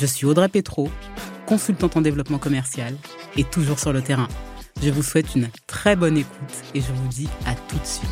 Je suis Audrey Petro, consultante en développement commercial et toujours sur le terrain. Je vous souhaite une très bonne écoute et je vous dis à tout de suite.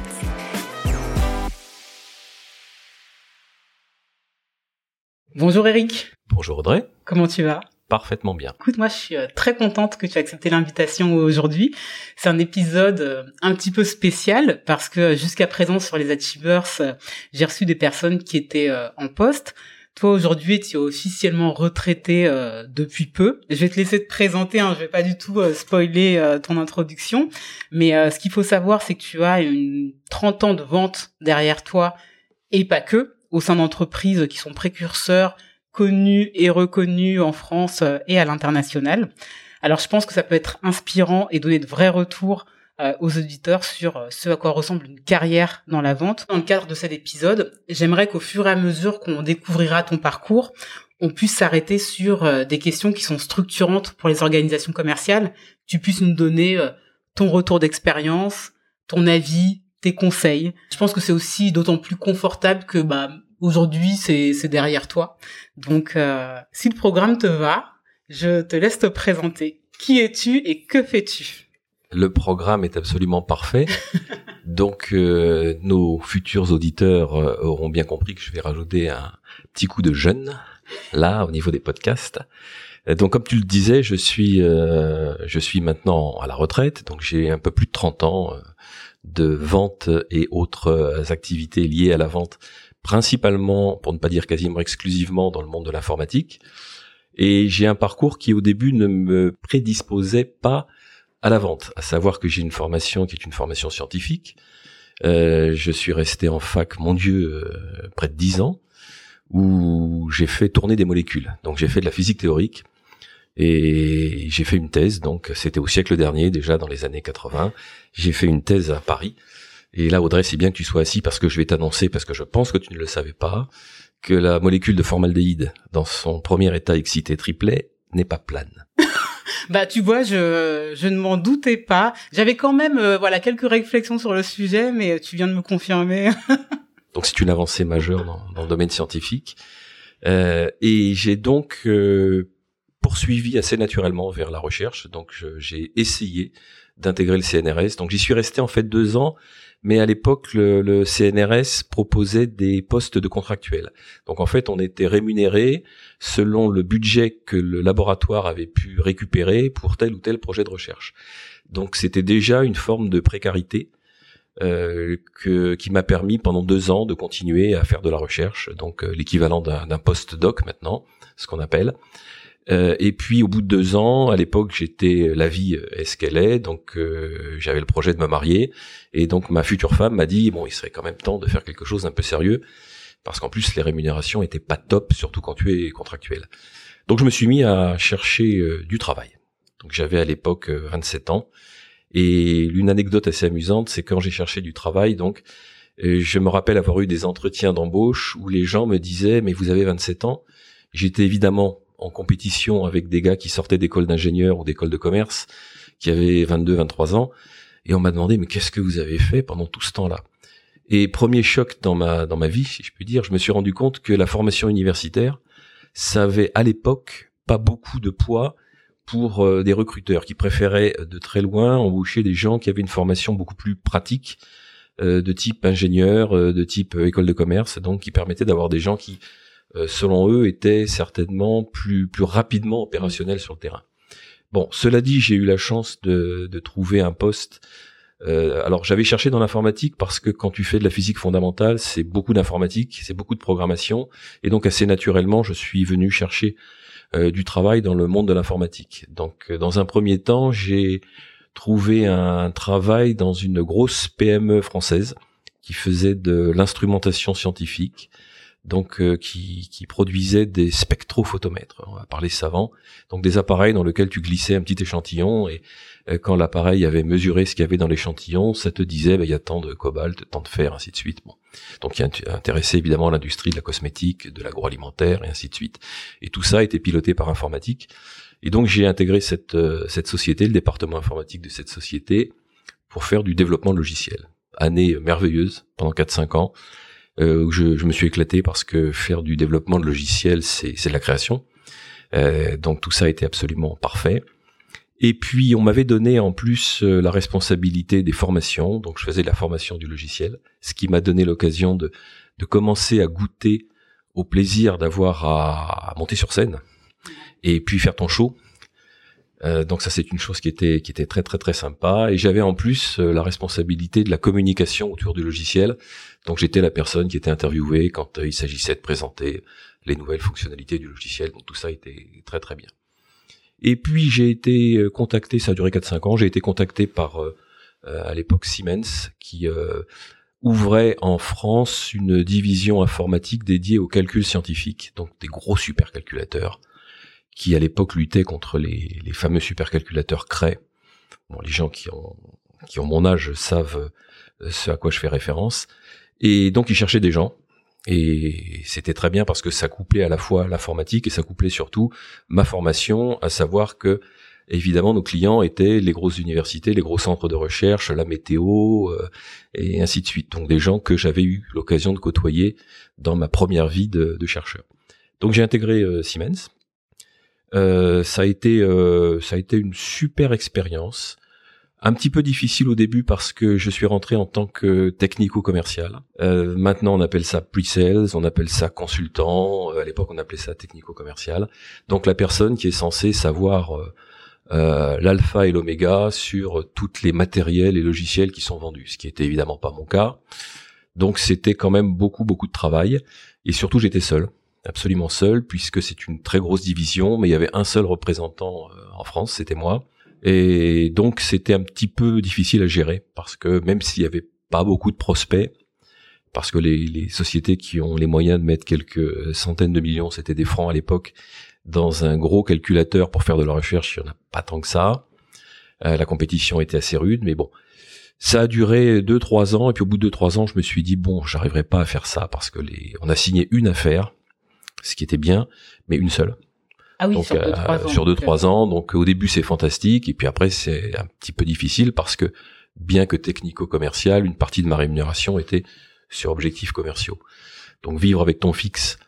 Bonjour Eric. Bonjour Audrey. Comment tu vas? Parfaitement bien. Écoute, moi je suis euh, très contente que tu aies accepté l'invitation aujourd'hui. C'est un épisode euh, un petit peu spécial parce que jusqu'à présent sur les Achievers, euh, j'ai reçu des personnes qui étaient en poste. Aujourd'hui, tu es officiellement retraité depuis peu. Je vais te laisser te présenter. Hein, je vais pas du tout spoiler ton introduction, mais ce qu'il faut savoir, c'est que tu as une 30 ans de vente derrière toi et pas que au sein d'entreprises qui sont précurseurs, connus et reconnus en France euh, et à l'international. Alors je pense que ça peut être inspirant et donner de vrais retours euh, aux auditeurs sur euh, ce à quoi ressemble une carrière dans la vente. Dans le cadre de cet épisode, j'aimerais qu'au fur et à mesure qu'on découvrira ton parcours, on puisse s'arrêter sur des questions qui sont structurantes pour les organisations commerciales. Tu puisses nous donner ton retour d'expérience, ton avis, tes conseils. Je pense que c'est aussi d'autant plus confortable que bah aujourd'hui c'est c'est derrière toi. Donc euh, si le programme te va, je te laisse te présenter. Qui es-tu et que fais-tu? Le programme est absolument parfait. Donc euh, nos futurs auditeurs euh, auront bien compris que je vais rajouter un petit coup de jeune là au niveau des podcasts. Donc comme tu le disais, je suis je suis maintenant à la retraite, donc j'ai un peu plus de 30 ans de vente et autres euh, activités liées à la vente, principalement, pour ne pas dire quasiment exclusivement, dans le monde de l'informatique. Et j'ai un parcours qui au début ne me prédisposait pas à la vente, à savoir que j'ai une formation qui est une formation scientifique. Euh, je suis resté en fac, mon Dieu, euh, près de dix ans, où j'ai fait tourner des molécules. Donc j'ai fait de la physique théorique, et j'ai fait une thèse, donc c'était au siècle dernier, déjà dans les années 80. J'ai fait une thèse à Paris. Et là, Audrey, c'est bien que tu sois assis parce que je vais t'annoncer, parce que je pense que tu ne le savais pas, que la molécule de formaldéhyde, dans son premier état excité triplet, n'est pas plane. Bah tu vois, je, je ne m'en doutais pas. J'avais quand même euh, voilà quelques réflexions sur le sujet, mais tu viens de me confirmer. donc c'est une avancée majeure dans, dans le domaine scientifique. Euh, et j'ai donc euh, poursuivi assez naturellement vers la recherche. Donc j'ai essayé d'intégrer le CNRS. Donc j'y suis resté en fait deux ans, mais à l'époque le, CNRS proposait des postes de contractuels. Donc en fait on était rémunéré selon le budget que le laboratoire avait pu récupérer pour tel ou tel projet de recherche. Donc c'était déjà une forme de précarité. Euh, que, qui m'a permis pendant deux ans de continuer à faire de la recherche, donc euh, l'équivalent d'un post doc maintenant, ce qu'on appelle. Euh, et puis au bout de deux ans, à l'époque j'étais la vie est ce qu'elle est, donc euh, j'avais le projet de me marier, et donc ma future femme m'a dit bon il serait quand même temps de faire quelque chose d'un peu sérieux, parce qu'en plus les rémunérations étaient pas top, surtout quand tu es contractuel. Donc je me suis mis à chercher euh, du travail. Donc j'avais à l'époque 27 ans, et l'une anecdote assez amusante, c'est quand j'ai cherché du travail, donc je me rappelle avoir eu des entretiens d'embauche où les gens me disaient mais vous avez 27 ans? J'étais évidemment en compétition avec des gars qui sortaient d'école d'ingénieur ou d'école de commerce, qui avaient 22, 23 ans, et on m'a demandé mais qu'est-ce que vous avez fait pendant tout ce temps-là? Et premier choc dans ma dans ma vie, si je puis dire, je me suis rendu compte que la formation universitaire, ça avait à l'époque pas beaucoup de poids pour euh, des recruteurs qui préféraient de très loin embaucher des gens qui avaient une formation beaucoup plus pratique euh, de type ingénieur, euh, de type école de commerce, donc qui permettait d'avoir des gens qui euh, selon eux, étaient certainement plus, plus rapidement opérationnels sur le terrain. Bon, cela dit, j'ai eu la chance de, de trouver un poste. Euh, alors, j'avais cherché dans l'informatique parce que quand tu fais de la physique fondamentale, c'est beaucoup d'informatique, c'est beaucoup de programmation, et donc assez naturellement, je suis venu chercher euh, du travail dans le monde de l'informatique. Donc, dans un premier temps, j'ai trouvé un travail dans une grosse PME française qui faisait de l'instrumentation scientifique donc euh, qui, qui produisait des spectrophotomètres, on va parler savant, donc des appareils dans lesquels tu glissais un petit échantillon et euh, quand l'appareil avait mesuré ce qu'il y avait dans l'échantillon, ça te disait bah, il y a tant de cobalt, tant de fer, ainsi de suite. Bon, donc il intéressé évidemment l'industrie de la cosmétique, de l'agroalimentaire et ainsi de suite. Et tout ça était piloté par informatique. Et donc j'ai intégré cette euh, cette société, le département informatique de cette société, pour faire du développement logiciel. Année merveilleuse pendant 4-5 ans où je, je, me suis éclaté parce que faire du développement de logiciels, c'est de la création. Euh, donc tout ça été absolument parfait. Et puis on m'avait donné en plus euh, la responsabilité des formations, donc je faisais la formation du logiciel, ce qui m'a donné l'occasion de, de commencer à goûter au plaisir d'avoir à, monter sur scène et puis faire ton show. Euh, donc ça c'est une chose qui était qui était très très très sympa et j'avais en plus euh, la responsabilité de la communication autour du logiciel donc j'étais la personne qui était interviewée quand euh, il s'agissait de présenter les nouvelles fonctionnalités du logiciel. Donc tout ça était très très bien. Et puis j'ai été euh, contacté, ça a duré 4-5 ans, j'ai été contacté par à l'époque Siemens qui ouvrait en France une division informatique dédiée au calcul scientifique, donc des gros supercalculateurs qui à l'époque luttaient contre les, les fameux supercalculateurs Cray. Bon, les gens qui ont qui ont mon âge savent ce à quoi je fais référence. Et donc, il cherchait des gens. Et c'était très bien parce que ça couplait à la fois l'informatique et ça couplait surtout ma formation, à savoir que évidemment nos clients étaient les grosses universités, les gros centres de recherche, la météo euh, et ainsi de suite. Donc des gens que j'avais eu l'occasion de côtoyer dans ma première vie de, chercheur. Donc j'ai intégré euh, Siemens. Euh, ça a été ça a été une super expérience un petit peu difficile au début parce que je suis rentré en tant que technico-commercial. Euh, maintenant, on appelle ça pre-sales, on appelle ça consultant. Euh, à l'époque, on appelait ça technico-commercial. Donc, la personne qui est censée savoir euh, euh l'alpha et l'oméga sur toutes les matériels et logiciels qui sont vendus, ce qui était évidemment pas mon cas. Donc, c'était quand même beaucoup, beaucoup de travail. Et surtout, j'étais seul absolument seul puisque c'est une très grosse division, mais il y avait un seul représentant euh, en France, c'était moi. Et donc c'était un petit peu difficile à gérer parce que même s'il y avait pas beaucoup de prospects, parce que les, sociétés qui ont les moyens de mettre quelques centaines de millions, c'était des francs à l'époque, dans un gros calculateur pour faire de la recherche, il y en a pas tant que ça. Euh, la compétition était assez rude, mais bon, ça a duré deux trois ans et puis au bout de deux trois ans, je me suis dit bon, j'arriverai pas à faire ça parce que les, on a signé une affaire, ce qui était bien, mais une seule. Ah oui, sur 2-3 euh, ans. Sur 2-3 ans. Donc au début c'est fantastique et puis après c'est un petit peu difficile parce que bien que technico-commercial, une partie de ma rémunération était sur objectifs commerciaux. Donc vivre avec ton fixe,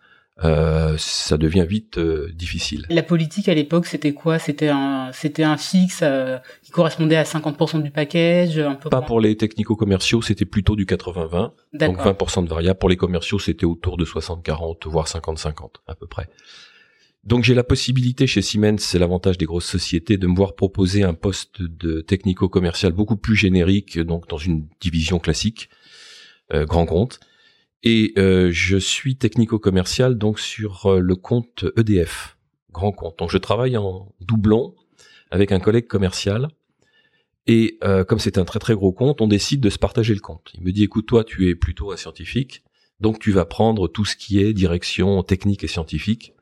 euh, ça devient vite euh, difficile. La politique à l'époque, c'était quoi? C'était un, c'était un fixe euh, qui correspondait à 50% du package. Un peu Pas pour les technico-commerciaux, c'était plutôt du 80-20. Donc 20% de variable. Pour les commerciaux, c'était autour de 60-40, voire 50-50 à peu près. Donc j'ai la possibilité chez Siemens, c'est l'avantage des grosses sociétés, de me voir proposer un poste de technico-commercial beaucoup plus générique, donc dans une division classique, euh, grand compte. Et euh, je suis technico-commercial donc sur euh, le compte EDF, grand compte. Donc je travaille en doublon avec un collègue commercial. Et comme c'est un très très gros compte, on décide de se partager le compte. Il me dit, écoute, toi, tu es plutôt un scientifique, donc tu vas prendre tout ce qui est direction technique et scientifique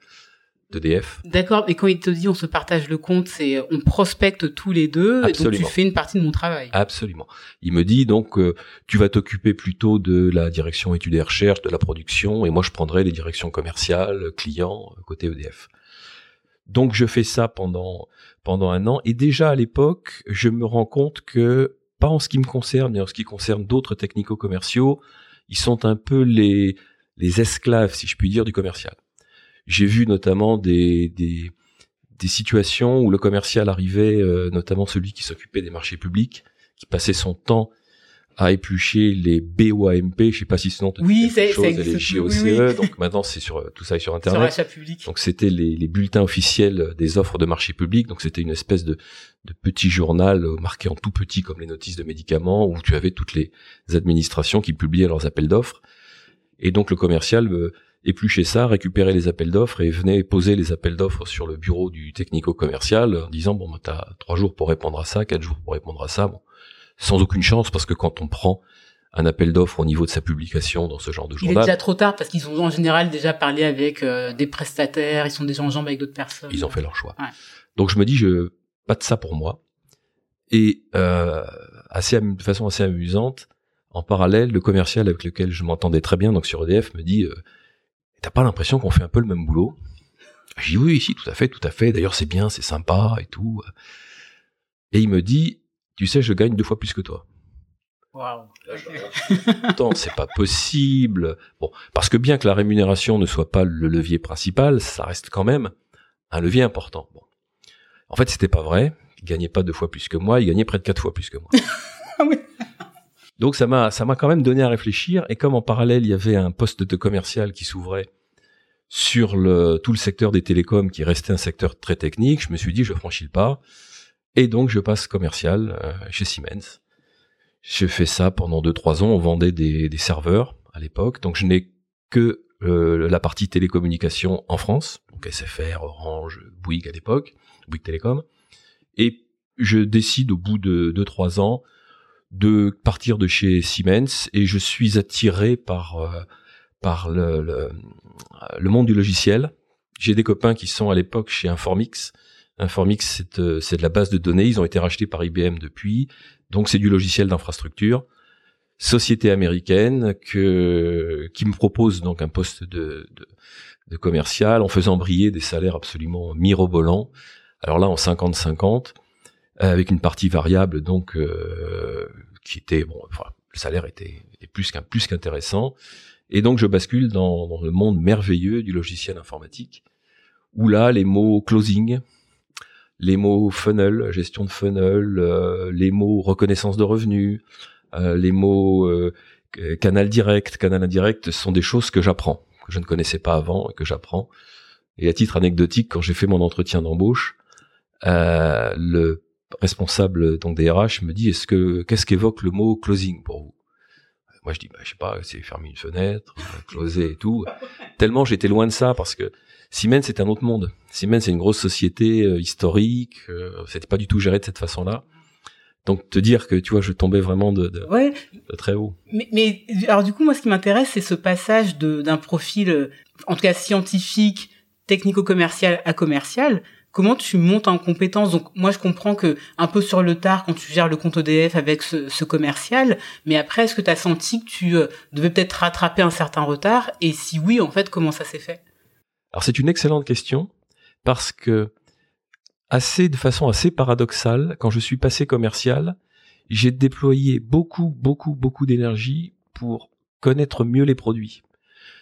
d'EDF. D'accord, et quand il te dit on se partage le compte, c'est on prospecte tous les deux, et donc tu fais une partie de mon travail. Absolument. Il me dit donc euh, tu vas t'occuper plutôt de la direction études et recherche, de la production, et moi je prendrai les directions commerciales, clients, côté EDF. Donc je fais ça pendant pendant un an, et déjà à l'époque, je me rends compte que pas en ce qui me concerne, mais en ce qui concerne d'autres technico-commerciaux, ils sont un peu les les esclaves, si je puis dire, du commercial. J'ai vu notamment des, des, des, situations où le commercial arrivait, euh, notamment celui qui s'occupait des marchés publics, qui passait son temps à éplucher les BOAMP, je sais pas si ce nom te oui, c'est chose, les GOCE, donc maintenant c'est sur tout ça est sur internet. Sur public. Donc c'était les, les, bulletins officiels des offres de marché public, donc c'était une espèce de, de petit journal euh, marqué en tout petit comme les notices de médicaments où tu avais toutes les administrations qui publiaient leurs appels d'offres. Et donc le commercial euh, éplucher ça, récupérer les appels d'offres et venait poser les appels d'offres sur le bureau du technico-commercial en disant bon bah, t'as trois jours pour répondre à ça, quatre jours pour répondre à ça, bon, sans aucune chance parce que quand on prend un appel d'offres au niveau de sa publication dans ce genre de journal. Il est déjà trop tard parce qu'ils ont en général déjà parlé avec euh, des prestataires, ils sont déjà en jambes avec d'autres personnes. Ils ont fait leur choix. Donc je me dis, je pas de ça pour moi. Et euh, assez de façon assez amusante, en parallèle, le commercial avec lequel je m'entendais très bien, donc sur EDF, me dit, euh, t'as pas l'impression qu'on fait un peu le même boulot? J'ai dit oui, si, tout à fait, tout à fait. D'ailleurs, c'est bien, c'est sympa et tout. Et il me dit, tu sais, je gagne deux fois plus que toi. Waouh. Attends, c'est pas possible. Bon, parce que bien que la rémunération ne soit pas le levier principal, ça reste quand même un levier important. Bon. En fait, c'était pas vrai. Il gagnait pas deux fois plus que moi, il gagnait près de quatre fois plus que moi. Donc ça m'a ça m'a quand même donné à réfléchir et comme en parallèle, il y avait un poste de commercial qui s'ouvrait sur tout le secteur des télécoms qui restait un secteur très technique, je me suis dit je franchis le pas et donc je passe commercial euh, chez Siemens. J'ai fait ça pendant 2-3 ans. On vendait des, des serveurs à l'époque. Donc je n'ai que euh, la partie télécommunication en France, donc SFR, Orange, Bouygues à l'époque, Bouygues Télécom. Et je décide au bout de 2-3 ans de partir de chez Siemens et je suis attiré par euh, par le, le, le, monde du logiciel. J'ai des copains qui sont à l'époque chez Informix. Informix, c'est euh, de la base de données. Ils ont été rachetés par IBM depuis. Donc c'est du logiciel d'infrastructure. Société américaine que, qui me propose donc un poste de, de, de commercial en faisant briller des salaires absolument mirobolants. Alors là en 50-50 avec une partie variable donc euh, qui était bon enfin le salaire était, plus qu'un plus qu'intéressant et donc je bascule dans, dans, le monde merveilleux du logiciel informatique où là les mots closing les mots funnel, gestion de funnel, euh, les mots reconnaissance de revenus, euh, les mots euh, canal direct, canal indirect sont des choses que j'apprends, que je ne connaissais pas avant et que j'apprends. Et à titre anecdotique, quand j'ai fait mon entretien d'embauche, le responsable donc des RH me dit est-ce que qu'est-ce qu'évoque le mot closing pour vous? Moi je dis bah, je sais pas, c'est fermer une fenêtre, closer et tout. Tellement j'étais loin de ça parce que Siemens c'est un autre monde. Siemens c'est une grosse société euh, historique, euh, c'était pas du tout géré de cette façon-là. Donc te dire que tu vois, je tombais vraiment de, de, ouais. de très haut. Mais, mais, alors du coup, moi, ce qui m'intéresse, c'est ce passage d'un profil, euh, en tout cas scientifique, technico-commercial à commercial. Comment tu montes en compétence? Donc moi, je comprends que un peu sur le tard, quand tu gères le compte EDF avec ce, ce commercial, mais après, est-ce que tu as senti que tu devais peut-être rattraper un certain retard? Et si oui, en fait, comment ça s'est fait? Alors c'est une excellente question parce que assez de façon assez paradoxale, quand je suis passé commercial, j'ai déployé beaucoup beaucoup beaucoup d'énergie pour connaître mieux les produits.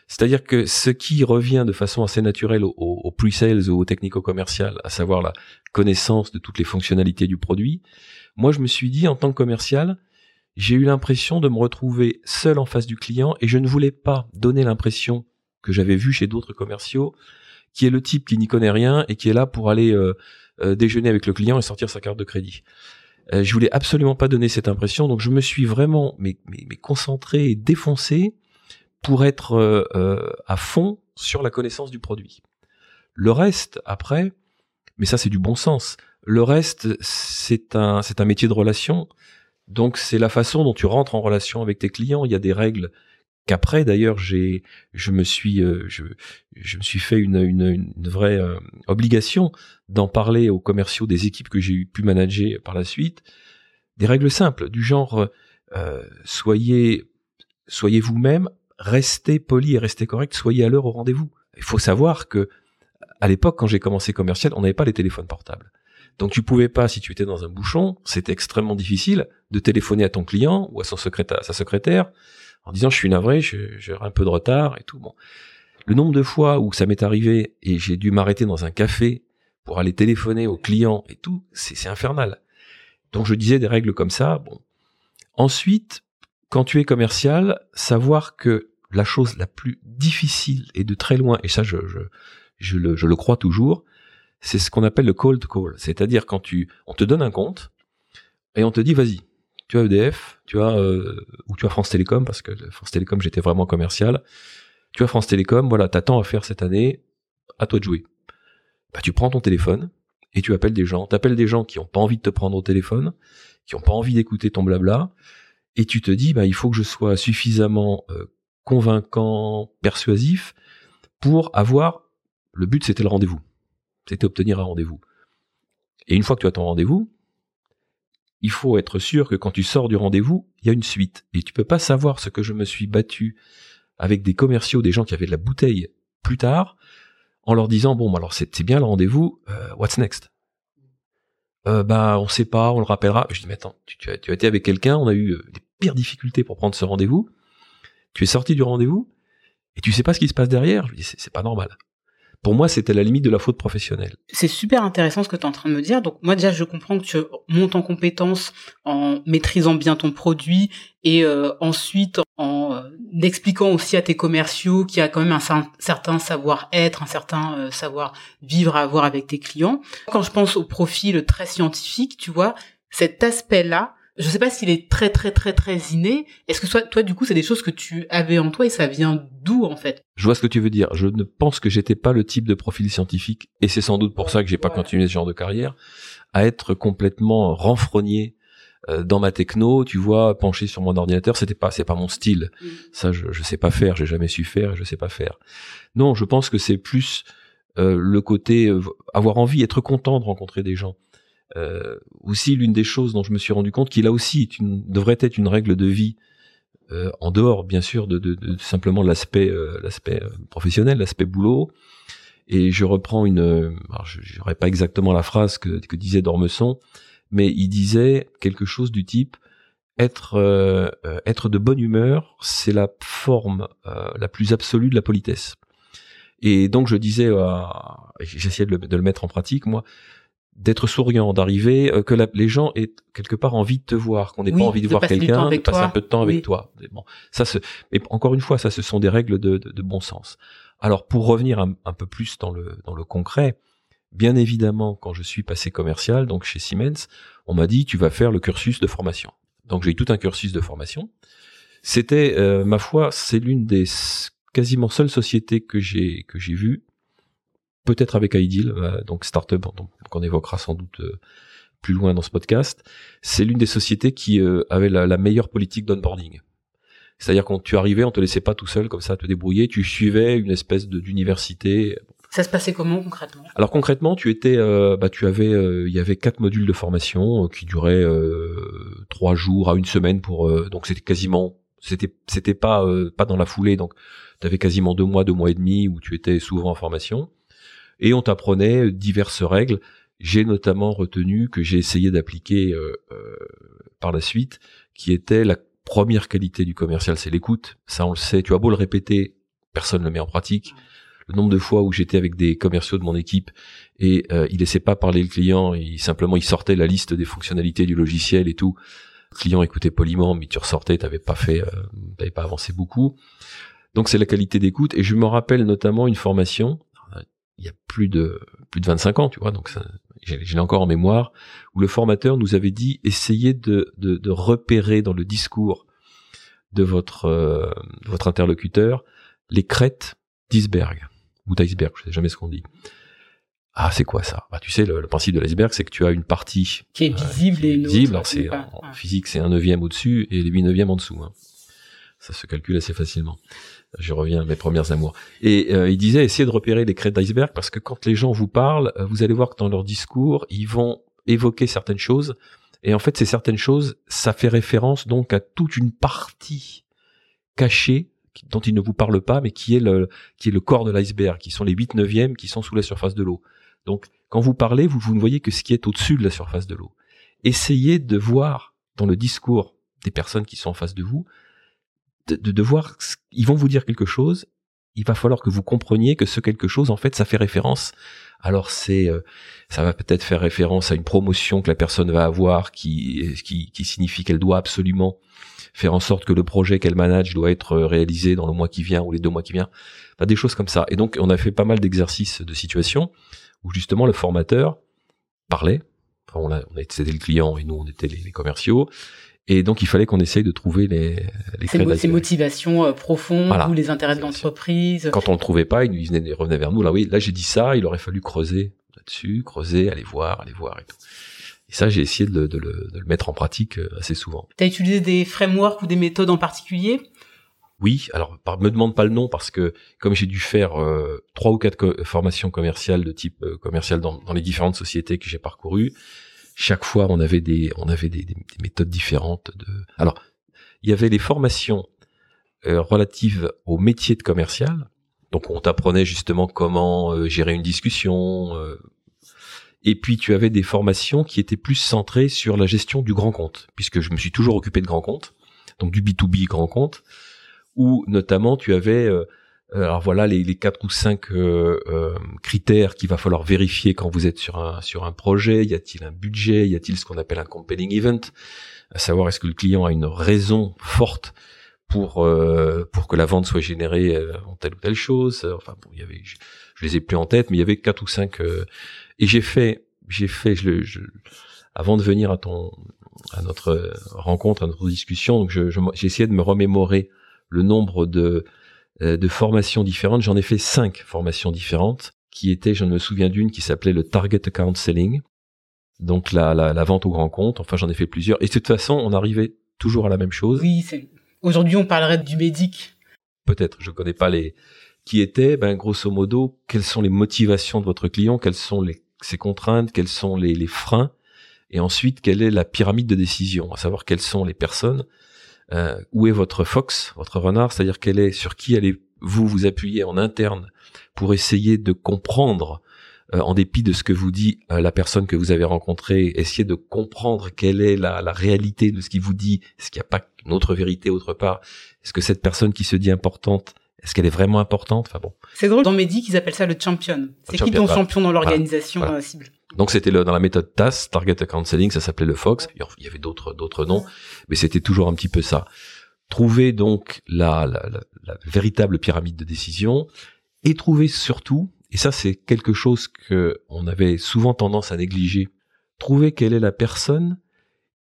C'est-à-dire que ce qui revient de façon assez naturelle au, au pre-sales ou au technico-commercial, à savoir la connaissance de toutes les fonctionnalités du produit, moi je me suis dit en tant que commercial, j'ai eu l'impression de me retrouver seul en face du client et je ne voulais pas donner l'impression que j'avais vu chez d'autres commerciaux, qui est le type qui n'y connaît rien et qui est là pour aller euh, euh, déjeuner avec le client et sortir sa carte de crédit. Euh, je voulais absolument pas donner cette impression, donc je me suis vraiment mais, mais, mais concentré et défoncé pour être euh, à fond sur la connaissance du produit. Le reste, après, mais ça c'est du bon sens. Le reste, c'est un c'est un métier de relation. Donc c'est la façon dont tu rentres en relation avec tes clients. Il y a des règles qu'après d'ailleurs j'ai je me suis euh, je, je me suis fait une, une, une vraie euh, obligation d'en parler aux commerciaux des équipes que j'ai pu manager par la suite des règles simples du genre euh, soyez soyez vous-même restez poli et restez correct soyez à l'heure au rendez-vous il faut savoir que à l'époque quand j'ai commencé commercial on n'avait pas les téléphones portables donc tu pouvais pas, si tu étais dans un bouchon, c'était extrêmement difficile de téléphoner à ton client ou à son secrétaire, à sa secrétaire, en disant je suis navré, j'ai un peu de retard et tout. Bon, le nombre de fois où ça m'est arrivé et j'ai dû m'arrêter dans un café pour aller téléphoner aux clients et tout, c'est infernal. Donc je disais des règles comme ça. Bon. Ensuite, quand tu es commercial, savoir que la chose la plus difficile et de très loin, et ça je, je, je, le, je le crois toujours, c'est ce qu'on appelle le cold call. C'est-à-dire quand tu, on te donne un compte et on te dit vas-y, tu as EDF, tu as euh, ou tu as France Télécom parce que France Télécom j'étais vraiment commercial. Tu as France Télécom, voilà, t'as à faire cette année, à toi de jouer. Bah tu prends ton téléphone et tu appelles des gens. T'appelles des gens qui ont pas envie de te prendre au téléphone, qui ont pas envie d'écouter ton blabla, et tu te dis, bah, il faut que je sois suffisamment euh, convaincant, persuasif pour avoir. Le but, c'était le rendez-vous. C'était obtenir un rendez-vous. Et une fois que tu as ton rendez-vous, il faut être sûr que quand tu sors du rendez-vous, il y a une suite. Et tu peux pas savoir ce que je me suis battu avec des commerciaux, des gens qui avaient de la bouteille plus tard, en leur disant bon, alors c'est bien le rendez-vous, euh, what's next? Euh, Bah, on sait pas, on le rappellera. Je dis mais attends, tu, as, été avec quelqu'un, on a eu euh, des pires difficultés pour prendre ce rendez-vous. Tu es sorti du rendez-vous et tu sais pas ce qui se passe derrière. Je dis c'est pas normal pour moi, c'était la limite de la faute professionnelle. C'est super intéressant ce que tu es en train de me dire. Donc moi déjà, je comprends que tu montes en compétence en maîtrisant bien ton produit et euh, ensuite en euh, expliquant aussi à tes commerciaux qu'il y a quand même un certain savoir-être, un certain euh, savoir-vivre à avoir avec tes clients. Quand je pense au profil très scientifique, tu vois, cet aspect-là, je sais pas s'il est très très très très inné. Est-ce que toi, toi du coup, c'est des choses que tu avais en toi et ça vient d'où en fait? Je vois ce que tu veux dire. Je ne pense que j'étais pas le type de profil scientifique et c'est sans doute pour ça que j'ai pas continué ce genre de carrière à être complètement renfrogné euh, dans ma techno, tu vois, penché sur mon ordinateur, c'était pas, c'est pas mon style. Mm. Ça, je, je sais pas faire, j'ai jamais su faire, et je sais pas faire. Non, je pense que c'est plus euh, le côté euh, avoir envie, être content de rencontrer des gens. Euh, aussi, l'une des choses dont je me suis rendu compte qu'il a aussi une, devrait être une règle de vie euh, en dehors, bien sûr, de, de, de simplement l'aspect euh, l'aspect euh, professionnel, l'aspect boulot. Et je reprends une, je n'aurais pas exactement la phrase que, que disait Dormesson, mais il disait quelque chose du type être euh, être de bonne humeur, c'est la forme la plus absolue de la politesse. Et donc je disais, j'essayais de, de, le mettre en pratique, moi, d'être souriant, d'arriver, euh, que les gens aient quelque part envie de te voir, qu'on n'ait pas envie de, voir quelqu'un, de passer un peu de temps avec toi. Bon, ça, se, mais encore une fois, ça, ce sont des règles de, de, bon sens. Alors, pour revenir un, peu plus dans le dans le concret, bien évidemment, quand je suis passé commercial, donc chez Siemens, on m'a dit tu vas faire le cursus de formation. Donc j'ai eu tout un cursus de formation. C'était, euh, ma foi, c'est l'une des quasiment seules sociétés que j'ai que j'ai vues peut-être avec Ideal, euh, donc startup qu'on évoquera sans doute euh, plus loin dans ce podcast. C'est l'une des sociétés qui euh, avait la, meilleure politique d'onboarding. C'est-à-dire quand tu arrivais, on te laissait pas tout seul comme ça te débrouiller, tu suivais une espèce d'université. Ça se passait comment concrètement? Alors concrètement, tu étais, bah tu avais, il y avait quatre modules de formation qui duraient trois jours à une semaine pour, donc c'était quasiment, c'était, c'était pas pas dans la foulée, donc tu avais quasiment deux mois, deux mois et demi où tu étais souvent en formation et on t'apprenait diverses règles. J'ai notamment retenu que j'ai essayé d'appliquer euh, euh, par la suite, qui était la première qualité du commercial, c'est l'écoute. Ça, on le sait. Tu as beau le répéter, personne ne le met en pratique. Le nombre de fois où j'étais avec des commerciaux de mon équipe et euh, ils laissaient pas parler le client, il simplement il sortait la liste des fonctionnalités du logiciel et tout. Le client écoutait poliment, mais tu ressortais, t'avais pas fait, euh, t'avais pas avancé beaucoup. Donc c'est la qualité d'écoute. Et je me rappelle notamment une formation il y a plus de plus de 25 ans, tu vois, donc j'ai encore en mémoire, où le formateur nous avait dit essayez de, de, de repérer dans le discours de votre euh, votre interlocuteur les crêtes d'iceberg ou d'iceberg, je sais jamais ce qu'on dit. Ah, c'est quoi ça? Bah, tu sais, le, principe de l'iceberg, c'est que tu as une partie qui est visible et visible. Alors, c'est en, physique, c'est un neuvième au-dessus et les huit neuvièmes en dessous. Hein. Ça se calcule assez facilement je reviens à mes premières amours. Et euh, il disait, essayez de repérer les crêtes d'iceberg parce que quand les gens vous parlent, euh, vous allez voir que dans leur discours, ils vont évoquer certaines choses. Et en fait, ces certaines choses, ça fait référence donc à toute une partie cachée dont ils ne vous parlent pas, mais qui est le, qui est le corps de l'iceberg, qui sont les 8 neuvièmes qui sont sous la surface de l'eau. Donc, quand vous parlez, vous, vous ne voyez que ce qui est au-dessus de la surface de l'eau. Essayez de voir dans le discours des personnes qui sont en face de vous, de, de, voir, ils vont vous dire quelque chose, il va falloir que vous compreniez que ce quelque chose, en fait, ça fait référence. Alors c'est, euh, ça va peut-être faire référence à une promotion que la personne va avoir, qui, qui, qui signifie qu'elle doit absolument faire en sorte que le projet qu'elle manage doit être réalisé dans le mois qui vient ou les deux mois qui viennent. Enfin, des choses comme ça. Et donc, on a fait pas mal d'exercices de situation où justement le formateur parlait. On a, on a c'était le client et nous on était les commerciaux et donc, il fallait qu'on essaye de trouver les, les ces, ces motivations euh, profondes ou les intérêts de l'entreprise. Quand on le trouvait pas, il nous revenait vers nous. Là, oui, là, j'ai dit ça. Il aurait fallu creuser là-dessus, creuser, aller voir, aller voir et tout. Et ça, j'ai essayé de, de, le, de, le, mettre en pratique assez souvent. Tu as utilisé des frameworks ou des méthodes en particulier? Oui, alors me demande pas le nom parce que comme j'ai dû faire trois ou quatre formations commerciales de type commercial dans, dans, les différentes sociétés que j'ai parcourues, chaque fois on avait des on avait des, des, méthodes différentes de alors il y avait les formations euh, relatives au métier de commercial. Donc on t'apprenait justement comment euh, gérer une discussion euh, et puis tu avais des formations qui étaient plus centrées sur la gestion du grand compte puisque je me suis toujours occupé de grand compte donc du B2B grand compte où notamment tu avais alors voilà les, les quatre ou cinq euh, euh, critères qu'il va falloir vérifier quand vous êtes sur un sur un projet. Y a-t-il un budget? Y a-t-il ce qu'on appelle un compelling event? À savoir est-ce que le client a une raison forte pour pour que la vente soit générée en telle ou telle chose? Enfin bon, il y avait je, les ai plus en tête, mais il y avait quatre ou cinq. et j'ai fait j'ai fait je, je, avant de venir à ton à notre rencontre, à notre discussion, donc j'ai je, essayé de me remémorer le nombre de euh, de formations différentes. J'en ai fait cinq formations différentes qui étaient, je me souviens d'une qui s'appelait le Target Account Selling, donc la, la, la vente au grand compte. Enfin, j'en ai fait plusieurs. Et de toute façon, on arrivait toujours à la même chose. Oui, c'est... aujourd'hui, on parlerait du médic. Peut-être, je connais pas les qui étaient, ben grosso modo, quelles sont les motivations de votre client, quelles sont les, ses contraintes, quels sont les, les freins, et ensuite quelle est la pyramide de décision, à savoir quelles sont les personnes euh, où est votre fox, votre renard, c'est-à-dire quelle est sur qui allez-vous vous appuyer en interne pour essayer de comprendre euh, en dépit de ce que vous dit euh, la personne que vous avez rencontrée, essayer de comprendre quelle est la, la réalité de ce qu'il vous dit, est-ce qu'il n'y a pas une autre vérité autre part, est-ce que cette personne qui se dit importante, est-ce qu'elle est vraiment importante? Enfin bon. C'est drôle, dans Medi, qu'ils appellent ça le champion. C'est qui ton champion dans l'organisation cible? Donc c'était dans la méthode TAS, Target Account Selling, ça s'appelait le Fox. Il y avait d'autres d'autres noms, mais c'était toujours un petit peu ça. Trouver donc la, la, la, véritable pyramide de décision et trouver surtout, et ça c'est quelque chose que on avait souvent tendance à négliger, trouver quelle est la personne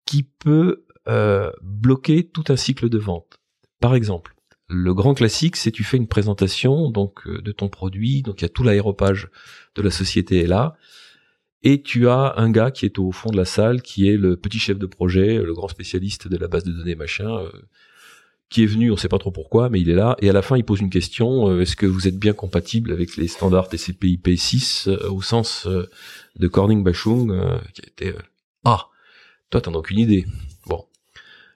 qui peut euh, bloquer tout un cycle de vente. Par exemple, le grand classique, c'est tu fais une présentation donc euh, de ton produit, donc il y a tout l'aéropage de la société est là et tu as un gars qui est au fond de la salle, qui est le petit chef de projet, le grand spécialiste de la base de données machin, euh, qui est venu, on sait pas trop pourquoi, mais il est là. Et à la fin, il pose une question euh, est-ce que vous êtes bien compatible avec les standards TCP/IP 6 euh, au sens de Corning Bashung, qui a été ah, toi t'en as aucune idée. Bon,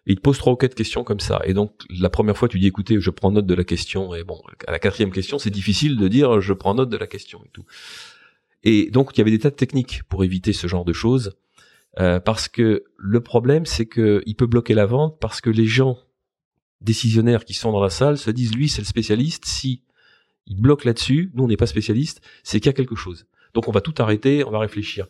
il te pose trois ou quatre questions comme ça. Et donc la première fois, tu dis écoutez, je prends note de la question. Et bon, à la quatrième question, c'est difficile de dire je prends note de la question et tout. Et donc il y avait des tas de techniques pour éviter ce genre de choses, euh, parce que le problème c'est que il peut bloquer la vente parce que les gens décisionnaires qui sont dans la salle se disent lui c'est le spécialiste, si il bloque là-dessus, nous on n'est pas spécialiste, c'est qu'il y a quelque chose. Donc on va tout arrêter, on va réfléchir.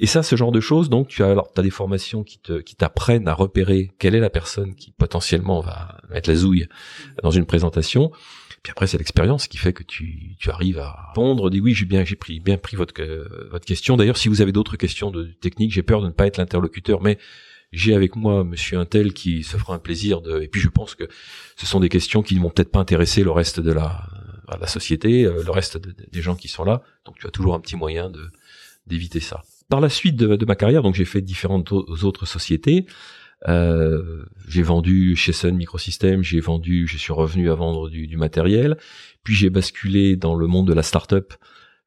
Et ça, ce genre de choses, donc tu as alors as des formations qui te qui t'apprennent à repérer quelle est la personne qui potentiellement va mettre la zouille dans une présentation. Puis après, c'est l'expérience qui fait que tu, tu arrives à répondre. Dis oui, j'ai bien, pris votre, votre question. D'ailleurs, si vous avez d'autres questions de technique, j'ai peur de ne pas être l'interlocuteur, mais j'ai avec moi Monsieur Intel qui se fera un plaisir de. Et puis, je pense que ce sont des questions qui ne vont peut-être pas intéresser le reste de la, la société, euh, le reste des gens qui sont là. Donc, tu as toujours un petit moyen de d'éviter ça. Par la suite de, de ma carrière, donc j'ai fait différentes autres sociétés. Euh, j'ai vendu chez Sun Microsystems, j'ai vendu, je suis revenu à vendre du, du matériel, puis j'ai basculé dans le monde de la startup,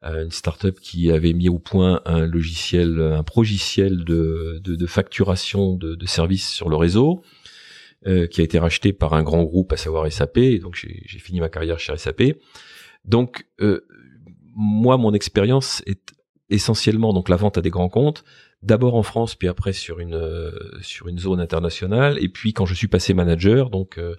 euh, une startup qui avait mis au point un logiciel, un progiciel de, de, de facturation de, de, services sur le réseau, euh, qui a été racheté par un grand groupe, à savoir SAP. Donc j'ai fini ma carrière chez SAP. Donc euh, moi, mon expérience est essentiellement donc la vente à des grands comptes, d'abord en France, puis après sur une euh, sur une zone internationale. Et puis quand je suis passé manager, donc euh,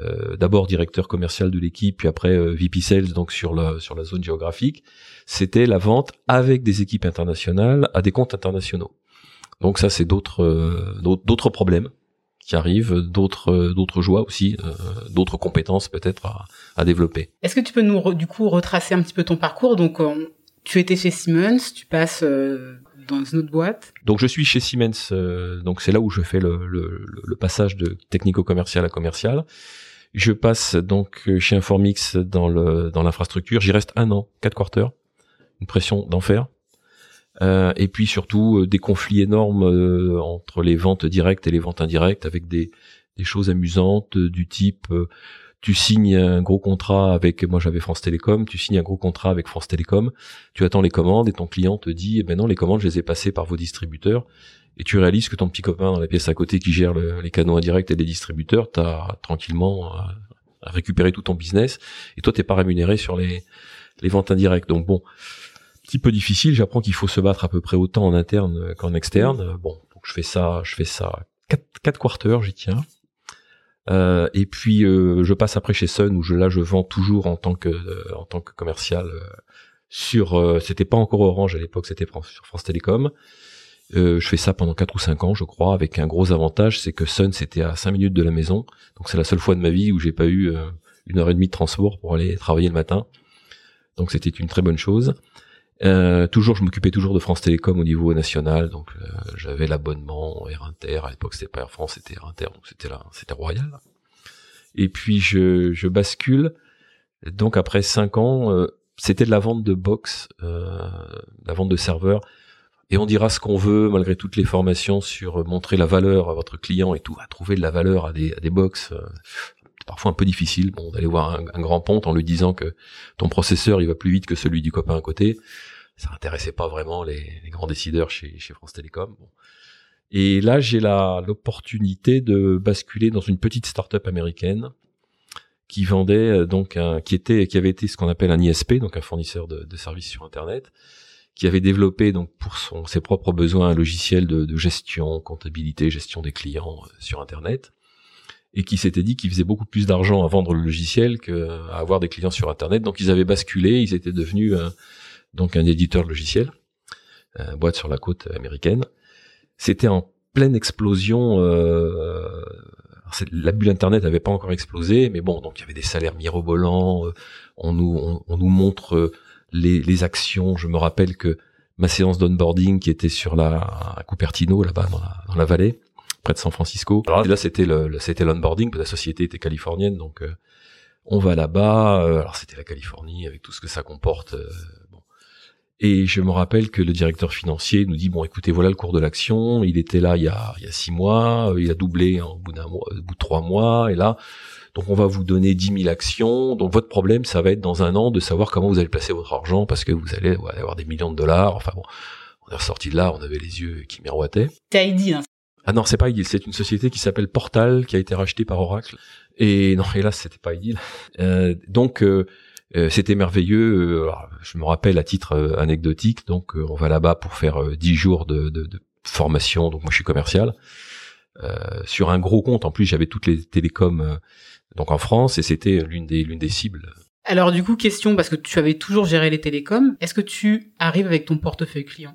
euh, d'abord directeur commercial de l'équipe, puis après VP Sales, donc sur la sur la zone géographique, c'était la vente avec des équipes internationales à des comptes internationaux. Donc ça, c'est d'autres d'autres problèmes qui arrivent, d'autres d'autres joies aussi, d'autres compétences peut-être à, à développer. Est-ce que tu peux nous du coup retracer un petit peu ton parcours? Donc tu étais chez Siemens, tu passes dans une autre boîte Donc je suis chez Siemens, euh, donc c'est là où je fais le, passage de technico-commercial à commercial. Je passe donc chez Informix dans le dans l'infrastructure. J'y reste un an, quatre quarters, une pression d'enfer. Euh, et puis surtout des conflits énormes entre les ventes directes et les ventes indirectes, avec des, des choses amusantes du type tu signes un gros contrat avec, moi j'avais France Télécom, tu signes un gros contrat avec France Télécom, tu attends les commandes et ton client te dit, eh ben non, les commandes, je les ai passées par vos distributeurs, et tu réalises que ton petit copain dans la pièce à côté qui gère les canaux indirects et les distributeurs, t'as tranquillement euh, récupéré tout ton business, et toi t'es pas rémunéré sur les, ventes indirectes. Donc bon, petit peu difficile, j'apprends qu'il faut se battre à peu près autant en interne qu'en externe. Bon, je fais ça, je fais ça quatre, quatre quarters, j'y tiens. Euh, et puis euh, je passe après chez Sun où je, là je vends toujours en tant que euh, en tant que commercial sur c'était pas encore Orange à l'époque c'était sur France Télécom. je fais ça pendant 4 ou 5 ans je crois avec un gros avantage c'est que Sun c'était à 5 minutes de la maison donc c'est la seule fois de ma vie où j'ai pas eu une heure et demie de transport pour aller travailler le matin donc c'était une très bonne chose. Euh, toujours, je m'occupais toujours de France Télécom au niveau national, donc euh, j'avais l'abonnement Air Inter. À l'époque, c'était pas Air France, c'était Air Inter, donc c'était là, c'était royal. Et puis je, je bascule. Donc après cinq ans, euh, c'était de la vente de box, la vente de serveurs. Et on dira ce qu'on veut, malgré toutes les formations sur montrer la valeur à votre client et tout, à trouver de la valeur à des, à des box parfois un peu difficile bon d'aller voir un, un, grand ponte en lui disant que ton processeur il va plus vite que celui du copain à côté ça intéressait pas vraiment les, grands décideurs chez, France Télécom. Et là, j'ai l'opportunité de basculer dans une petite start-up américaine qui vendait euh, donc un, qui était qui avait été ce qu'on appelle un ISP, donc un fournisseur de, services sur Internet, qui avait développé donc pour son, ses propres besoins un logiciel de, de gestion, comptabilité, gestion des clients euh, sur Internet, et qui s'était dit qu'il faisait beaucoup plus d'argent à vendre le logiciel qu'à avoir des clients sur Internet. Donc ils avaient basculé, ils étaient devenus donc un éditeur logiciel, euh, boîte sur la côte américaine. C'était en pleine explosion. Euh, la bulle Internet n'avait pas encore explosé, mais bon, donc il y avait des salaires mirobolants. Euh, on nous on, nous montre euh, les, les, actions. Je me rappelle que ma séance d'onboarding qui était sur la à Cupertino là-bas dans la, dans la vallée près de San Francisco. Et là c'était le, c'était l'onboarding, la société était californienne, donc on va là-bas. alors c'était la Californie avec tout ce que ça comporte. Et je me rappelle que le directeur financier nous dit bon écoutez voilà le cours de l'action, il était là il y a, il y a six mois, euh, il a doublé en bout d'un mois, au bout de trois mois et là donc on va vous donner 10 000 actions. Donc votre problème ça va être dans un an de savoir comment vous allez placer votre argent parce que vous allez avoir des millions de dollars. Enfin bon, on est ressorti de là, on avait les yeux qui miroitaient. C'est ID. Hein. Ah non c'est pas ID, c'est une société qui s'appelle Portal qui a été rachetée par Oracle. Et non hélas c'était pas ID. Euh, donc euh, euh, c'était merveilleux. Euh, je me rappelle à titre euh, anecdotique, donc on va là-bas pour faire dix jours de, formation. Donc moi je suis commercial sur un gros compte. En plus j'avais toutes les télécoms donc en France et c'était l'une des l'une des cibles. Alors du coup question parce que tu avais toujours géré les télécoms. Est-ce que tu arrives avec ton portefeuille client?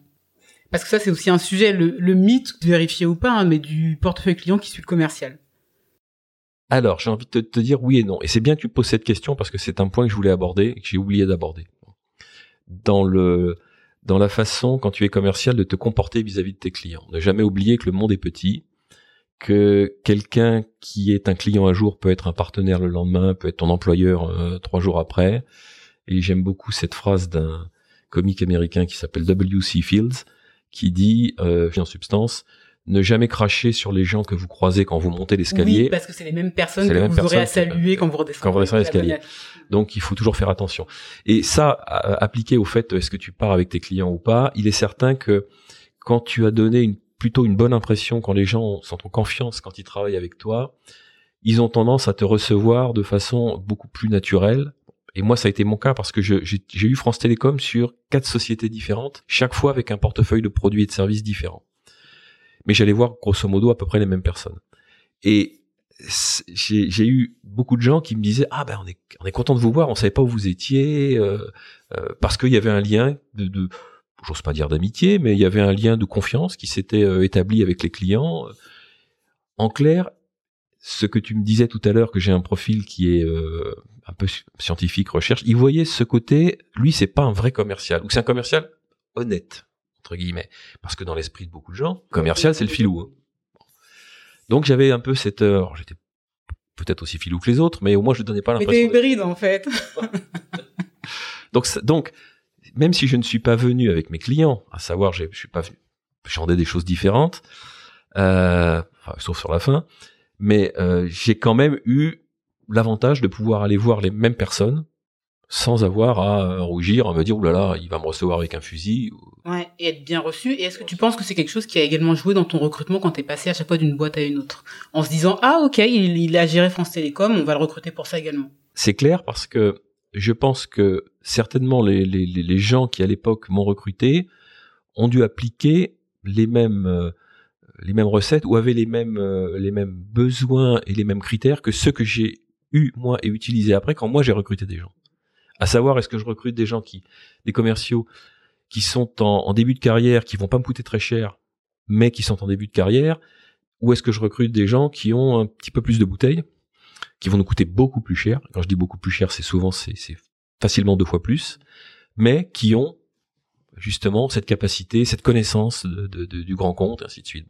Parce que ça c'est aussi un sujet, le, le mythe vérifié ou pas, hein, mais du portefeuille client qui suit le commercial. Alors, j'ai envie de te, dire oui et non. Et c'est bien que tu poses cette question parce que c'est un point que je voulais aborder et que j'ai oublié d'aborder. Dans le, dans la façon, quand tu es commercial, de te comporter vis-à-vis de tes clients. Ne jamais oublier que le monde est petit, que quelqu'un qui est un client un jour peut être un partenaire le lendemain, peut être ton employeur euh, trois jours après. Et j'aime beaucoup cette phrase d'un comique américain qui s'appelle W.C. Fields, qui dit, euh, en substance, ne jamais cracher sur les gens que vous croisez quand vous montez l'escalier. Oui, parce que c'est les mêmes personnes que vous aurez à saluer quand vous redescendez. Quand vous redescendez l'escalier. Donc il faut toujours faire attention. Et ça, appliqué au fait est-ce que tu pars avec tes clients ou pas, il est certain que quand tu as donné une, plutôt une bonne impression, quand les gens sont en confiance quand ils travaillent avec toi, ils ont tendance à te recevoir de façon beaucoup plus naturelle. Et moi, ça a été mon cas parce que j'ai eu France Télécom sur quatre sociétés différentes, chaque fois avec un portefeuille de produits et de services différents mais j'allais voir grosso modo à peu près les mêmes personnes. Et j'ai eu beaucoup de gens qui me disaient ah ben on est on est content de vous voir, on savait pas où vous étiez euh, euh, parce qu'il y avait un lien de, de j'ose pas dire d'amitié, mais il y avait un lien de confiance qui s'était euh, établi avec les clients. En clair, ce que tu me disais tout à l'heure que j'ai un profil qui est euh, un peu scientifique, recherche, il voyait ce côté, lui c'est pas un vrai commercial ou c'est un commercial honnête entre guillemets, parce que dans l'esprit de beaucoup de gens, commercial c'est le filou. Hein. Donc j'avais un peu cette, heure, j'étais peut-être aussi filou que les autres, mais au moins je ne donnais pas l'impression. Mais t'es hybride en fait. donc donc même si je ne suis pas venu avec mes clients, à savoir, je suis pas venu, je des choses différentes, euh, enfin, sauf sur la fin, mais euh, j'ai quand même eu l'avantage de pouvoir aller voir les mêmes personnes sans avoir à rougir, à me dire, oulala, là là, il va me recevoir avec un fusil. Ouais, et être bien reçu. Et est-ce que tu penses que c'est quelque chose qui a également joué dans ton recrutement quand t'es passé à chaque fois d'une boîte à une autre? En se disant, ah ok, il, il a géré France Télécom, on va le recruter pour ça également. C'est clair parce que je pense que certainement les, les, les gens qui à l'époque m'ont recruté ont dû appliquer les mêmes euh, les mêmes recettes ou avaient les mêmes euh, les mêmes besoins et les mêmes critères que ceux que j'ai eu moi et utilisé après quand moi j'ai recruté des gens. À savoir est-ce que je recrute des gens qui des commerciaux qui sont en, début de carrière qui vont pas me coûter très cher mais qui sont en début de carrière ou est-ce que je recrute des gens qui ont un petit peu plus de bouteilles qui vont nous coûter beaucoup plus cher? Quand je dis beaucoup plus cher, c'est souvent c'est facilement deux fois plus, mais qui ont justement cette capacité, cette connaissance du grand compte, et ainsi de suite.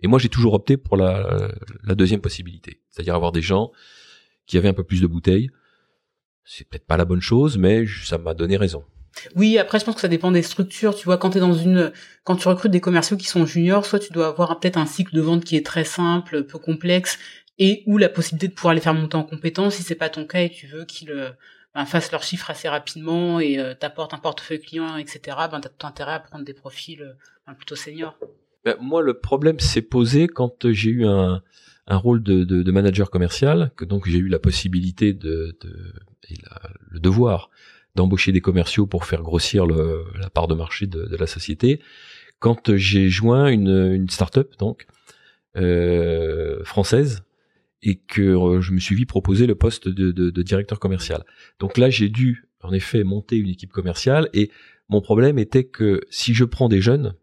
Et moi, j'ai toujours opté pour la, la deuxième possibilité, c'est-à-dire avoir des gens qui avaient un peu plus de bouteilles. C'est peut-être pas la bonne chose, mais ça m'a donné raison. Oui, après je pense que ça dépend des structures. Tu vois, quand tu dans une, quand tu recrutes des commerciaux qui sont juniors, soit tu dois avoir peut-être un cycle de vente qui est très simple, peu complexe, et ou la possibilité de pouvoir les faire monter en compétence si c'est pas ton cas et tu veux qu'ils euh, ben, fassent leurs chiffres assez rapidement et euh, t'apportent un portefeuille client, etc. Ben t'as tout intérêt à prendre des profils euh, ben, plutôt seniors. Ben, moi, le problème s'est posé quand j'ai eu un, un rôle de, de, de, manager commercial, que donc j'ai eu la possibilité de, de et le devoir d'embaucher des commerciaux pour faire grossir le, la part de marché de, de la société. Quand j'ai joint une, une start-up donc euh, française et que euh, je me suis vu proposer le poste de, de, de directeur commercial. Donc là, j'ai dû en effet monter une équipe commerciale et mon problème était que si je prends des jeunes,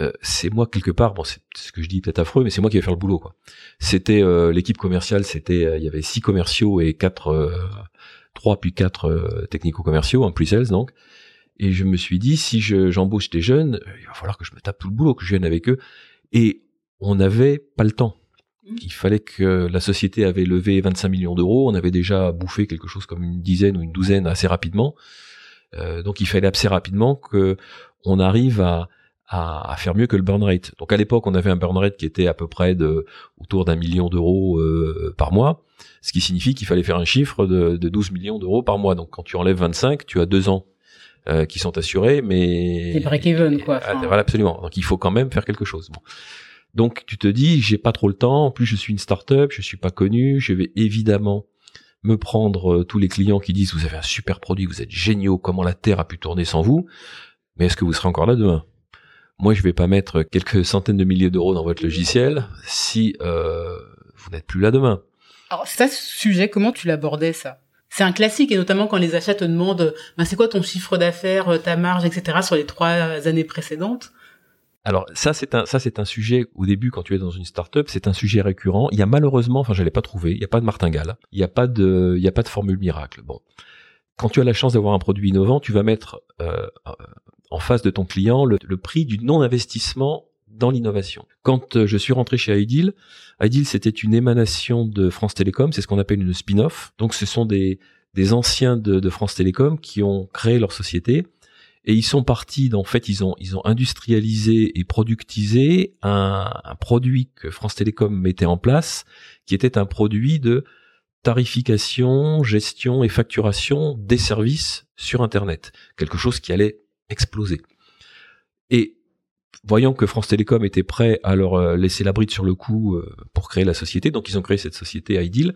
euh, c'est moi quelque part, bon c'est ce que je dis peut-être affreux, mais c'est moi qui vais faire le boulot quoi. C'était euh, l'équipe commerciale, c'était il y avait six commerciaux et quatre, trois puis quatre technico-commerciaux, en plus sales donc. Et je me suis dit si je, j'embauche des jeunes, il va falloir que je me tape tout le boulot, que je vienne avec eux. Et on n'avait pas le temps. Mmh. Il fallait que la société avait levé 25 millions d'euros, on avait déjà bouffé quelque chose comme une dizaine ou une douzaine assez rapidement. Euh, donc il fallait assez rapidement que on arrive à, à, faire mieux que le burn rate. Donc à l'époque, on avait un burn rate qui était à peu près de autour d'un million d'euros euh, par mois, ce qui signifie qu'il fallait faire un chiffre de, de 12 millions d'euros par mois. Donc quand tu enlèves 25, tu as deux ans euh, qui sont assurés, mais des break-even quoi. Ah, voilà, absolument. Donc il faut quand même faire quelque chose. Bon. Donc tu te dis, j'ai pas trop le temps. En plus, je suis une start-up, je suis pas connu. Je vais évidemment me prendre euh, tous les clients qui disent vous avez un super produit, vous êtes géniaux, comment la terre a pu tourner sans vous? Mais est-ce que vous serez encore là demain? Moi, je vais pas mettre quelques centaines de milliers d'euros dans votre logiciel si euh, vous n'êtes plus là demain. Alors ça, ce sujet, comment tu l'abordais ça? C'est un classique et notamment quand les achats te demandent ben, c'est quoi ton chiffre d'affaires, euh, ta marge, etc. sur les trois années précédentes. Alors ça c'est un ça c'est un sujet au début quand tu es dans une startup c'est un sujet récurrent. Il y a malheureusement enfin je l'ai pas trouvé il y a pas de martingale il y a pas de il y a pas de formule miracle. Bon quand tu as la chance d'avoir un produit innovant tu vas mettre euh, en face de ton client le, prix du non investissement dans l'innovation. Quand euh, je suis rentré chez Ideal, Ideal c'était une émanation de France Télécom c'est ce qu'on appelle une spin-off donc ce sont des des anciens de, de France Télécom qui ont créé leur société et ils sont partis, en fait, ils ont, ils ont industrialisé et productisé un, un produit que France Télécom mettait en place, qui était un produit de tarification, gestion et facturation des services sur Internet. Quelque chose qui allait exploser. Et voyant que France Télécom était prêt à leur euh, laisser la bride sur le coup euh, pour créer la société, donc ils ont créé cette société Ideal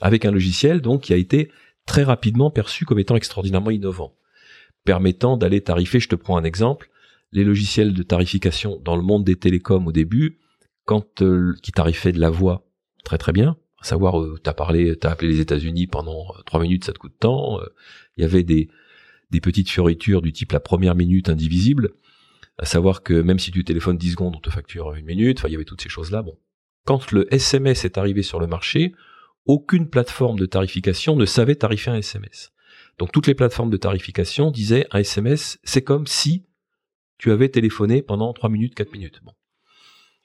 avec un logiciel donc qui a été très rapidement perçu comme étant extraordinairement innovant permettant d'aller tarifer. Je te prends un exemple. Les logiciels de tarification dans le monde des télécoms au début, quand euh, qui tarifaient de la voix très très bien, à savoir euh, t'as parlé, t'as appelé les États-Unis pendant euh, trois minutes, ça te coûte tant. Il y avait des des petites fioritures du type la première minute indivisible, à savoir que même si tu téléphones 10 secondes, on te facture une minute. Enfin, il y avait toutes ces choses-là. Bon, quand le SMS est arrivé sur le marché, aucune plateforme de tarification ne savait tarifer un SMS. Donc toutes les plateformes de tarification disaient un SMS, c'est comme si tu avais téléphoné pendant 3 minutes, 4 minutes. Bon.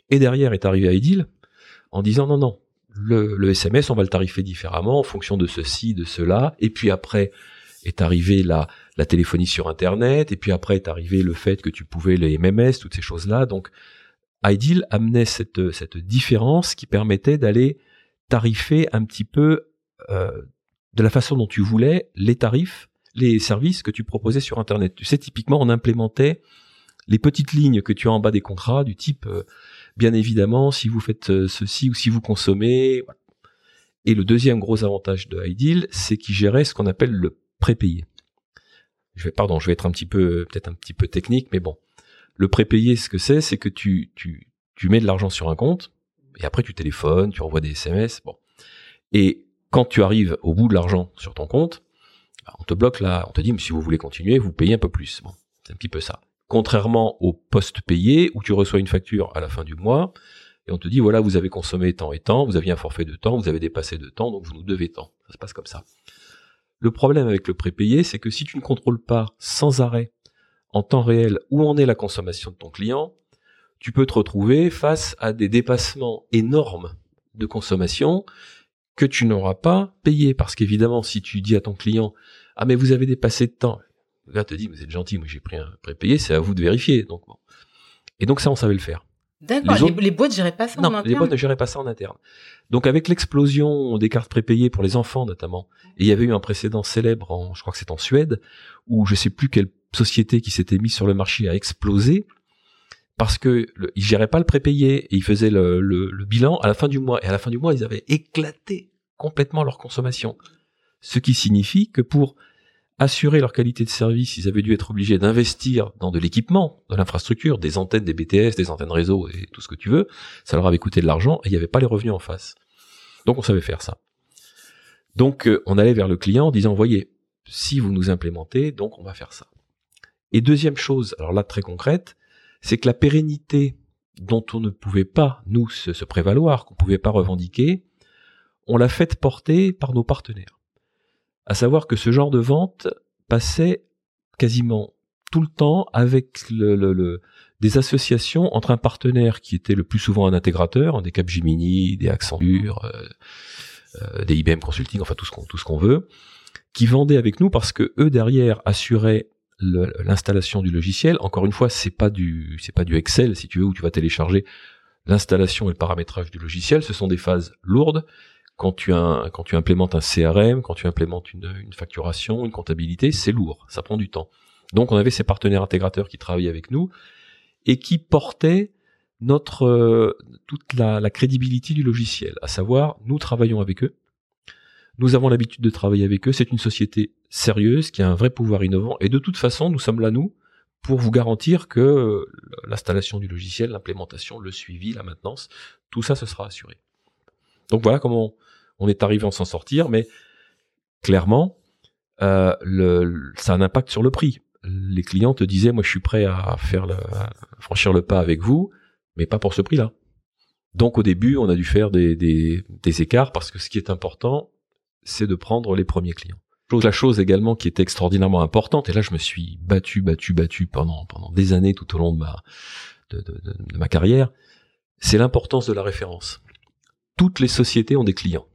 Et derrière est arrivé Ideal en disant non, non, le, SMS, on va le tarifer différemment en fonction de ceci, de cela. Et puis après est arrivée la, la téléphonie sur Internet, et puis après est arrivé le fait que tu pouvais les MMS, toutes ces choses-là. Donc, Ideal amenait cette, cette différence qui permettait d'aller tarifer un petit peu euh, de la façon dont tu voulais les tarifs, les services que tu proposais sur Internet. Tu sais, typiquement, on implémentait les petites lignes que tu as en bas des contrats du type, euh, bien évidemment, si vous faites euh, ceci ou si vous consommez. Et le deuxième gros avantage de Ideal, c'est qu'il gérait ce qu'on appelle le prépayé. Je vais, pardon, je vais être un petit peu, peut-être un petit peu technique, mais bon. Le prépayé, ce que c'est, c'est que tu, tu, tu mets de l'argent sur un compte, et après tu téléphones, tu envoies des SMS, bon. Et quand tu arrives au bout de l'argent sur ton compte, bah, on te bloque là, on te dit, mais si vous voulez continuer, vous payez un peu plus. Bon, c'est un petit peu ça. Contrairement au poste payé, où tu reçois une facture à la fin du mois, et on te dit, voilà, vous avez consommé tant et tant, vous aviez un forfait de temps, vous avez dépassé de temps, donc vous nous devez tant. Ça se passe comme ça. Le problème avec le prépayé, c'est que si tu ne contrôles pas sans arrêt, en temps réel, où en est la consommation de ton client, tu peux te retrouver face à des dépassements énormes de consommation que tu n'auras pas payé. Parce qu'évidemment, si tu dis à ton client, ah mais vous avez dépassé de temps, le gars te dit, vous êtes gentil, moi j'ai pris un prépayé, c'est à vous de vérifier. Donc, Et donc ça, on savait le faire. D'accord, les, les, boîtes géraient pas ça non, en interne les boîtes ne géraient pas ça en interne. Donc avec l'explosion des cartes prépayées pour les enfants notamment, et il y avait eu un précédent célèbre, en, je crois que c'est en Suède, où je sais plus quelle société qui s'était mise sur le marché a explosé, parce que le, ils géraient pas le prépayé et ils faisaient le, le, le, bilan à la fin du mois. Et à la fin du mois, ils avaient éclaté complètement leur consommation. Ce qui signifie que pour assurer leur qualité de service, ils avaient dû être obligés d'investir dans de l'équipement, de l'infrastructure, des antennes, des BTS, des antennes réseau et tout ce que tu veux. Ça leur avait coûté de l'argent et il n'y avait pas les revenus en face. Donc on savait faire ça. Donc euh, on allait vers le client en disant, voyez, si vous nous implémentez, donc on va faire ça. Et deuxième chose, alors là très concrète, c'est que la pérennité dont on ne pouvait pas, nous, se, se prévaloir, qu'on ne pouvait pas revendiquer, on l'a fait porter par nos partenaires. À savoir que ce genre de vente passait quasiment tout le temps avec des associations entre un partenaire qui était le plus souvent un intégrateur, des Capgemini, des Accenture, euh, euh, des IBM Consulting, enfin tout ce qu'on tout ce veut, qui vendait avec nous parce que eux derrière assuraient l'installation du logiciel. Encore une fois, c'est pas du c'est pas du Excel si tu veux où tu vas télécharger l'installation et le paramétrage du logiciel. Ce sont des phases lourdes. Quand tu, implémentes un CRM, quand tu implémentes une, facturation, une comptabilité, c'est lourd, ça prend du temps. Donc on avait ces partenaires intégrateurs qui travaillaient avec nous et qui portaient euh, toute la, la crédibilité du logiciel, à savoir nous travaillons avec eux, nous avons l'habitude de travailler avec eux. C'est une société sérieuse qui a un vrai pouvoir innovant. Et de toute façon, nous sommes là, nous, pour vous garantir que euh, l'installation du logiciel, l'implémentation, le suivi, la maintenance, tout ça, ce sera assuré. Donc voilà comment on est arrivé à s'en sortir. Mais clairement, euh, ça a un impact sur le prix. Les clients te disaient, moi, je suis prêt à faire franchir le pas avec vous, mais pas pour ce prix-là. Donc au début, on a dû faire des, écarts parce que ce qui est important, c'est de prendre les premiers clients. La chose également qui est extraordinairement importante, et là je me suis battu, battu, battu pendant des années tout au long de ma carrière, c'est l'importance de la référence. Toutes les sociétés ont des clients.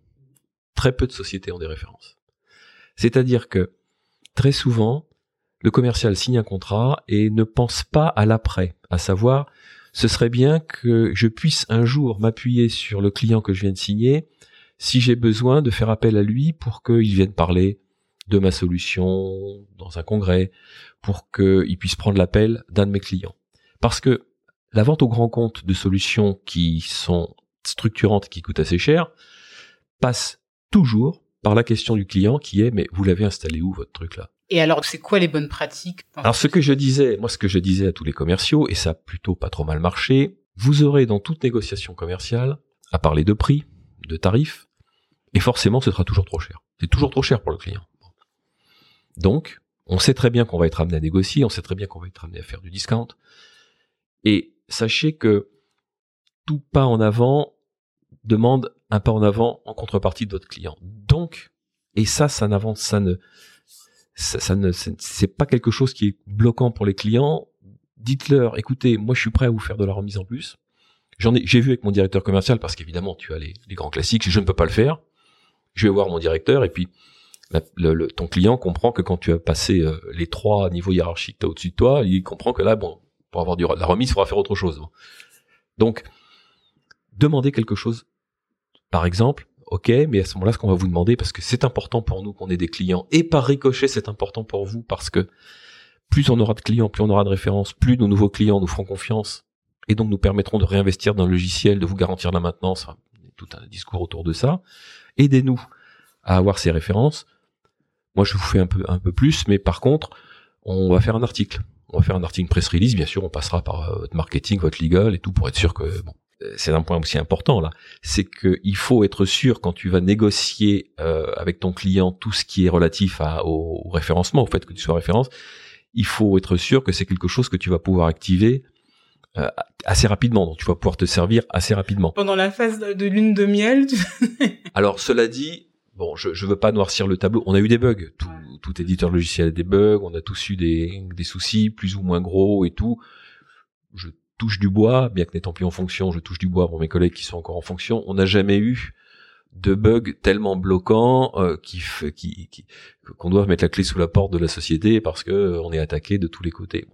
Très peu de sociétés ont des références. C'est-à-dire que très souvent, le commercial signe un contrat et ne pense pas à l'après, à savoir, ce serait bien que je puisse un jour m'appuyer sur le client que je viens de signer si j'ai besoin de faire appel à lui pour qu'il vienne parler de ma solution dans un congrès, pour qu'il puisse prendre l'appel d'un de mes clients. Parce que la vente au grand compte de solutions qui sont structurantes, qui coûtent assez cher, passe toujours par la question du client qui est mais vous l'avez installé où votre truc là? Et alors c'est quoi les bonnes pratiques? Alors ce que je disais, moi ce que je disais à tous les commerciaux et ça a plutôt pas trop mal marché, vous aurez dans toute négociation commerciale à parler de prix, de tarifs, et forcément ce sera toujours trop cher. C'est toujours trop cher pour le client. Donc, on sait très bien qu'on va être amené à négocier, on sait très bien qu'on va être amené à faire du discount. Et sachez que tout pas en avant demande un pas en avant en contrepartie de votre client. Donc, et ça, ça n'avance, ça ne, ça, ne, c'est pas quelque chose qui est bloquant pour les clients. Dites-leur, écoutez, moi je suis prêt à vous faire de la remise en plus. J'en ai, j'ai vu avec mon directeur commercial parce qu'évidemment tu as les, les grands classiques, je ne peux pas le faire je vais voir mon directeur et puis ton client comprend que quand tu as passé euh, les trois niveaux hiérarchiques que au-dessus de toi, il comprend que là, bon, pour avoir du, la remise, il faudra faire autre chose. Donc, demander quelque chose, par exemple, ok, mais à ce moment-là, ce qu'on va vous demander, parce que c'est important pour nous qu'on ait des clients, et par ricochet, c'est important pour vous, parce que plus on aura de clients, plus on aura de références, plus nos nouveaux clients nous feront confiance, et donc nous permettront de réinvestir dans le logiciel, de vous garantir la maintenance, tout un discours autour de ça. Aidez-nous à avoir ces références, moi, je vous fais un peu, un peu plus, mais par contre, on va faire un article. On va faire un article press release, bien sûr, on passera par euh, votre marketing, votre legal et tout pour être sûr que bon, c'est un point aussi important là, c'est qu'il faut être sûr quand tu vas négocier euh, avec ton client tout ce qui est relatif à, au, référencement, au fait que tu sois référence, il faut être sûr que c'est quelque chose que tu vas pouvoir activer assez rapidement, donc tu vas pouvoir te servir assez rapidement. Pendant la phase de lune de miel. Alors cela dit, bon, je, je veux pas noircir le tableau. On a eu des bugs. Tout, tout éditeur logiciel a des bugs. On a tous eu des, des soucis, plus ou moins gros et tout. Je touche du bois, bien que n'étant plus en fonction, je touche du bois pour mes collègues qui sont encore en fonction. On n'a jamais eu de bugs tellement bloquants euh, qui, qui, qui qu'on doit mettre la clé sous la porte de la société parce que euh, on est attaqué de tous les côtés.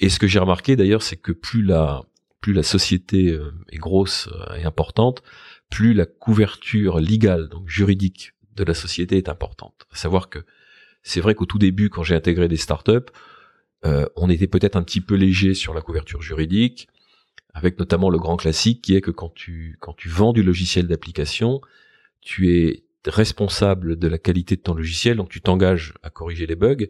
Et ce que j'ai remarqué d'ailleurs, c'est que plus la plus la société euh, est grosse et importante, plus la couverture légale, donc juridique de la société est importante. À savoir que c'est vrai qu'au tout début, quand j'ai intégré des startups, euh, on était peut-être un petit peu léger sur la couverture juridique, avec notamment le grand classique qui est que quand tu quand tu vends du logiciel d'application, tu es responsable de la qualité de ton logiciel, donc tu t'engages à corriger les bugs,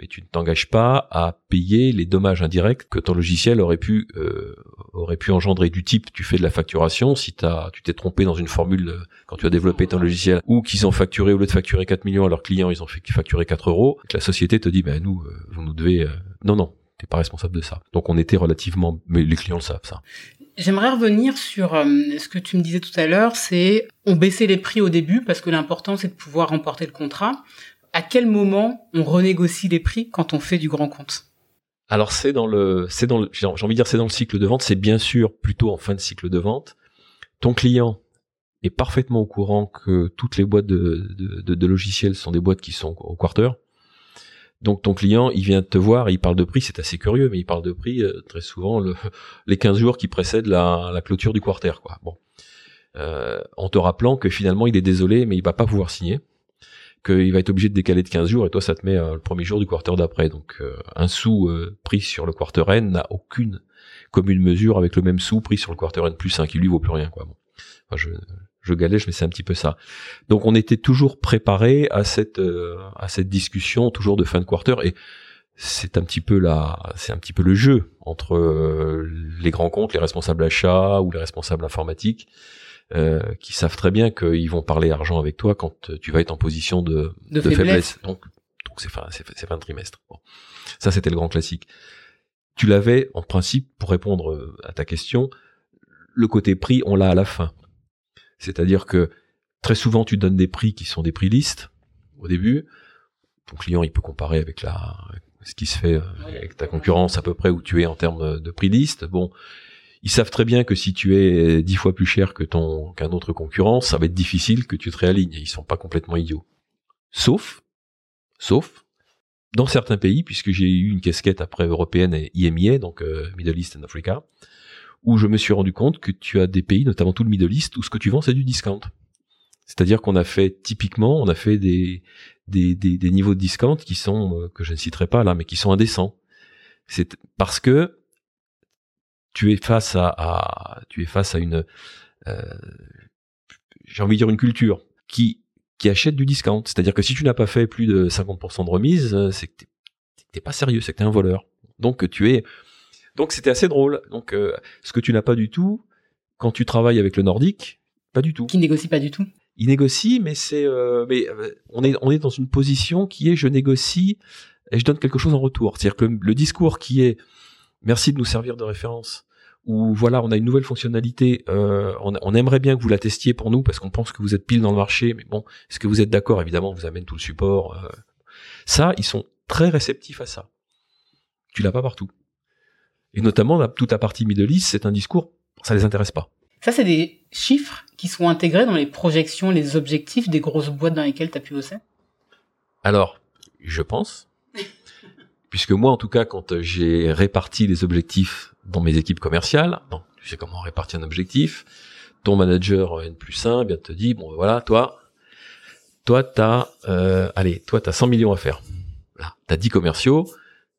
mais tu ne t'engages pas à payer les dommages indirects que ton logiciel aurait pu euh, aurait pu engendrer du type. Tu fais de la facturation. Si as, tu t'es trompé dans une formule euh, quand tu as développé ton logiciel ou qu'ils ont facturé au lieu de facturer 4 millions à leurs clients ils ont fait facturer 4 euros que la société te dit ben nous euh, vous nous devez non non t'es pas responsable de ça. Donc on était relativement mais les clients le savent ça. J'aimerais revenir sur ce que tu me disais tout à l'heure, c'est on baissait les prix au début parce que l'important c'est de pouvoir remporter le contrat à quel moment on renégocie les prix quand on fait du grand compte? Alors c'est dans le, c'est dans j'ai envie de dire c'est dans le cycle de vente. C'est bien sûr plutôt en fin de cycle de vente. Ton client est parfaitement au courant que toutes les boîtes de, logiciels sont des boîtes qui sont au quarter. Donc ton client, il vient te voir, il parle de prix, c'est assez curieux, mais il parle de prix euh, très souvent le, les 15 jours qui précèdent la, clôture du quarter. Bon, euh, en te rappelant que finalement il est désolé, mais il va pas pouvoir signer qu'il va être obligé de décaler de 15 jours et toi ça te met euh, le premier jour du quarter d'après. Donc euh, un sou euh, pris sur le quarter N n'a aucune commune mesure avec le même sou pris sur le quarter N plus 1 qui lui vaut plus rien quoi. Bon. Je, je galège mais c'est un petit peu ça. Donc on était toujours préparé à cette à cette discussion toujours de fin de quarter et c'est un petit peu la c'est un petit peu le jeu entre les grands comptes, les responsables achats ou les responsables informatiques euh, qui savent très bien qu'ils vont parler argent avec toi quand tu vas être en position de, de, faiblesse. Donc, donc c'est fin, c'est fin de trimestre. Bon. Ça, c'était le grand classique. Tu l'avais, en principe, pour répondre euh, à ta question, le côté prix, on l'a à la fin. C'est-à-dire que très souvent, tu donnes des prix qui sont des prix listes au début. Ton client, il peut comparer avec la ce qui se fait euh, avec ta concurrence à peu près où tu es en termes de prix liste. Bon, ils savent très bien que si tu es dix fois plus cher que ton qu'un autre concurrent, ça va être difficile que tu te réalignes. Ils sont pas complètement idiots. Sauf, sauf dans certains pays, puisque j'ai eu une casquette après européenne et IMIA, donc euh, Middle East and Africa, où je me suis rendu compte que tu as des pays, notamment tout le Middle East, où ce que tu vends c'est du discount. C'est-à-dire qu'on a fait typiquement, on a fait des des, des, niveaux de discount qui sont euh, que je ne citerai pas là, mais qui sont indécents. C'est parce que tu es face à, tu es face à une, euh, j'ai envie de dire une culture qui qui achète du discount. C'est-à-dire que si tu n'as pas fait plus de 50% de remise, euh, c'est que t'es pas sérieux, c'est que t'es un voleur. Donc tu es, donc c'était assez drôle. Donc euh, ce que tu n'as pas du tout quand tu travailles avec le nordique, pas du tout. Qui négocie pas du tout. Il négocie, mais c'est, mais on est on est dans une position qui est je négocie et je donne quelque chose en retour. C'est-à-dire que le discours qui est merci de nous servir de référence ou voilà, on a une nouvelle fonctionnalité, euh, on, aimerait bien que vous la testiez pour nous parce qu'on pense que vous êtes pile dans le marché, mais bon, est-ce que vous êtes d'accord? Évidemment, on vous amène tout le support. Euh. Ça, ils sont très réceptifs à ça. Tu l'as pas partout. Et notamment, toute la partie Middle East, c'est un discours, ça les intéresse pas. Ça, c'est des chiffres qui sont intégrés dans les projections, les objectifs des grosses boîtes dans lesquelles tu as pu bosser? Alors, je pense, puisque moi, en tout cas, quand j'ai réparti les objectifs dans mes équipes commerciales, donc, tu sais comment on répartit un objectif, ton manager N plus 1 bien te dit, bon voilà, toi, toi t'as, euh, allez, toi t'as 100 millions à faire. Là, t'as 10 commerciaux,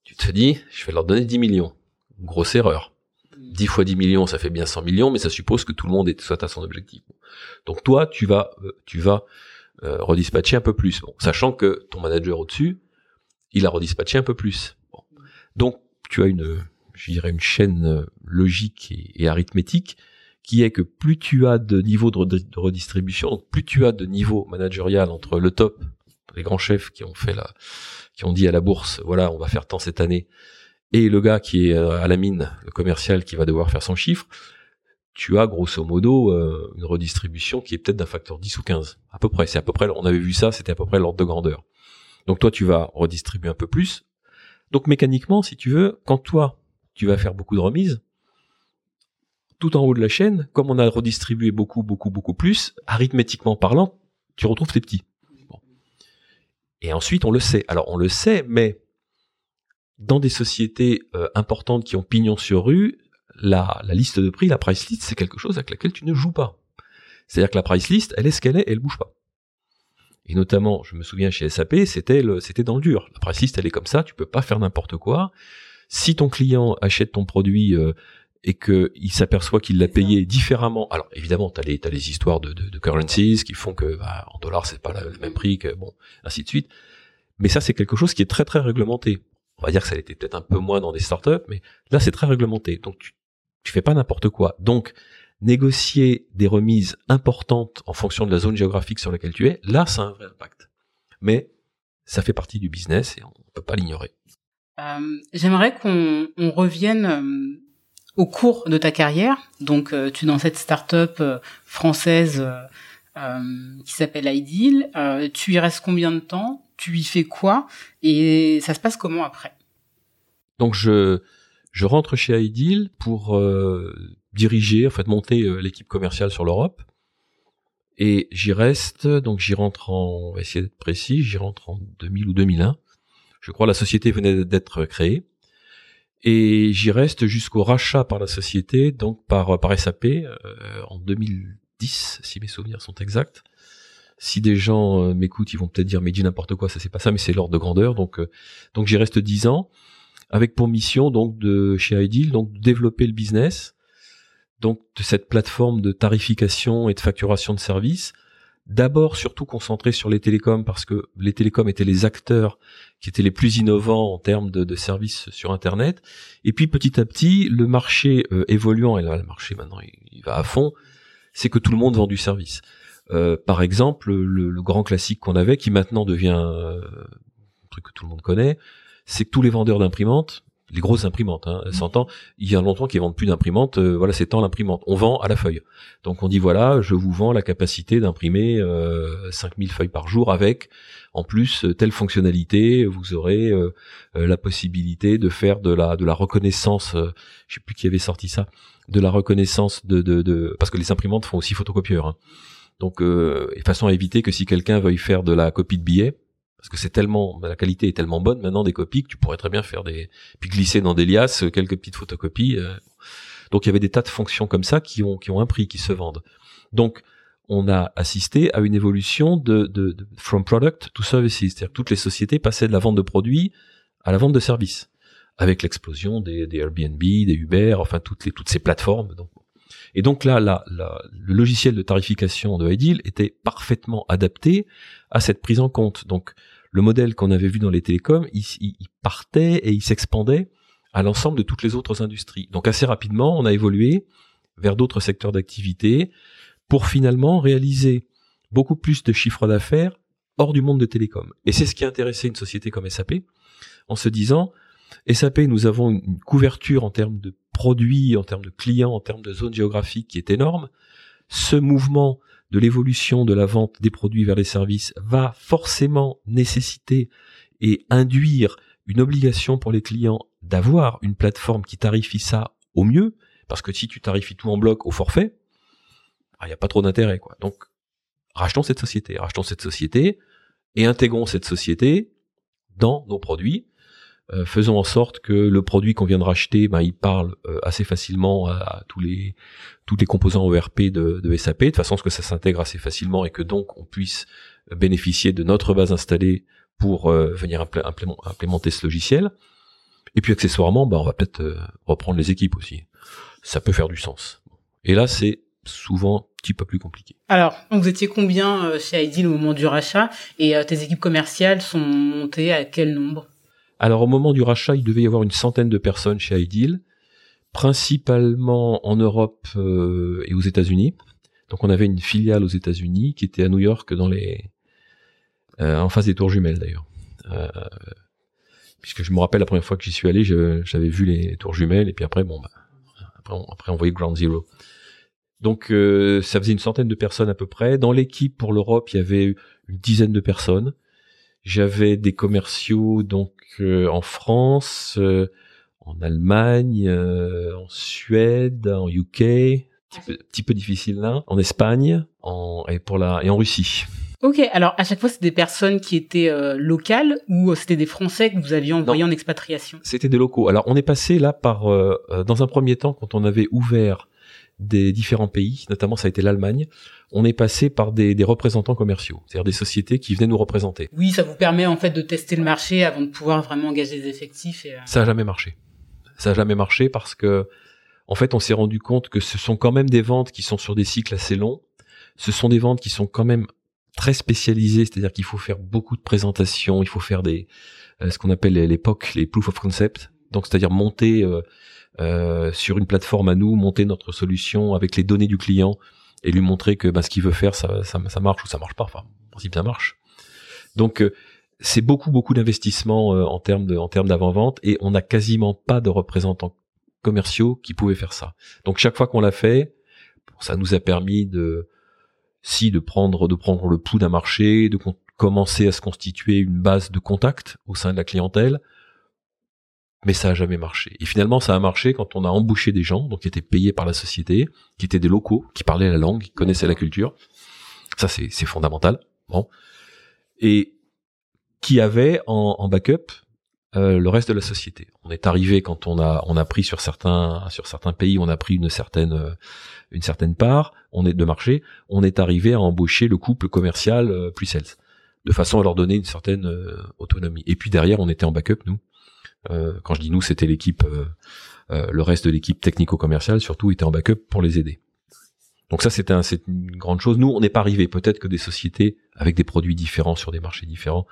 tu te dis, je vais leur donner 10 millions. Grosse erreur. 10 fois 10 millions, ça fait bien 100 millions, mais ça suppose que tout le monde est, soit à son objectif. Donc toi, tu vas, euh, tu vas euh, redispatcher un peu plus, bon, sachant que ton manager au-dessus, il a redispatché un peu plus. Donc tu as une, je dirais, une chaîne euh, logique et, arithmétique qui est que plus tu as de niveau de, redistribution, plus tu as de niveau managérial entre le top, les grands chefs qui ont fait la, qui ont dit à la bourse, voilà, on va faire tant cette année, et le gars qui est euh, à la mine, le commercial qui va devoir faire son chiffre, tu as grosso modo euh, une redistribution qui est peut-être d'un facteur 10 ou 15, à peu près. C'est à peu près, on avait vu ça, c'était à peu près l'ordre de grandeur. Donc toi, tu vas redistribuer un peu plus. Donc mécaniquement, si tu veux, quand toi, tu vas faire beaucoup de remises, tout en haut de la chaîne, comme on a redistribué beaucoup, beaucoup, beaucoup plus, arithmétiquement parlant, tu retrouves tes petits. Et ensuite, on le sait. Alors, on le sait, mais dans des sociétés euh, importantes qui ont pignon sur rue, la, la liste de prix, la price list, c'est quelque chose avec laquelle tu ne joues pas. C'est-à-dire que la price list, elle est ce qu'elle est, elle bouge pas. Et notamment, je me souviens chez SAP, c'était c'était dans le dur. La price list, elle est comme ça, tu peux pas faire n'importe quoi. Si ton client achète ton produit euh, et qu'il s'aperçoit qu'il l'a payé différemment, alors évidemment, tu as les, les histoires de, de, de, currencies qui font que bah, en dollars, c'est pas le même prix que bon, ainsi de suite. Mais ça, c'est quelque chose qui est très très réglementé on va dire que ça été peut-être un peu moins dans des startups, mais là c'est très réglementé. Donc tu, tu fais pas n'importe quoi. Donc négocier des remises importantes en fonction de la zone géographique sur laquelle tu es, là ça a un vrai impact. Mais ça fait partie du business et on ne peut pas l'ignorer. Euh, J'aimerais qu'on on revienne euh, au cours de ta carrière. Donc euh, tu es dans cette startup française qui s'appelle Ideal. tu y restes combien de temps? Tu y fais quoi? Et ça se passe comment après? Donc je je rentre chez Ideal pour diriger, en fait monter euh, l'équipe commerciale sur l'Europe. Et j'y reste, donc j'y rentre en, on va essayer d'être précis, j'y rentre en 2000 ou 2001. Je crois la société venait d'être créée. Et j'y reste jusqu'au rachat par la société, donc par, par SAP, euh, en 2010, si mes souvenirs sont exacts si des gens euh, m'écoutent, ils vont peut-être dire mais dis n'importe quoi, ça c'est pas ça, mais c'est l'ordre de grandeur. Donc euh, donc j'y reste dix ans avec pour mission donc de chez Ideal donc de développer le business donc de cette plateforme de tarification et de facturation de services. D'abord surtout concentré sur les télécoms parce que les télécoms étaient les acteurs qui étaient les plus innovants en termes de, de services sur Internet. Et puis petit à petit, le marché euh, évoluant, et là le marché maintenant il va à fond, c'est que tout le monde vend du service. Euh, par exemple, le, grand classique qu'on avait, qui maintenant devient euh, un truc que tout le monde connaît, c'est que tous les vendeurs d'imprimantes, les grosses imprimantes, hein, mmh. s'entend, il y a longtemps qu'ils vendent plus d'imprimantes, euh, voilà, c'est tant l'imprimante. On vend à la feuille. Donc on dit voilà, je vous vends la capacité d'imprimer euh, 5000 feuilles par jour avec en plus telle fonctionnalité, vous aurez la possibilité de faire de la de la reconnaissance, je sais plus qui avait sorti ça, de la reconnaissance de de, de parce que les imprimantes font aussi photocopieurs. Hein. Donc, euh, façon à éviter que si quelqu'un veuille faire de la copie de billets, parce que c'est tellement, la qualité est tellement bonne maintenant des copies que tu pourrais très bien faire des, puis glisser dans des liasses euh, quelques petites photocopies. Euh. Donc il y avait des tas de fonctions comme ça qui ont qui ont un prix, qui se vendent. Donc on a assisté à une évolution de, de, de from product to services, c'est-à-dire toutes les sociétés passaient de la vente de produits à la vente de services, avec l'explosion des, des Airbnb, des Uber, enfin toutes les toutes ces plateformes. Donc et donc là, là, le logiciel de tarification de Ideal était parfaitement adapté à cette prise en compte. Donc le modèle qu'on avait vu dans les télécoms, il, partait et il s'expandait à l'ensemble de toutes les autres industries. Donc assez rapidement, on a évolué vers d'autres secteurs d'activité pour finalement réaliser beaucoup plus de chiffres d'affaires hors du monde de télécom. Et c'est ce qui a intéressé une société comme SAP en se disant, SAP, nous avons une couverture en termes de produits, en termes de clients, en termes de zones géographiques qui est énorme. Ce mouvement de l'évolution de la vente des produits vers les services va forcément nécessiter et induire une obligation pour les clients d'avoir une plateforme qui tarifie ça au mieux, parce que si tu tarifies tout en bloc au forfait, il ah, n'y a pas trop d'intérêt. quoi. Donc, rachetons cette société. Rachetons cette société, et intégrons cette société dans nos produits. Euh, faisons en sorte que le produit qu'on vient de racheter, ben, il parle euh, assez facilement à, tous les tous les composants ORP de, SAP, de façon que ça s'intègre assez facilement et que donc on puisse bénéficier de notre base installée pour euh, venir implémenter ce logiciel. Et puis accessoirement, ben, on va peut-être reprendre les équipes aussi. Ça peut faire du sens. Et là, c'est souvent un petit peu plus compliqué. Alors, vous étiez combien chez Ideal au moment du rachat? Et tes équipes commerciales sont montées à quel nombre? Alors au moment du rachat, il devait y avoir une centaine de personnes chez Ideal, principalement en Europe euh, et aux États-Unis. Donc on avait une filiale aux États-Unis qui était à New York dans les euh, en face des tours jumelles d'ailleurs. Euh, puisque je me rappelle la première fois que j'y suis allé, j'avais vu les tours jumelles et puis après bon bah, après, on, après on voyait Ground Zero. Donc ça faisait une centaine de personnes à peu près. Dans l'équipe pour l'Europe, il y avait une dizaine de personnes. J'avais des commerciaux donc euh, en France, euh, en Allemagne, euh, en Suède, en UK, petit peu, petit peu difficile là, en Espagne, en et pour la et en Russie. Ok, alors à chaque fois c'était des personnes qui étaient locales ou c'était des Français que vous aviez envoyés en expatriation? C'était des locaux. Alors on est passé là par dans un premier temps quand on avait ouvert des différents pays, notamment ça a été l'Allemagne, on est passé par des, représentants commerciaux, c'est-à-dire des sociétés qui venaient nous représenter. Oui, ça vous permet en fait de tester le marché avant de pouvoir vraiment engager des effectifs. Et... Euh, ça a jamais marché. Ça a jamais marché parce que, en fait, on s'est rendu compte que ce sont quand même des ventes qui sont sur des cycles assez longs. Ce sont des ventes qui sont quand même très spécialisées, c'est-à-dire qu'il faut faire beaucoup de présentations, il faut faire des euh, ce qu'on appelle l'époque les proof of concept, donc c'est-à-dire monter euh, euh, sur une plateforme à nous, monter notre solution avec les données du client et lui montrer que bah, ce qu'il veut faire, ça, ça, ça, marche ou ça marche pas. Enfin, en principe, ça marche. Donc, euh, c'est beaucoup, beaucoup d'investissement euh, en termes de, en termes d'avant-vente et on n'a quasiment pas de représentants commerciaux qui pouvaient faire ça. Donc, chaque fois qu'on l'a fait, ça nous a permis de, si de prendre, de prendre le pouls d'un marché, de commencer à se constituer une base de contact au sein de la clientèle, mais ça a jamais marché. Et finalement, ça a marché quand on a embauché des gens, donc qui étaient payés par la société, qui étaient des locaux, qui parlaient la langue, qui connaissaient la culture. Ça, c'est fondamental. Bon. Et qui avaient en, en backup euh, le reste de la société. On est arrivé quand on a on a pris sur certains sur certains pays, on a pris une certaine euh, une certaine part, on est de marché, on est arrivé à embaucher le couple commercial euh, plus sales, de façon à leur donner une certaine euh, autonomie. Et puis derrière, on était en backup nous quand je dis nous, c'était l'équipe, euh, euh, le reste de l'équipe technico-commerciale surtout était en backup pour les aider. Donc ça, c'était un, une grande chose. Nous, on n'est pas arrivé. Peut-être que des sociétés avec des produits différents sur des marchés différents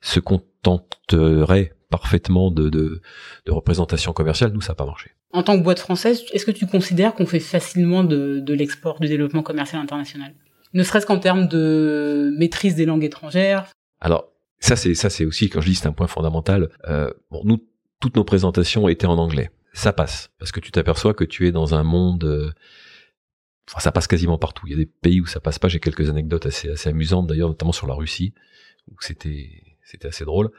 se contenteraient parfaitement de, de, de représentation commerciale. Nous, ça n'a pas marché. En tant que boîte française, est-ce que tu considères qu'on fait facilement de, de l'export, du développement commercial international? Ne serait-ce qu'en termes de maîtrise des langues étrangères? Alors, ça, c'est ça, c'est aussi quand je dis c'est un point fondamental. Euh, bon, nous, toutes nos présentations étaient en anglais. Ça passe parce que tu t'aperçois que tu es dans un monde. Euh, enfin, ça passe quasiment partout. Il y a des pays où ça passe pas. J'ai quelques anecdotes assez assez amusantes d'ailleurs, notamment sur la Russie où c'était c'était assez drôle.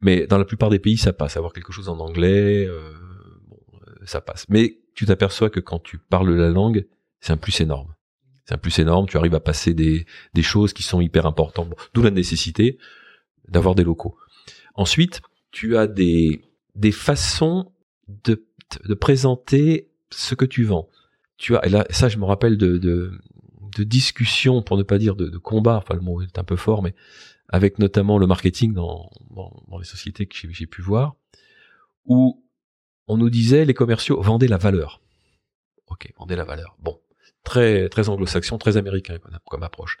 Mais dans la plupart des pays, ça passe. Avoir quelque chose en anglais, euh, euh, ça passe. Mais tu t'aperçois que quand tu parles la langue, c'est un plus énorme. C'est un plus énorme. Tu arrives à passer des des choses qui sont hyper importantes. D'où la nécessité d'avoir des locaux. Ensuite, tu as des, des façons de, de présenter ce que tu vends. Tu as, et là, ça, je me rappelle de, de, de discussions, pour ne pas dire de, de combats, enfin le mot est un peu fort, mais avec notamment le marketing dans, dans, dans les sociétés que j'ai pu voir, où on nous disait les commerciaux vendaient la valeur. Ok, vendez la valeur. Bon, très très anglo-saxon, très américain comme approche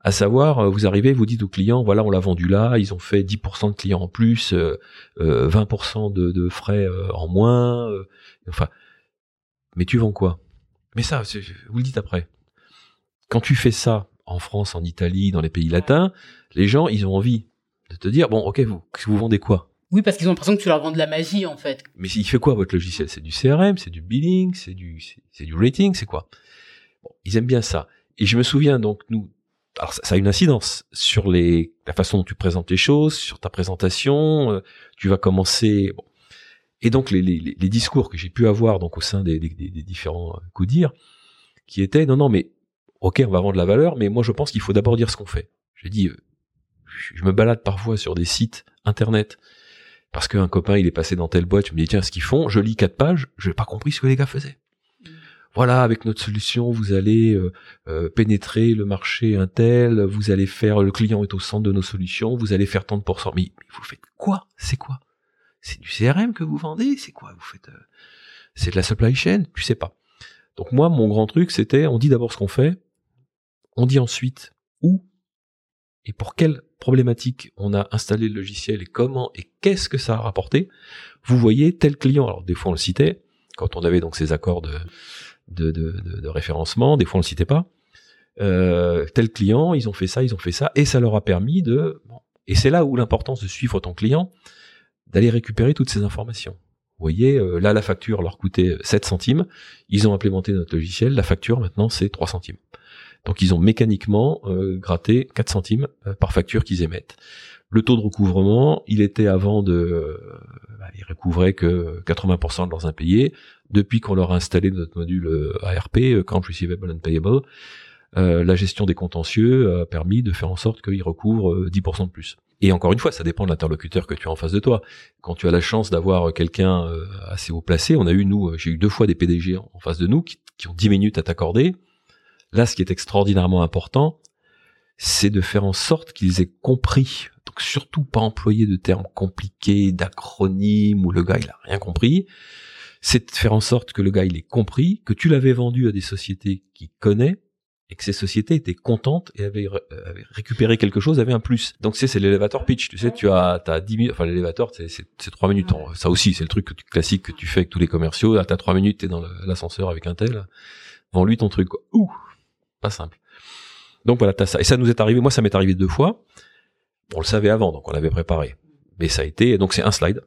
à savoir, euh, vous arrivez, vous dites aux clients, voilà, on l'a vendu là, ils ont fait 10% de clients en plus, euh, 20% euh, de, de, frais euh, en moins, enfin, mais tu vends quoi? Mais ça, vous le dites après. Quand tu fais ça en France, en Italie, dans les pays latins, les gens, ils ont envie de te dire, bon, ok, vous, vous vendez quoi? Oui, parce qu'ils ont l'impression que tu leur vends de la magie, en fait. Mais il fait quoi votre logiciel? C'est du CRM, c'est du billing, c'est du, c'est du rating, c'est quoi? Bon, Ils aiment bien ça. Et je me souviens donc, nous, alors ça, a une incidence sur les la façon dont tu présentes les choses, sur ta présentation. Euh, tu vas commencer. Et donc les, discours que j'ai pu avoir donc au sein des différents euh, coups dire, qui étaient non non mais ok on va vendre la valeur, mais moi je pense qu'il faut d'abord dire ce qu'on fait. J'ai dit euh, je me balade parfois sur des sites internet parce qu'un copain il est passé dans telle boîte, je me dis tiens ce qu'ils font, je lis quatre pages, je n'ai pas compris ce que les gars faisaient. Voilà, avec notre solution, vous allez euh, euh, pénétrer le marché Intel, vous allez faire, le client est au centre de nos solutions, vous allez faire tant de pourcents. Mais, mais vous faites quoi? C'est quoi? C'est du CRM que vous vendez? C'est quoi? Vous faites euh, C'est de la supply chain? Tu sais pas. Donc moi, mon grand truc, c'était, on dit d'abord ce qu'on fait, on dit ensuite où et pour quelle problématique on a installé le logiciel et comment et qu'est-ce que ça a rapporté. Vous voyez tel client, alors des fois on le citait, quand on avait donc ces accords de, de, de, de, référencement, des fois on le citait pas. Euh, tel client, ils ont fait ça, ils ont fait ça, et ça leur a permis de... et c'est là où l'importance de suivre ton client, d'aller récupérer toutes ces informations. Vous voyez, euh, là la facture leur coûtait 7 centimes, ils ont implémenté notre logiciel, la facture maintenant c'est 3 centimes. Donc ils ont mécaniquement euh, gratté 4 centimes euh, par facture qu'ils émettent. Le taux de recouvrement, il était avant de, euh, bah, ils recouvraient que 80% de leurs impayés. Depuis qu'on leur a installé notre module ARP, Account Receivable and Payable, la gestion des contentieux a permis de faire en sorte qu'ils recouvrent 10% de plus. Et encore une fois, ça dépend de l'interlocuteur que tu as en face de toi. Quand tu as la chance d'avoir quelqu'un assez haut placé, on a eu nous, j'ai eu deux fois des PDG en face de nous qui, qui ont 10 minutes à t'accorder Là, ce qui est extraordinairement important, c'est de faire en sorte qu'ils aient compris. Donc surtout pas employer de termes compliqués, d'acronymes où le gars il a rien compris. C'est de faire en sorte que le gars il ait compris, que tu l'avais vendu à des sociétés qui connaissent et que ces sociétés étaient contentes et avaient, récupéré quelque chose, avaient un plus. Donc c'est c'est l'élévateur pitch. Tu sais, tu as t'as 10 minutes, enfin l'élévateur c'est c'est trois minutes. Ça aussi c'est le truc classique que tu fais avec tous les commerciaux. T'as trois minutes, t'es dans l'ascenseur avec un tel. Vends-lui ton truc. Ouh, pas simple. Donc voilà, t'as ça. Et ça nous est arrivé, moi ça m'est arrivé deux fois. On le savait avant, donc on l'avait préparé. Mais ça a été, donc c'est un slide.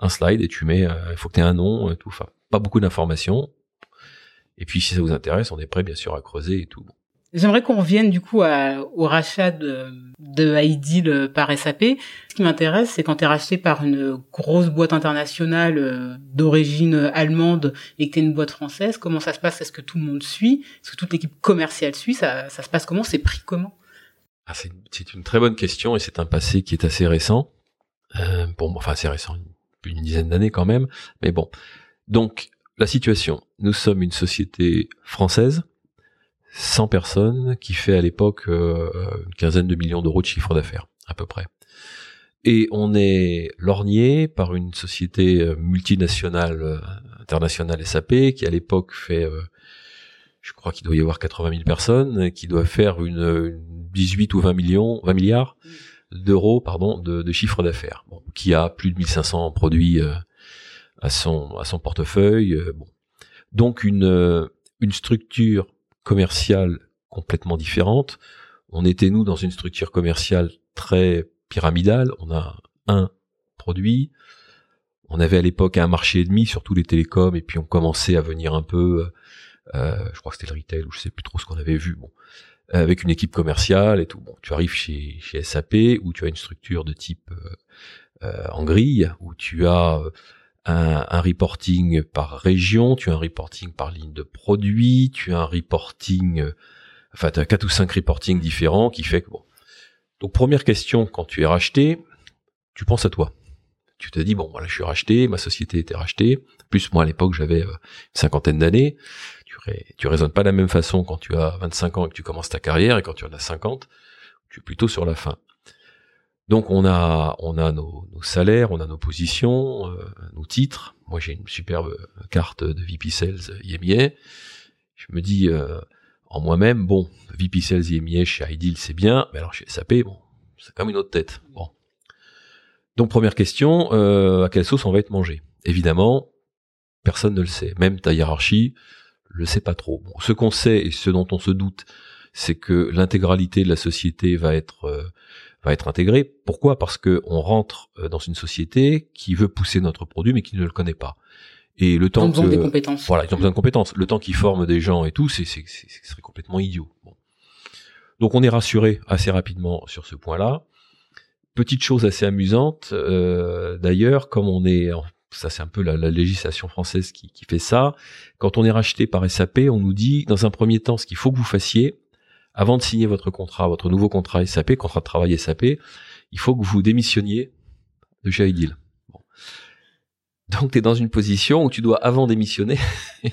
Un slide et tu mets, euh, il faut que tu aies un nom et tout. Enfin, pas beaucoup d'informations. Et puis si ça vous intéresse, on est prêt bien sûr à creuser et tout. J'aimerais qu'on revienne du coup au rachat de, de Ideal par SAP. Ce qui m'intéresse, c'est quand tu es racheté par une grosse boîte internationale euh, d'origine allemande et que tu es une boîte française, comment ça se passe? Est-ce que tout le monde suit? Est-ce que toute l'équipe commerciale suit? Ça, ça se passe comment? C'est pris comment? Ah, C'est une très bonne question et c'est un passé qui est assez récent. Euh, bon, enfin assez récent, une, dizaine d'années quand même. Mais bon, donc la situation, nous sommes une société française 100 personnes qui fait à l'époque euh, une quinzaine de millions d'euros de chiffre d'affaires, à peu près. Et on est lorgné par une société euh, multinationale, euh, internationale SAP, qui à l'époque fait, je crois qu'il doit y avoir 80 000 personnes, qui doit faire une, 18 ou 20 millions, 20 milliards d'euros, pardon, de, de chiffre d'affaires, bon, qui a plus de 1500 produits à son à son portefeuille. bon. Donc une une structure commerciale complètement différente. On était, nous, dans une structure commerciale très pyramidale. On a un produit. On avait à l'époque un marché et demi sur tous les télécoms et puis on commençait à venir un peu, euh, je crois que c'était le retail ou je sais plus trop ce qu'on avait vu. Bon, avec une équipe commerciale et tout. Bon, tu arrives chez, chez SAP où tu as une structure de type euh, euh, en grille où tu as un, reporting par région, tu as un reporting par ligne de produit, tu as un reporting, euh, enfin tu as quatre ou cinq reportings différents qui fait que bon. Donc première question, quand tu es racheté, tu penses à toi. Tu te dis bon voilà je suis racheté, ma société était rachetée. Plus moi à l'époque j'avais euh, une cinquantaine d'années. Tu, raisonnes pas de la même façon quand tu as 25 ans et que tu commences ta carrière et quand tu en as 50, tu es plutôt sur la fin. Donc on a on a nos, salaires, on a nos positions, euh, nos titres. Moi j'ai une superbe carte de VP Sales IMIA. Je me dis euh, en moi-même bon VP Sales IMIA chez Ideal c'est bien, mais alors chez SAP bon c'est comme une autre tête. Donc première question, euh, à quelle sauce on va être mangé? Évidemment, personne ne le sait. Même ta hiérarchie le sait pas trop. Bon, ce qu'on sait et ce dont on se doute, c'est que l'intégralité de la société va être va être intégré. Pourquoi? Parce que on rentre euh, dans une société qui veut pousser notre produit mais qui ne le connaît pas. Et le temps ils ont besoin des compétences. Voilà, ils ont besoin de compétences. Le temps qu'ils forment des gens et tout, c'est c'est ce serait complètement idiot. Bon. Donc on est rassuré assez rapidement sur ce point-là. Petite chose assez amusante, euh, d'ailleurs, comme on est, ça c'est un peu la, la législation française qui, qui, fait ça. Quand on est racheté par SAP, on nous dit dans un premier temps ce qu'il faut que vous fassiez, avant de signer votre contrat, votre nouveau contrat SAP, contrat de travail SAP, il faut que vous démissionniez de chez Ideal. Donc tu es dans une position où tu dois avant démissionner. et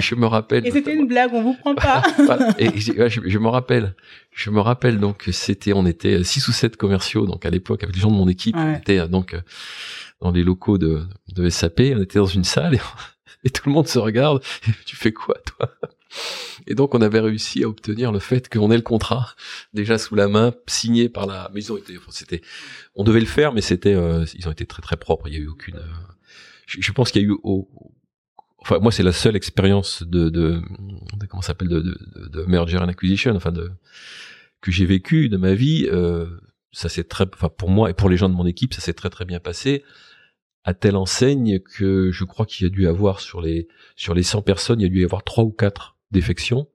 je me rappelle. Et c'était une blague, on vous prend pas. Et je, me rappelle, je me rappelle donc c'était, on était six ou sept commerciaux donc à l'époque avec les gens de mon équipe, on était euh, donc euh, dans les locaux de, de SAP, on était dans une salle et, tout le monde se regarde. Et tu fais quoi toi? Et donc on avait réussi à obtenir le fait qu'on ait le contrat déjà sous la main, signé par la maison. C'était, on devait le faire, mais c'était, euh, ils ont été très très propres. Il y a eu aucune, je, pense qu'il y a eu enfin moi c'est la seule expérience de, de, de comment s'appelle de, de, de, merger and acquisition enfin de que j'ai vécu de ma vie euh, ça s'est très enfin pour moi et pour les gens de mon équipe ça s'est très très bien passé. À telle enseigne que je crois qu'il y a dû avoir sur les sur les 100 personnes il y a dû y avoir trois ou quatre défections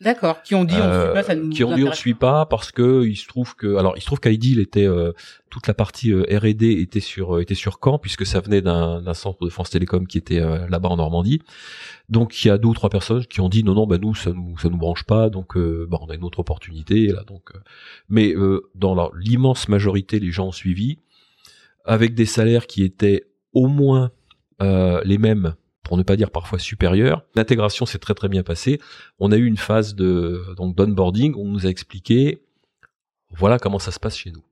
D'accord. Qui ont dit on ne suit pas, ça nous Qui ont dit on suit pas parce que il se trouve que alors il se trouve qu'Ideal était euh, toute la partie euh, R&D était sur euh, était sur Caen puisque ça venait d'un d'un centre de France Télécom qui était là-bas en Normandie. Donc il y a deux ou trois personnes qui ont dit non non bah nous ça nous ça nous branche pas donc bah, on a une autre opportunité là donc mais dans l'immense majorité les gens ont suivi avec des salaires qui étaient au moins les mêmes pour ne pas dire parfois supérieur. L'intégration s'est très très bien passée. On a eu une phase de donc d'onboarding où on nous a expliqué voilà comment ça se passe chez nous.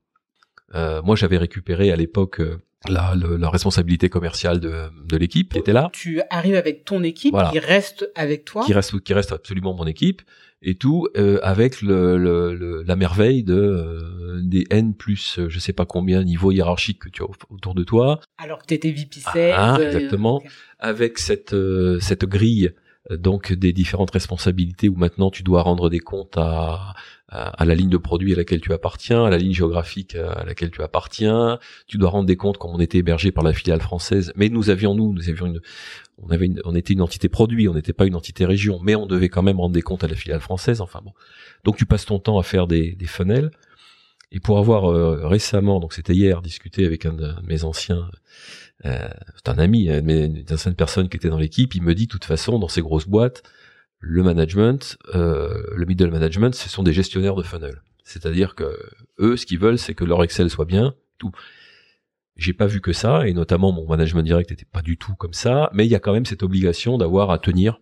Euh, moi, j'avais récupéré à l'époque euh, la, la, responsabilité commerciale de, de l'équipe qui était là. Tu arrives avec ton équipe qui reste avec toi. Qui reste, qui reste absolument mon équipe et tout euh, avec le, le, la merveille de euh, des N plus je sais pas combien niveau hiérarchique que tu as autour de toi. Alors que tu étais VP sales. Ah, exactement. Avec cette cette grille donc des différentes responsabilités où maintenant tu dois rendre des comptes à, à, la ligne de produit à laquelle tu appartiens, à la ligne géographique à laquelle tu appartiens. Tu dois rendre des comptes comme on était hébergé par la filiale française. Mais nous avions nous, nous avions une, on avait une, on était une entité produit, on n'était pas une entité région, mais on devait quand même rendre des comptes à la filiale française. Enfin bon, donc tu passes ton temps à faire des, des funnels. Et pour avoir euh, récemment, donc c'était hier, discuté avec un de mes anciens, euh, c'est un ami, une ancienne personne qui était dans l'équipe, il me dit, de toute façon, dans ces grosses boîtes, le management, euh, le middle management, ce sont des gestionnaires de funnel. C'est-à-dire que eux, ce qu'ils veulent, c'est que leur Excel soit bien. Tout. J'ai pas vu que ça, et notamment mon management direct n'était pas du tout comme ça. Mais il y a quand même cette obligation d'avoir à tenir,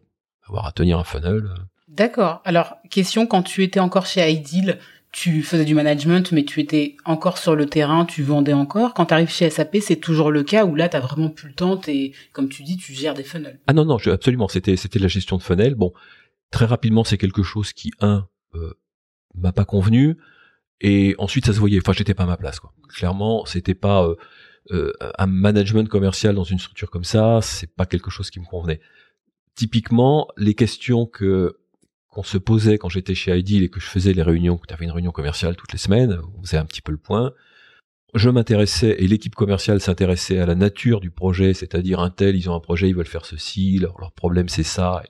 avoir à tenir un funnel. D'accord. Alors, question, quand tu étais encore chez Ideal, tu faisais du management, mais tu étais encore sur le terrain, tu vendais encore. Quand tu arrives chez SAP, c'est toujours le cas où là, tu vraiment plus le temps, et comme tu dis, tu gères des funnels. Ah non, non, je, absolument, c'était c'était la gestion de funnels. Bon, très rapidement, c'est quelque chose qui, un, euh, m'a pas convenu, et ensuite, ça se voyait. Enfin, j'étais pas à ma place, quoi. Clairement, c'était pas euh, euh, un management commercial dans une structure comme ça, c'est pas quelque chose qui me convenait. Typiquement, les questions que qu'on se posait quand j'étais chez Ideal et que je faisais les réunions, que tu avais une réunion commerciale toutes les semaines, on faisait un petit peu le point. Je m'intéressais et l'équipe commerciale s'intéressait à la nature du projet, c'est-à-dire un tel, ils ont un projet, ils veulent faire ceci, leur, leur problème c'est ça.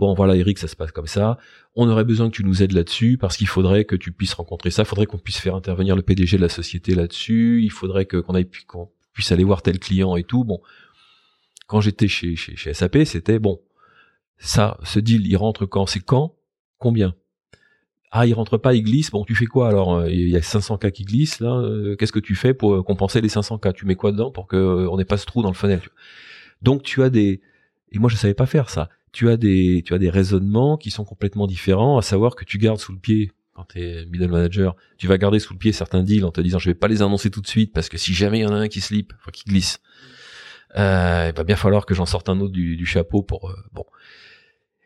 Bon voilà Eric, ça se passe comme ça. On aurait besoin que tu nous aides là-dessus parce qu'il faudrait que tu puisses rencontrer ça, il faudrait qu'on puisse faire intervenir le PDG de la société là-dessus, il faudrait qu'on puisse aller voir tel client et tout. Bon, quand j'étais chez, chez SAP, c'était bon, ça, ce deal, il rentre quand? C'est quand? Combien? Ah, il rentre pas, il glisse. Bon, tu fais quoi alors? Euh, Il y a 500 cas qui glissent là. Euh, qu'est-ce que tu fais pour euh, compenser les 500 cas Tu mets quoi dedans pour que on n'ait pas ce trou dans le funnel Donc tu as des et moi je savais pas faire ça. Tu as des tu as des raisonnements qui sont complètement différents. À savoir que tu gardes sous le pied quand tu es middle manager, tu vas garder sous le pied certains deals en te disant je vais pas les annoncer tout de suite parce que si jamais il y en a un qui slip, enfin qui glisse, euh, il va bien falloir que j'en sorte un autre du, du chapeau pour bon.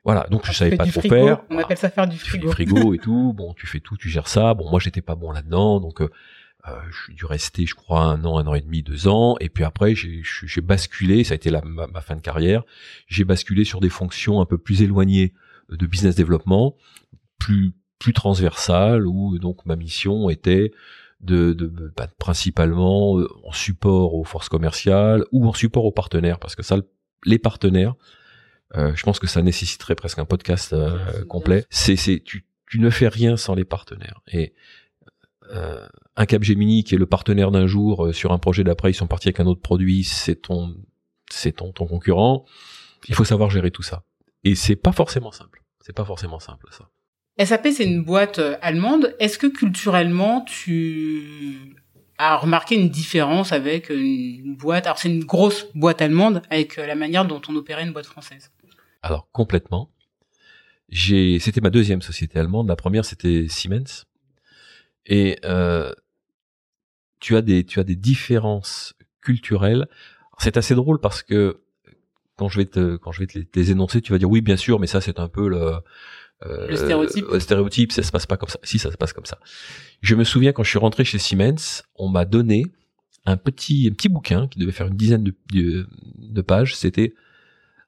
Voilà, donc je savais pas trop faire. On appelle ça faire du frigo. Du frigo et tout. Bon, tu fais tout, tu gères ça. Bon, moi j'étais pas bon là-dedans, donc euh, euh j'ai dû rester, je crois, un an, un an et demi, deux ans. Et puis après, j'ai basculé. Ça a été la, ma, fin de carrière. J'ai basculé sur des fonctions un peu plus éloignées de business développement, plus plus transversales, où donc ma mission était de, de bah, principalement euh, en support aux forces commerciales ou en support aux partenaires, parce que ça, les partenaires euh, je pense que ça nécessiterait presque un podcast euh, complet. C'est, c'est, tu, tu ne fais rien sans les partenaires. Et euh, un Capgemini qui est le partenaire d'un jour euh, sur un projet d'après, ils sont partis avec un autre produit, c'est ton, c'est ton, ton concurrent. Il faut savoir gérer tout ça. Et c'est pas forcément simple. C'est pas forcément simple ça. SAP, c'est une boîte euh, allemande. Est-ce que culturellement, tu as remarqué une différence avec une boîte? Alors, c'est une grosse boîte allemande avec euh, la manière dont on opérait une boîte française. Alors, complètement. J'ai, c'était ma deuxième société allemande. La première, c'était Siemens. Et euh, tu as des, tu as des différences culturelles. C'est assez drôle parce que quand je vais te, quand je vais te les, énoncer, tu vas dire oui, bien sûr, mais ça c'est un peu le, euh, le stéréotype. Le stéréotype, ça se passe pas comme ça. Si, ça se passe comme ça. Je me souviens quand je suis rentré chez Siemens, on m'a donné un petit, un petit bouquin qui devait faire une dizaine de, de, de pages. C'était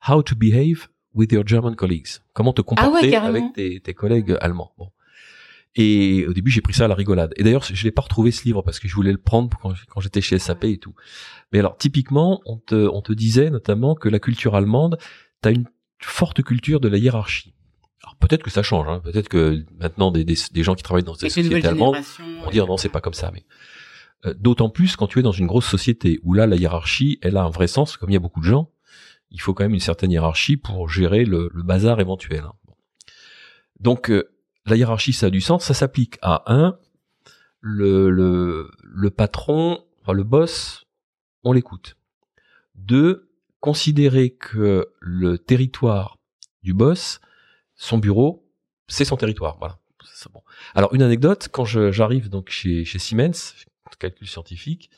How to Behave with your German colleagues. Comment te ah comporter avec tes, tes collègues allemands. Bon. Et au début, j'ai pris ça à la rigolade. Et d'ailleurs, je l'ai pas retrouvé ce livre parce que je voulais le prendre quand, j'étais chez SAP et tout. Mais alors, typiquement, on te, on te disait notamment que la culture allemande, tu as une forte culture de la hiérarchie. Alors peut-être que ça change, hein. peut-être que maintenant des, des, des, gens qui travaillent dans des sociétés allemandes vont dire non, c'est pas comme ça. Mais euh, d'autant plus quand tu es dans une grosse société où là, la hiérarchie, elle a un vrai sens, comme il y a beaucoup de gens. Il faut quand même une certaine hiérarchie pour gérer le, bazar éventuel. Hein. Donc euh, la hiérarchie, ça a du sens. Ça s'applique à un, le, le, patron, enfin le boss, on l'écoute. Deux, considérer que le territoire du boss, son bureau, c'est son territoire. Voilà. Alors une anecdote, quand j'arrive donc chez, chez Siemens, calcul scientifique,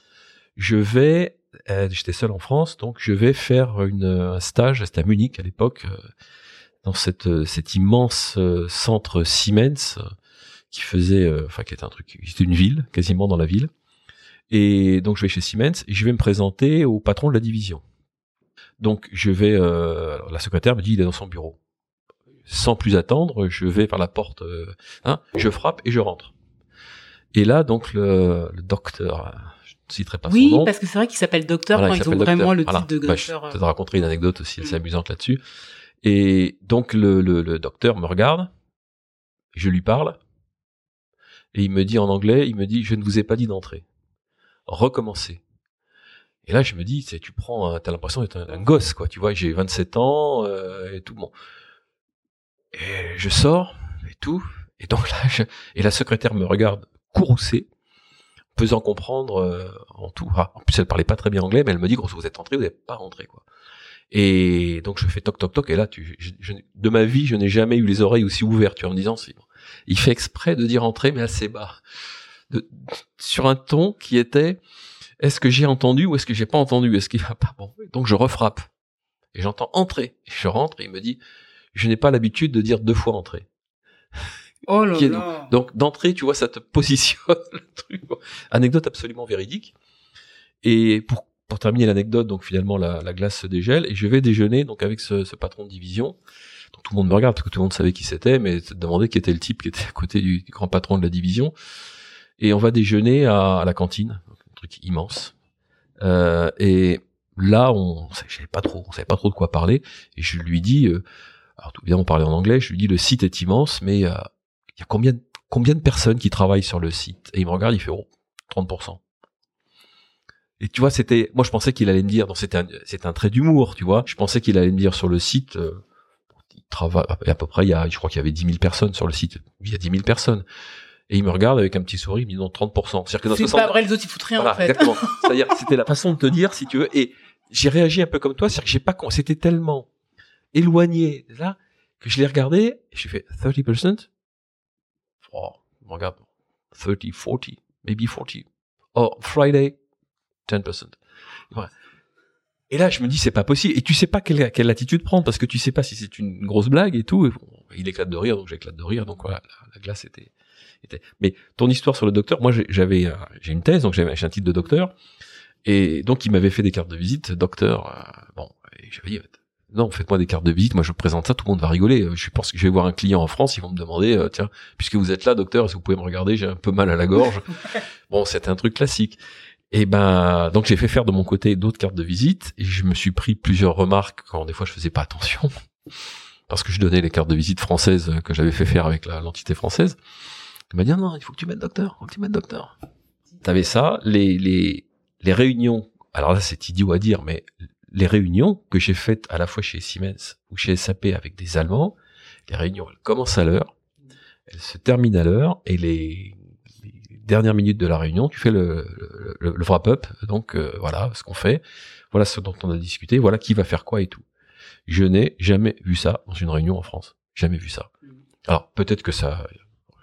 je vais, euh, j'étais seul en France, donc je vais faire un stage, c'était à Munich à l'époque, euh, dans euh, cet immense centre Siemens qui faisait, enfin qui était un truc, c'était une ville, quasiment dans la ville. Et donc je vais chez Siemens et je vais me présenter au patron de la division. Donc je vais, la secrétaire me dit il est dans son bureau. Sans plus attendre, je vais par la porte, hein, je frappe et je rentre. Et là donc le, docteur, citerai pas oui, son nom. Oui, parce que c'est vrai qu'il s'appelle docteur quand ils ont vraiment le titre de docteur. Bah, je te raconterai une anecdote aussi assez mm. amusante là-dessus. Et donc le, le, le docteur me regarde, je lui parle, et il me dit en anglais, il me dit, je ne vous ai pas dit d'entrer. Recommencez. Et là, je me dis, tu prends, t'as l'impression d'être un, gosse, quoi. Tu vois, j'ai 27 ans euh, et tout. Bon, et je sors et tout. Et donc là, je, et la secrétaire me regarde courroucé, faisant comprendre euh, en tout. Ah, en plus, elle parlait pas très bien anglais, mais elle me dit, grosso, vous êtes entré, vous n'êtes pas rentré, quoi. Et donc je fais toc toc toc et là tu, je, de ma vie je n'ai jamais eu les oreilles aussi ouvertes tu en me disant il fait exprès de dire entrer mais assez bas. De, sur un ton qui était est-ce que j'ai entendu ou est-ce que j'ai pas entendu? Est-ce qu'il va pas? Bon. Donc je refrappe. Et j'entends entrer. Je rentre et il me dit je n'ai pas l'habitude de dire deux fois entrer oh là là. donc d'entrée tu vois ça te positionne le truc anecdote absolument véridique et pour pour terminer l'anecdote, donc finalement la, la, glace se dégèle et je vais déjeuner donc avec ce, ce, patron de division. Donc tout le monde me regarde parce que tout le monde savait qui c'était, mais demandait qui était le type qui était à côté du, grand patron de la division. Et on va déjeuner à, à la cantine, un truc immense. Euh, et là, on savait pas trop, on savait pas trop de quoi parler. Et je lui dis, euh, alors tout bien on parlait en anglais, je lui dis le site est immense, mais euh, il y a combien combien de personnes qui travaillent sur le site? Et il me regarde, il fait oh 30%. Et tu vois, c'était, moi je pensais qu'il allait me dire, c'était un, un trait d'humour, tu vois. Je pensais qu'il allait me dire sur le site, euh, il travaille à peu près, il y a, je crois qu'il y avait 10 000 personnes sur le site. Il y a 10 000 personnes. Et il me regarde avec un petit sourire, il me dit non 30%. C'est-à-dire que dans C'est pas vrai, les autres ils foutent rien en fait. Exactement. C'est-à-dire, c'était la façon de te dire, si tu veux. Et j'ai réagi un peu comme toi, c'est-à-dire que j'ai pas, c'était tellement éloigné là que je l'ai regardé et j'ai fait 30%. Oh, il me regarde 30, 40, maybe 40. Oh, Friday, 10%. Et là, je me dis, c'est pas possible. Et tu sais pas quelle, quelle attitude prendre parce que tu sais pas si c'est une grosse blague et tout. il éclate de rire, donc j'éclate de rire. Donc voilà, la, glace était. Mais ton histoire sur le docteur, moi, j'avais, j'ai une thèse, donc j'ai un titre de docteur. Et donc, il m'avait fait des cartes de visite, docteur. Euh, bon, et j'avais dit, non, faites-moi des cartes de visite. Moi, je présente ça, tout le monde va rigoler. Je pense que je vais voir un client en France, ils vont me demander, euh, tiens, puisque vous êtes là, docteur, est-ce que vous pouvez me regarder J'ai un peu mal à la gorge. bon, c'était un truc classique. Et ben donc j'ai fait faire de mon côté d'autres cartes de visite et je me suis pris plusieurs remarques quand des fois je faisais pas attention parce que je donnais les cartes de visite françaises que j'avais fait faire avec l'entité française. Il m'a dit non, il faut que tu mettes docteur, il faut que tu mettes docteur. T'avais ça, les les les réunions. Alors là c'est idiot à dire, mais les réunions que j'ai faites à la fois chez Siemens ou chez SAP avec des Allemands, les réunions elles commencent à l'heure, elle se termine à l'heure et les, dernières minutes de la réunion, tu fais le, le, le wrap-up. Donc euh, voilà ce qu'on fait, voilà ce dont on a discuté, voilà qui va faire quoi et tout. Je n'ai jamais vu ça dans une réunion en France. Jamais vu ça. Alors peut-être que ça,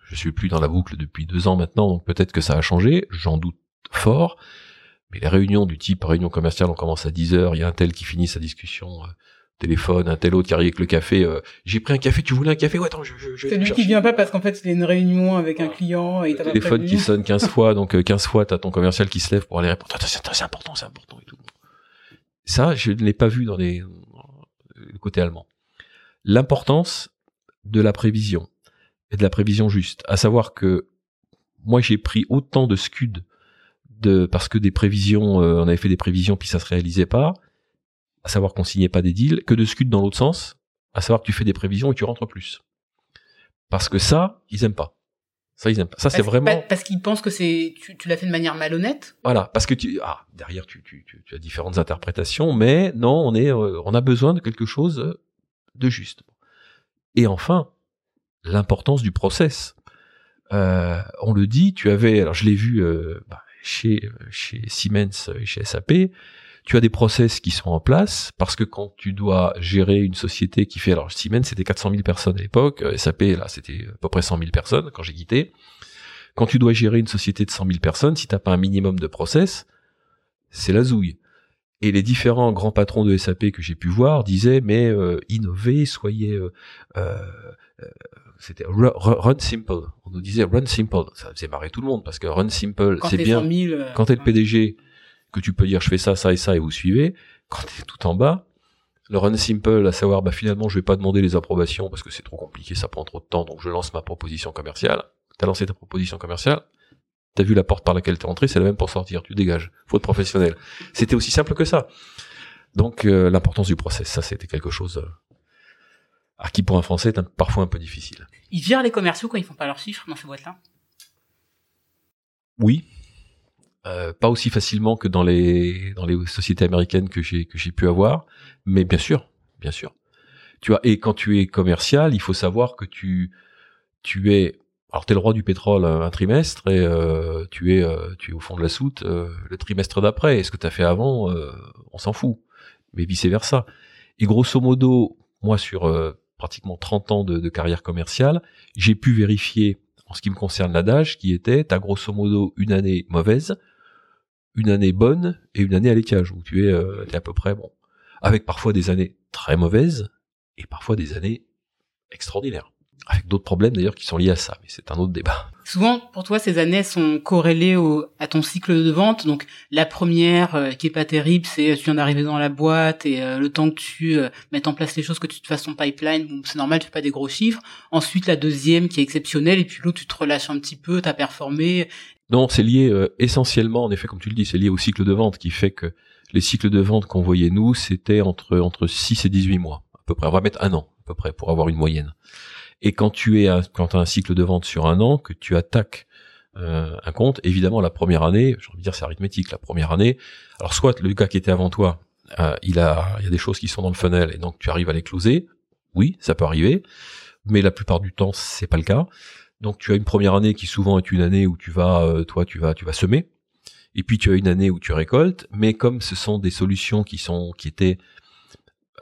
je suis plus dans la boucle depuis deux ans maintenant, donc peut-être que ça a changé. J'en doute fort. Mais les réunions du type réunion commerciale, on commence à 10 heures, il y a un tel qui finit sa discussion euh, téléphone, un tel autre qui arrive avec le café. Euh, j'ai pris un café, tu voulais un café? Ouais, attends, je, je, C'est lui qui vient pas parce qu'en fait, il a une réunion avec un client et téléphone qui sonne 15 fois, donc 15 euh, fois, t'as ton commercial qui se lève pour aller répondre. C'est important, c'est important et tout. Ça, je ne l'ai pas vu dans les, le côté allemand. L'importance de la prévision et de la prévision juste, à savoir que moi j'ai pris autant de scud de parce que des prévisions, euh, on avait fait des prévisions puis ça se réalisait pas, à savoir qu'on signait pas des deals, que de scud dans l'autre sens, à savoir que tu fais des prévisions et tu rentres plus. Parce que ça, ils aiment pas. Ça, ils aiment pas. Ça, c'est vraiment. Parce qu'ils pensent que c'est, tu, tu l'as fait de manière malhonnête? Voilà, parce que tu, ah, derrière, tu, tu, tu, as différentes interprétations, mais non, on est, euh, on a besoin de quelque chose de juste. Et enfin, l'importance du process. Euh, on le dit, tu avais, alors je l'ai vu euh, bah, chez chez Siemens et chez SAP, tu as des process qui sont en place parce que quand tu dois gérer une société qui fait, alors Siemens c'était 400 000 personnes à l'époque, euh, SAP là c'était à peu près 100 000 personnes quand j'ai quitté. Quand tu dois gérer une société de 100 000 personnes, si t'as pas un minimum de process, c'est la zouille. Et les différents grands patrons de SAP que j'ai pu voir disaient mais euh, innovez, soyez euh, euh, c'était run simple. On nous disait run simple. Ça faisait marrer tout le monde parce que run simple, c'est bien. quand t'es le PDG, que tu peux dire je fais ça, ça et ça et vous suivez. Quand tu es tout en bas, le run simple, à savoir bah finalement je vais pas demander les approbations parce que c'est trop compliqué, ça prend trop de temps, donc je lance ma proposition commerciale. T'as lancé ta proposition commerciale, t'as vu la porte par laquelle t'es entré, c'est la même pour sortir, tu dégages. Faute professionnelle. C'était aussi simple que ça. Donc euh, l'importance du process, ça c'était quelque chose euh, à qui pour un Français est parfois un peu difficile. Ils virent les commerciaux quand ils font pas leurs chiffres dans ces boîtes-là Oui, euh, pas aussi facilement que dans les dans les sociétés américaines que j'ai que j'ai pu avoir, mais bien sûr, bien sûr. Tu vois, et quand tu es commercial, il faut savoir que tu tu es alors t'es le roi du pétrole un, trimestre et euh, tu es euh, tu es au fond de la soute le trimestre d'après. Et ce que tu as fait avant, on s'en fout. Mais vice versa. Et grosso modo, moi sur pratiquement 30 ans de, carrière commerciale, j'ai pu vérifier en ce qui me concerne l'adage qui était t'as grosso modo une année mauvaise, une année bonne et une année à l'écage où tu es, euh, es à peu près bon, avec parfois des années très mauvaises et parfois des années extraordinaires, avec d'autres problèmes d'ailleurs qui sont liés à ça, mais c'est un autre débat. Souvent, pour toi, ces années sont corrélées au, à ton cycle de vente. Donc, la première, euh, qui est pas terrible, c'est euh, tu viens d'arriver dans la boîte et le temps que tu mettes en place les choses, que tu te fasses ton pipeline, bon, c'est normal, tu fais pas des gros chiffres. Ensuite, la deuxième, qui est exceptionnelle, et puis l'autre, tu te relâches un petit peu, t'as performé, non, c'est lié euh, essentiellement, en effet, comme tu le dis, c'est lié au cycle de vente qui fait que les cycles de vente qu'on voyait nous, c'était entre entre 6 et 18 mois, à peu près. On va mettre un an, à peu près, pour avoir une moyenne. Et quand tu es quand as un cycle de vente sur un an, que tu attaques euh, un compte, évidemment, la première année, j'ai envie de dire, c'est arithmétique. La première année, alors soit le gars qui était avant toi, euh, il a, il y a des choses qui sont dans le funnel et donc tu arrives à les closer. Oui, ça peut arriver, mais la plupart du temps, c'est pas le cas. Donc tu as une première année qui souvent est une année où tu vas, euh, toi, tu vas, tu vas semer. Et puis tu as une année où tu récoltes. Mais comme ce sont des solutions qui sont, qui étaient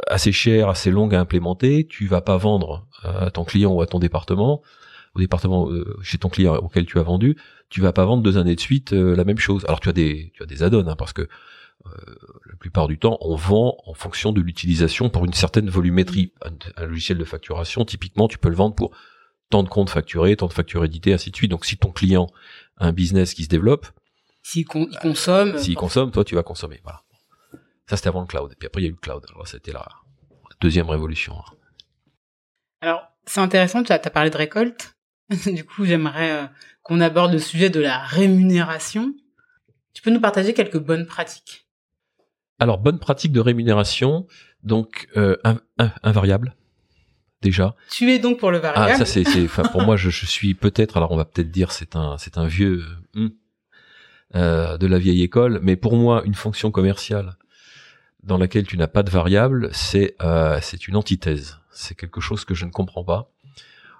assez chères, assez longues à implémenter, tu vas pas vendre à ton client ou à ton département, au département euh, chez ton client auquel tu as vendu, tu vas pas vendre deux années de suite euh, la même chose. Alors tu as des, tu as des add-ons hein, parce que la plupart du temps, on vend en fonction de l'utilisation pour une certaine volumétrie. un, logiciel de facturation, typiquement, tu peux le vendre pour tant de comptes facturés, tant de factures éditées, ainsi de suite. Donc si ton client a un business qui se développe, s'il consomme, s'il consomme, toi tu vas consommer. Voilà. Ça c'était avant le cloud. Et puis après il y a eu le cloud. Alors c'était la deuxième révolution. Alors c'est intéressant, tu as, parlé de récolte. du coup j'aimerais euh, qu'on aborde le sujet de la rémunération. Tu peux nous partager quelques bonnes pratiques? Alors bonnes pratiques de rémunération, donc euh, invariable déjà. Tu es donc pour le variable. Ah, ça c'est, enfin pour moi je, je suis peut-être, alors on va peut-être dire c'est un, c'est un vieux hmm, euh, de la vieille école, mais pour moi une fonction commerciale dans laquelle tu n'as pas de variable, c'est, euh, c'est une antithèse. C'est quelque chose que je ne comprends pas.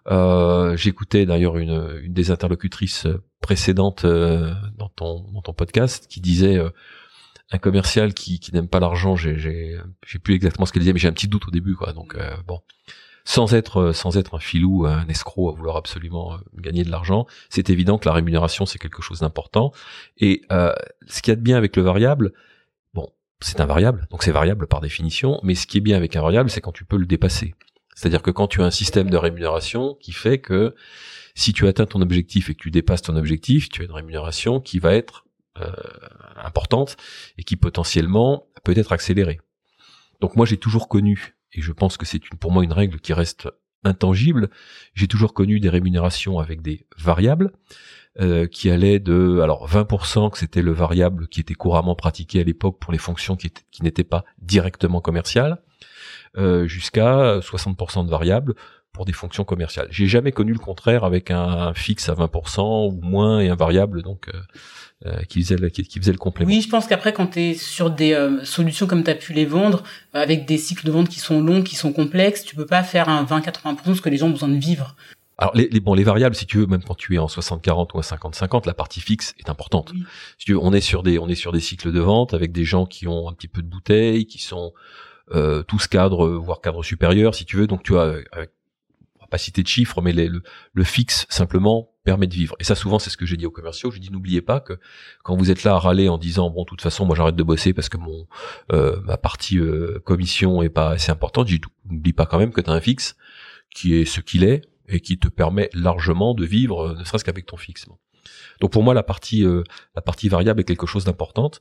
Euh, J'écoutais d'ailleurs une, une des interlocutrices précédentes euh, dans, ton, dans ton podcast qui disait euh, un commercial qui, qui n'aime pas l'argent, j'ai plus exactement ce qu'elle disait, mais j'ai un petit doute au début, quoi. Donc euh, bon, sans être sans être un filou, un escroc à vouloir absolument gagner de l'argent, c'est évident que la rémunération c'est quelque chose d'important. Et ce qu'il y a de bien avec le variable, c'est un variable, donc c'est variable par définition, mais ce qui est bien avec un variable, c'est quand tu peux le dépasser. C'est-à-dire que quand tu as un système de rémunération qui fait que si tu atteins ton objectif et que tu dépasses ton objectif, tu as une rémunération qui va être euh, importante et qui potentiellement peut être accélérée. Donc moi j'ai toujours connu, et je pense que c'est pour moi une règle qui reste intangible, j'ai toujours connu des rémunérations avec des variables euh, qui allaient de alors 20% que c'était le variable qui était couramment pratiqué à l'époque pour les fonctions qui, n'étaient pas directement commerciales, euh, jusqu'à 60% de variables pour des fonctions commerciales. J'ai jamais connu le contraire avec un fixe à 20% ou moins et un variable donc euh, euh, qui faisait le, qui, faisait le complément. Oui, je pense qu'après quand tu es sur des euh, solutions comme tu as pu les vendre avec des cycles de vente qui sont longs, qui sont complexes, tu peux pas faire un 20 80% parce que les gens ont besoin de vivre. Alors les, les, bon les variables si tu veux même quand tu es en 60 40 ou en 50 50 la partie fixe est importante. Si tu veux, on est sur des on est sur des cycles de vente avec des gens qui ont un petit peu de bouteilles, qui sont euh, tous cadres voire cadres supérieurs si tu veux donc tu as avec pas citer de chiffres, mais le, le, fixe simplement permet de vivre. Et ça, souvent, c'est ce que j'ai dit aux commerciaux. Je dis, n'oubliez pas que quand vous êtes là à râler en disant, bon, de toute façon, moi, j'arrête de bosser parce que mon euh, ma partie euh, commission est pas assez importante. N'oublie pas quand même que tu as un fixe qui est ce qu'il est et qui te permet largement de vivre, euh, ne serait-ce qu'avec ton fixe. Donc pour moi, la partie la partie variable est quelque chose d'importante.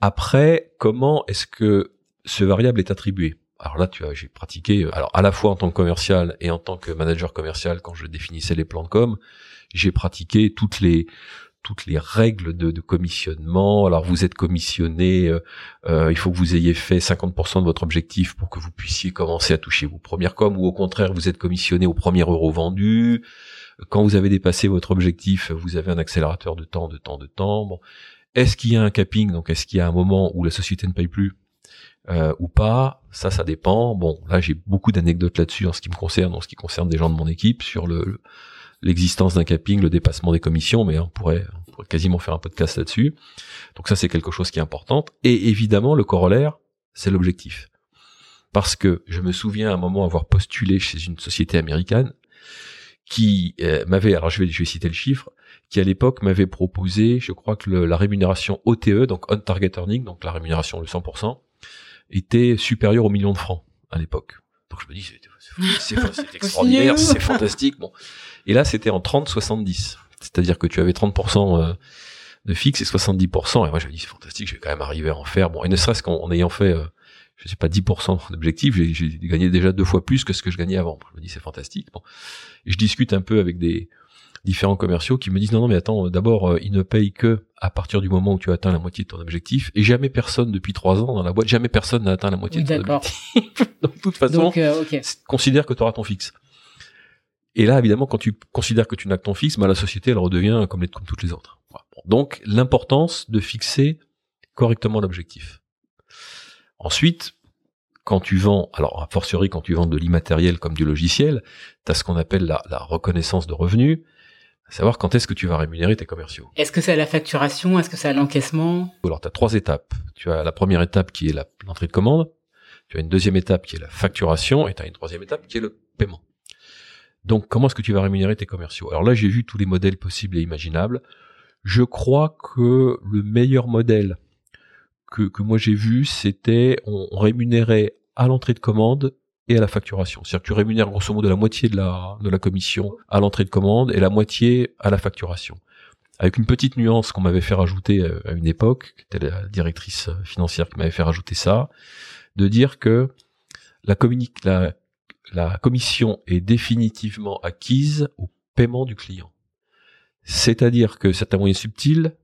Après, comment est-ce que ce variable est attribué? Alors là, tu as, j'ai pratiqué, euh, alors à la fois en tant que commercial et en tant que manager commercial, quand je définissais les plans de com, j'ai pratiqué toutes les toutes les règles de, de commissionnement. Alors vous êtes commissionné, euh, euh, il faut que vous ayez fait 50% de votre objectif pour que vous puissiez commencer à toucher vos premières com, ou au contraire vous êtes commissionné au premier euro vendu. Quand vous avez dépassé votre objectif, vous avez un accélérateur de temps, de temps, de temps. Bon. Est-ce qu'il y a un capping? Donc est-ce qu'il y a un moment où la société ne paye plus euh, ou pas, ça, ça dépend. Bon, là, j'ai beaucoup d'anecdotes là-dessus en ce qui me concerne, en ce qui concerne des gens de mon équipe sur le l'existence d'un capping, le dépassement des commissions, mais on pourrait, quasiment faire un podcast là-dessus. Donc ça, c'est quelque chose qui est important. Et évidemment, le corollaire, c'est l'objectif. Parce que je me souviens à un moment avoir postulé chez une société américaine qui euh, m'avait, alors je vais, citer le chiffre, qui à l'époque m'avait proposé, je crois que la rémunération OTE, donc on target earning, donc la rémunération de 100%, était supérieur au million de francs à l'époque. Donc je me dis, c'est extraordinaire, c'est fantastique. Bon. Et là, c'était en 30-70. C'est-à-dire que tu avais 30% euh, de fixe et 70%. Et moi, je me dis, c'est fantastique, je vais quand même arriver à en faire. Bon, et ne serait-ce qu'en ayant fait, euh, je sais pas, 10% d'objectif, j'ai gagné déjà deux fois plus que ce que je gagnais avant. Je me dis, c'est fantastique. Bon. Et je discute un peu avec des, différents commerciaux qui me disent non non mais attends d'abord euh, ils ne payent que à partir du moment où tu atteins la moitié de ton objectif et jamais personne depuis trois ans dans la boîte jamais personne n'a atteint la moitié de ton objectif. Donc de toute façon euh, considère que tu auras ton fixe. Et là évidemment quand tu considères que tu n'as que ton fixe bah, la société elle redevient comme, les, comme toutes les autres. Donc l'importance de fixer correctement l'objectif. Ensuite quand tu vends, alors a fortiori quand tu vends de l'immatériel comme du logiciel, tu as ce qu'on appelle la, la, reconnaissance de revenus, savoir quand est-ce que tu vas rémunérer tes commerciaux. Est-ce que c'est à la facturation? Est-ce que c'est à l'encaissement? Alors, tu as trois étapes. Tu as la première étape qui est l'entrée de commande, tu as une deuxième étape qui est la facturation, et tu as une troisième étape qui est le paiement. Donc, comment est-ce que tu vas rémunérer tes commerciaux? Alors là, j'ai vu tous les modèles possibles et imaginables. Je crois que le meilleur modèle que, que moi j'ai vu, c'était on rémunérait à l'entrée de commande et à la facturation. C'est-à-dire que tu rémunères grosso modo la moitié de la, de la commission à l'entrée de commande et la moitié à la facturation. Avec une petite nuance qu'on m'avait fait rajouter euh, à une époque, qui était la directrice financière qui m'avait fait rajouter ça, de dire que la, la, la commission est définitivement acquise au paiement du client. C'est-à-dire que c'est un moyen subtil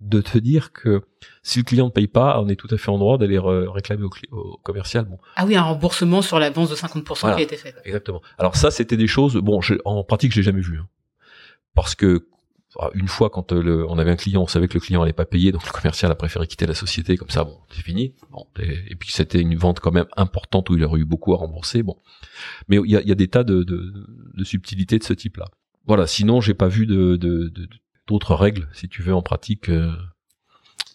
de te dire que si le client ne paye pas, on est tout à fait en droit d'aller réclamer au, commercial. Bon. Ah oui, un remboursement sur l'avance de 50% qui a été fait. Exactement. Alors ça, c'était des choses. Bon, en pratique, je l'ai jamais vu, hein. parce que une fois quand le, on avait un client, on savait que le client allait pas payer, donc le commercial a préféré quitter la société, comme ça, bon, c'est fini. Bon, et, puis c'était une vente quand même importante où il aurait eu beaucoup à rembourser. Bon, mais il y a, y a, des tas de, de, de subtilités de ce type-là. Voilà. Sinon, j'ai pas vu de, d'autres règles, si tu veux, en pratique, euh,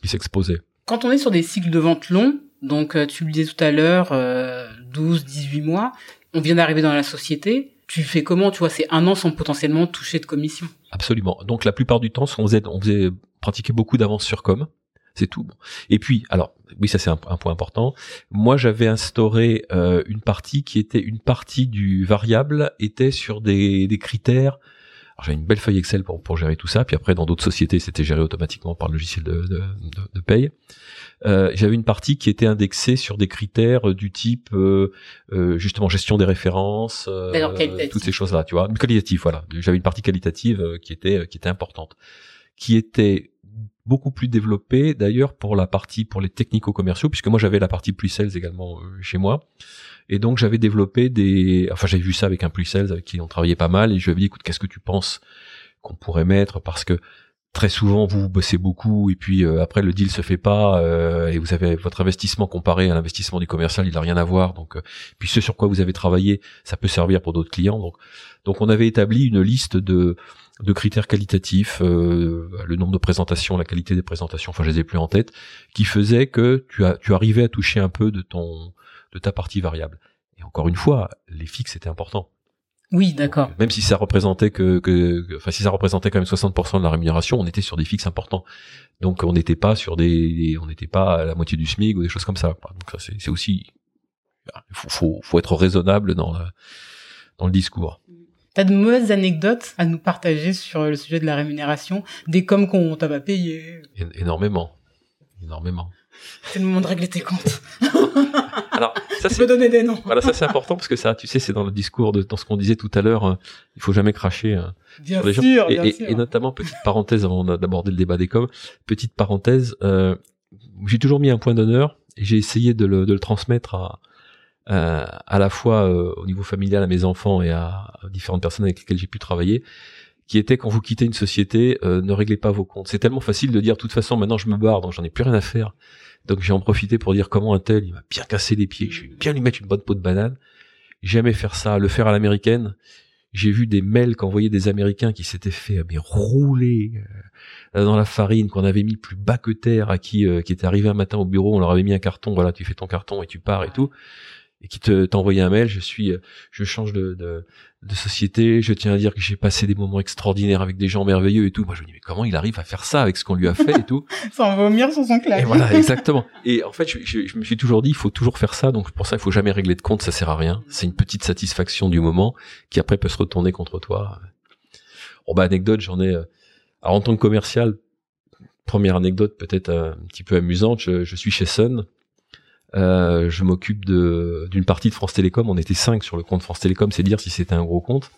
qui s'exposaient. Quand on est sur des cycles de vente longs, donc tu le disais tout à l'heure, euh, 12, 18 mois, on vient d'arriver dans la société, tu fais comment? Tu vois, c'est un an sans potentiellement toucher de commission. Absolument. Donc la plupart du temps, on faisait, on faisait pratiquer beaucoup d'avance sur com. C'est tout. Et puis, alors, oui, ça c'est un, point important. Moi, j'avais instauré euh, une partie qui était une partie du variable était sur des, des critères. J'avais une belle feuille Excel pour, pour gérer tout ça. Puis après, dans d'autres sociétés, c'était géré automatiquement par le logiciel de, de, de paye. Euh, j'avais une partie qui était indexée sur des critères du type euh, euh justement gestion des références, euh, toutes ces choses-là, tu vois, qualitatif, voilà. J'avais une partie qualitative euh, qui était qui était importante, qui était beaucoup plus développée d'ailleurs pour la partie pour les technico-commerciaux, puisque moi j'avais la partie plus sales également chez moi. Et donc j'avais développé des, enfin j'avais vu ça avec un plus sales avec qui on travaillait pas mal et je lui avais dit écoute qu'est-ce que tu penses qu'on pourrait mettre? Parce que très souvent vous bossez beaucoup et puis euh, après le deal se fait pas euh, et vous avez votre investissement comparé à l'investissement du commercial il a rien à voir. Donc euh, puis ce sur quoi vous avez travaillé ça peut servir pour d'autres clients. Donc donc on avait établi une liste de de critères qualitatifs le nombre de présentations la qualité des présentations enfin je les ai plus en tête qui faisait que tu as tu arrivais à toucher un peu de ton de ta partie variable et encore une fois les fixes étaient importants oui, d'accord. Même si ça représentait que, que, enfin si ça représentait quand même 60% de la rémunération, on était sur des fixes importants. Donc on n'était pas sur des, on n'était pas à la moitié du SMIC ou des choses comme ça. Donc ça c'est aussi, il faut, faut, faut, être raisonnable dans la, dans le discours. T'as de mauvaises anecdotes à nous partager sur le sujet de la rémunération, des comme qu'on t'a pas payé Énormément, énormément. C'est le moment de régler tes comptes. Alors, ça c'est. donner des noms. Voilà, ça c'est important parce que ça, tu sais, c'est dans le discours de dans ce qu'on disait tout à l'heure. Hein, il faut jamais cracher hein, bien sur les sûr, gens. Et, bien et, sûr. et, notamment petite parenthèse avant d'aborder le débat des coms. Petite parenthèse. Euh, j'ai toujours mis un point d'honneur et j'ai essayé de le, de le transmettre à à, à la fois euh, au niveau familial à mes enfants et à, différentes personnes avec lesquelles j'ai pu travailler qui était quand vous quittez une société, euh, ne réglez pas vos comptes. C'est tellement facile de dire, de toute façon, maintenant je me barre, donc j'en ai plus rien à faire. Donc j'ai en profité pour dire comment un tel, il m'a bien cassé les pieds, je vais bien lui mettre une bonne peau de banane. Jamais faire ça, le faire à l'américaine. J'ai vu des mails qu'envoyaient des Américains qui s'étaient fait mais rouler euh, dans la farine, qu'on avait mis plus bas que terre, à qui euh, qui était arrivé un matin au bureau, on leur avait mis un carton, voilà, tu fais ton carton et tu pars et tout et qui te t'envoyait un mail, je suis, euh, je change de, de, de, société, je tiens à dire que j'ai passé des moments extraordinaires avec des gens merveilleux et tout. Moi, je me dis mais comment il arrive à faire ça avec ce qu'on lui a fait et tout Sans vomir sur son clavier. Et voilà, exactement. Et en fait, je, je, je, me suis toujours dit, il faut toujours faire ça. Donc pour ça, il faut jamais régler de compte, ça sert à rien. C'est une petite satisfaction du moment qui après peut se retourner contre toi. Bon bah anecdote, j'en ai. Euh, alors en tant que commercial, première anecdote peut-être un petit peu amusante, je, je suis chez Sun euh, je m'occupe d'une partie de France Télécom. On était cinq sur le compte France Télécom, c'est dire si c'était un gros compte.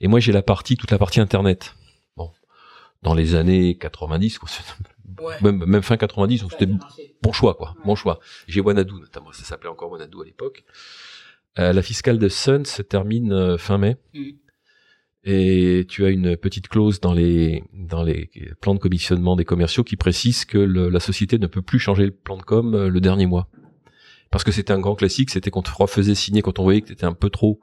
Et moi, j'ai la partie, toute la partie internet. Bon, dans les années 90, ouais. même, même fin 90, donc c'était bon choix, quoi, bon choix. J'ai Wanadoo notamment, ça s'appelait encore Wanadoo à l'époque. Euh, la fiscale de Sun se termine euh, fin mai. Mm. Et tu as une petite clause dans les dans les plans de commissionnement des commerciaux qui précise que le, la société ne peut plus changer le plan de com euh, le dernier mois parce que c'était un grand classique, c'était qu'on te refaisait signer quand on voyait que tu étais un peu trop.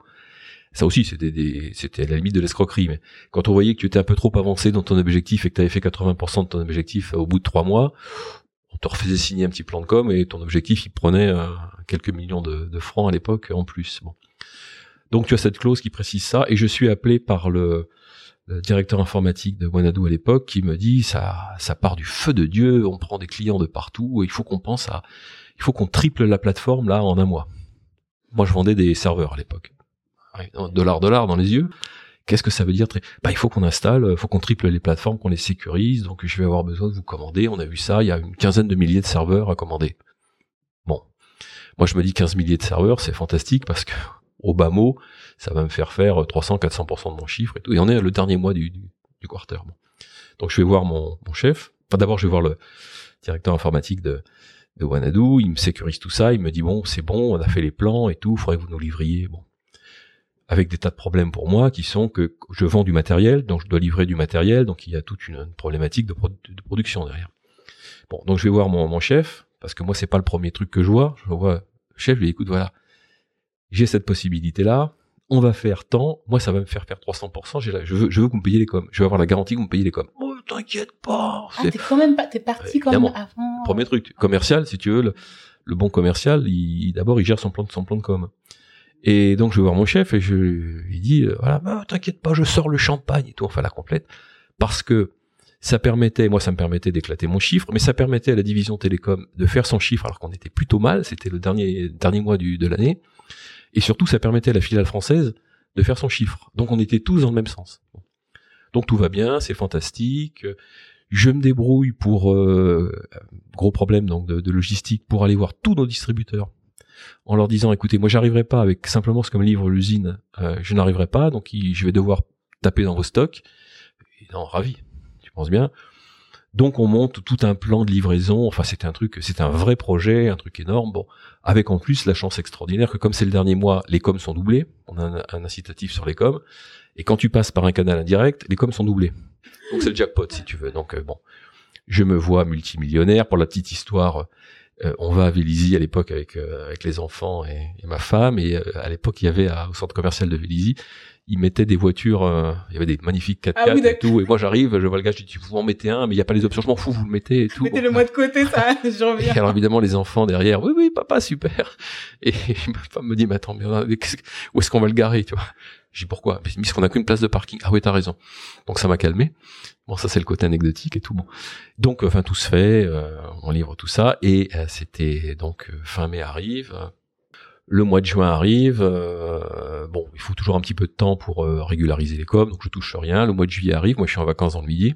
Ça aussi c'était c'était à la limite de l'escroquerie mais quand on voyait que tu étais un peu trop avancé dans ton objectif et que tu fait 80% de ton objectif au bout de trois mois on te refaisait signer un petit plan de com et ton objectif il prenait euh, quelques millions de, francs à l'époque en plus. Bon. Donc tu as cette clause qui précise ça et je suis appelé par le, directeur informatique de Wanadoo à l'époque qui me dit ça ça part du feu de dieu on prend des clients de partout et il faut qu'on pense à il faut qu'on triple la plateforme là en un mois. Moi, je vendais des serveurs à l'époque. Dollar, dollar dans les yeux. Qu'est-ce que ça veut dire Bah, il faut qu'on installe, il faut qu'on triple les plateformes, qu'on les sécurise. Donc, je vais avoir besoin de vous commander. On a vu ça. Il y a une quinzaine de milliers de serveurs à commander. Bon, moi, je me dis 15 milliers de serveurs, c'est fantastique parce que au bas mot, ça va me faire faire 300-400% de mon chiffre et tout. Et on est le dernier mois du, du, quarter. Donc, je vais voir mon, mon chef. Enfin, d'abord, je vais voir le directeur informatique de, de Wanadu, il me sécurise tout ça, il me dit bon, c'est bon, on a fait les plans et tout, faudrait que vous nous livriez. Bon. avec des tas de problèmes pour moi qui sont que je vends du matériel, donc je dois livrer du matériel, donc il y a toute une, problématique de, production derrière. Bon, donc je vais voir mon, mon chef, parce que moi c'est pas le premier truc que je vois. Je vois, chef, je lui dis, écoute, voilà, j'ai cette possibilité-là, on va faire tant, moi ça va me faire faire 300%, j'ai je veux, je veux que vous me payiez les coms, je veux avoir la garantie que vous me payez les coms. Oh, t'inquiète pas. Ah, t'es quand même pas, t'es parti comme avant. Premier truc, commercial, si tu veux, le, le bon commercial, il, d'abord il gère son plan, son plan de com. Et donc je vais voir mon chef et je lui dis euh, voilà, bah, t'inquiète pas, je sors le champagne et tout, enfin la complète, parce que ça permettait, moi ça me permettait d'éclater mon chiffre, mais ça permettait à la division télécom de faire son chiffre alors qu'on était plutôt mal, c'était le dernier dernier mois du, de l'année, et surtout ça permettait à la filiale française de faire son chiffre. Donc on était tous dans le même sens. Donc tout va bien, c'est fantastique. Je me débrouille pour euh, gros problème donc de, logistique pour aller voir tous nos distributeurs en leur disant écoutez, moi j'arriverai pas avec simplement ce que me livre l'usine, euh, je n'arriverai pas, donc je vais devoir taper dans vos stocks. Et non, ravi, tu penses bien. Donc on monte tout un plan de livraison. Enfin, c'était un truc, c'était un vrai projet, un truc énorme. Bon, avec en plus la chance extraordinaire que comme c'est le dernier mois, les coms sont doublés. On a un, incitatif sur les coms. Et quand tu passes par un canal indirect, les coms sont doublés. Donc c'est le jackpot si tu veux. Donc euh, bon, je me vois multimillionnaire. Pour la petite histoire, euh, on va à Vélizy à l'époque avec euh, les enfants et, ma femme et à l'époque il y avait au centre commercial de Vélizy ils mettaient des voitures il y avait des magnifiques 4x4 ah et tout. Et moi j'arrive je vois le gars je dis vous en mettez un mais il y a pas les options. Je m'en fous vous le mettez et tout. Mettez le moi de côté ça je reviens. Alors évidemment les enfants derrière oui oui papa super. Et ma femme me dit mais attends mais où est-ce qu'on va le garer tu vois? Dis pourquoi? Parce qu'on a qu'une place de parking. Ah oui, t'as raison. Donc ça m'a calmé. Bon, ça c'est le côté anecdotique et tout. Bon, donc enfin tout se fait, euh, on livre tout ça. Et euh, c'était donc euh, fin mai arrive, le mois de juin arrive. bon, il faut toujours un petit peu de temps pour régulariser les coms, donc je touche rien. Le mois de juillet arrive, moi je suis en vacances dans le midi.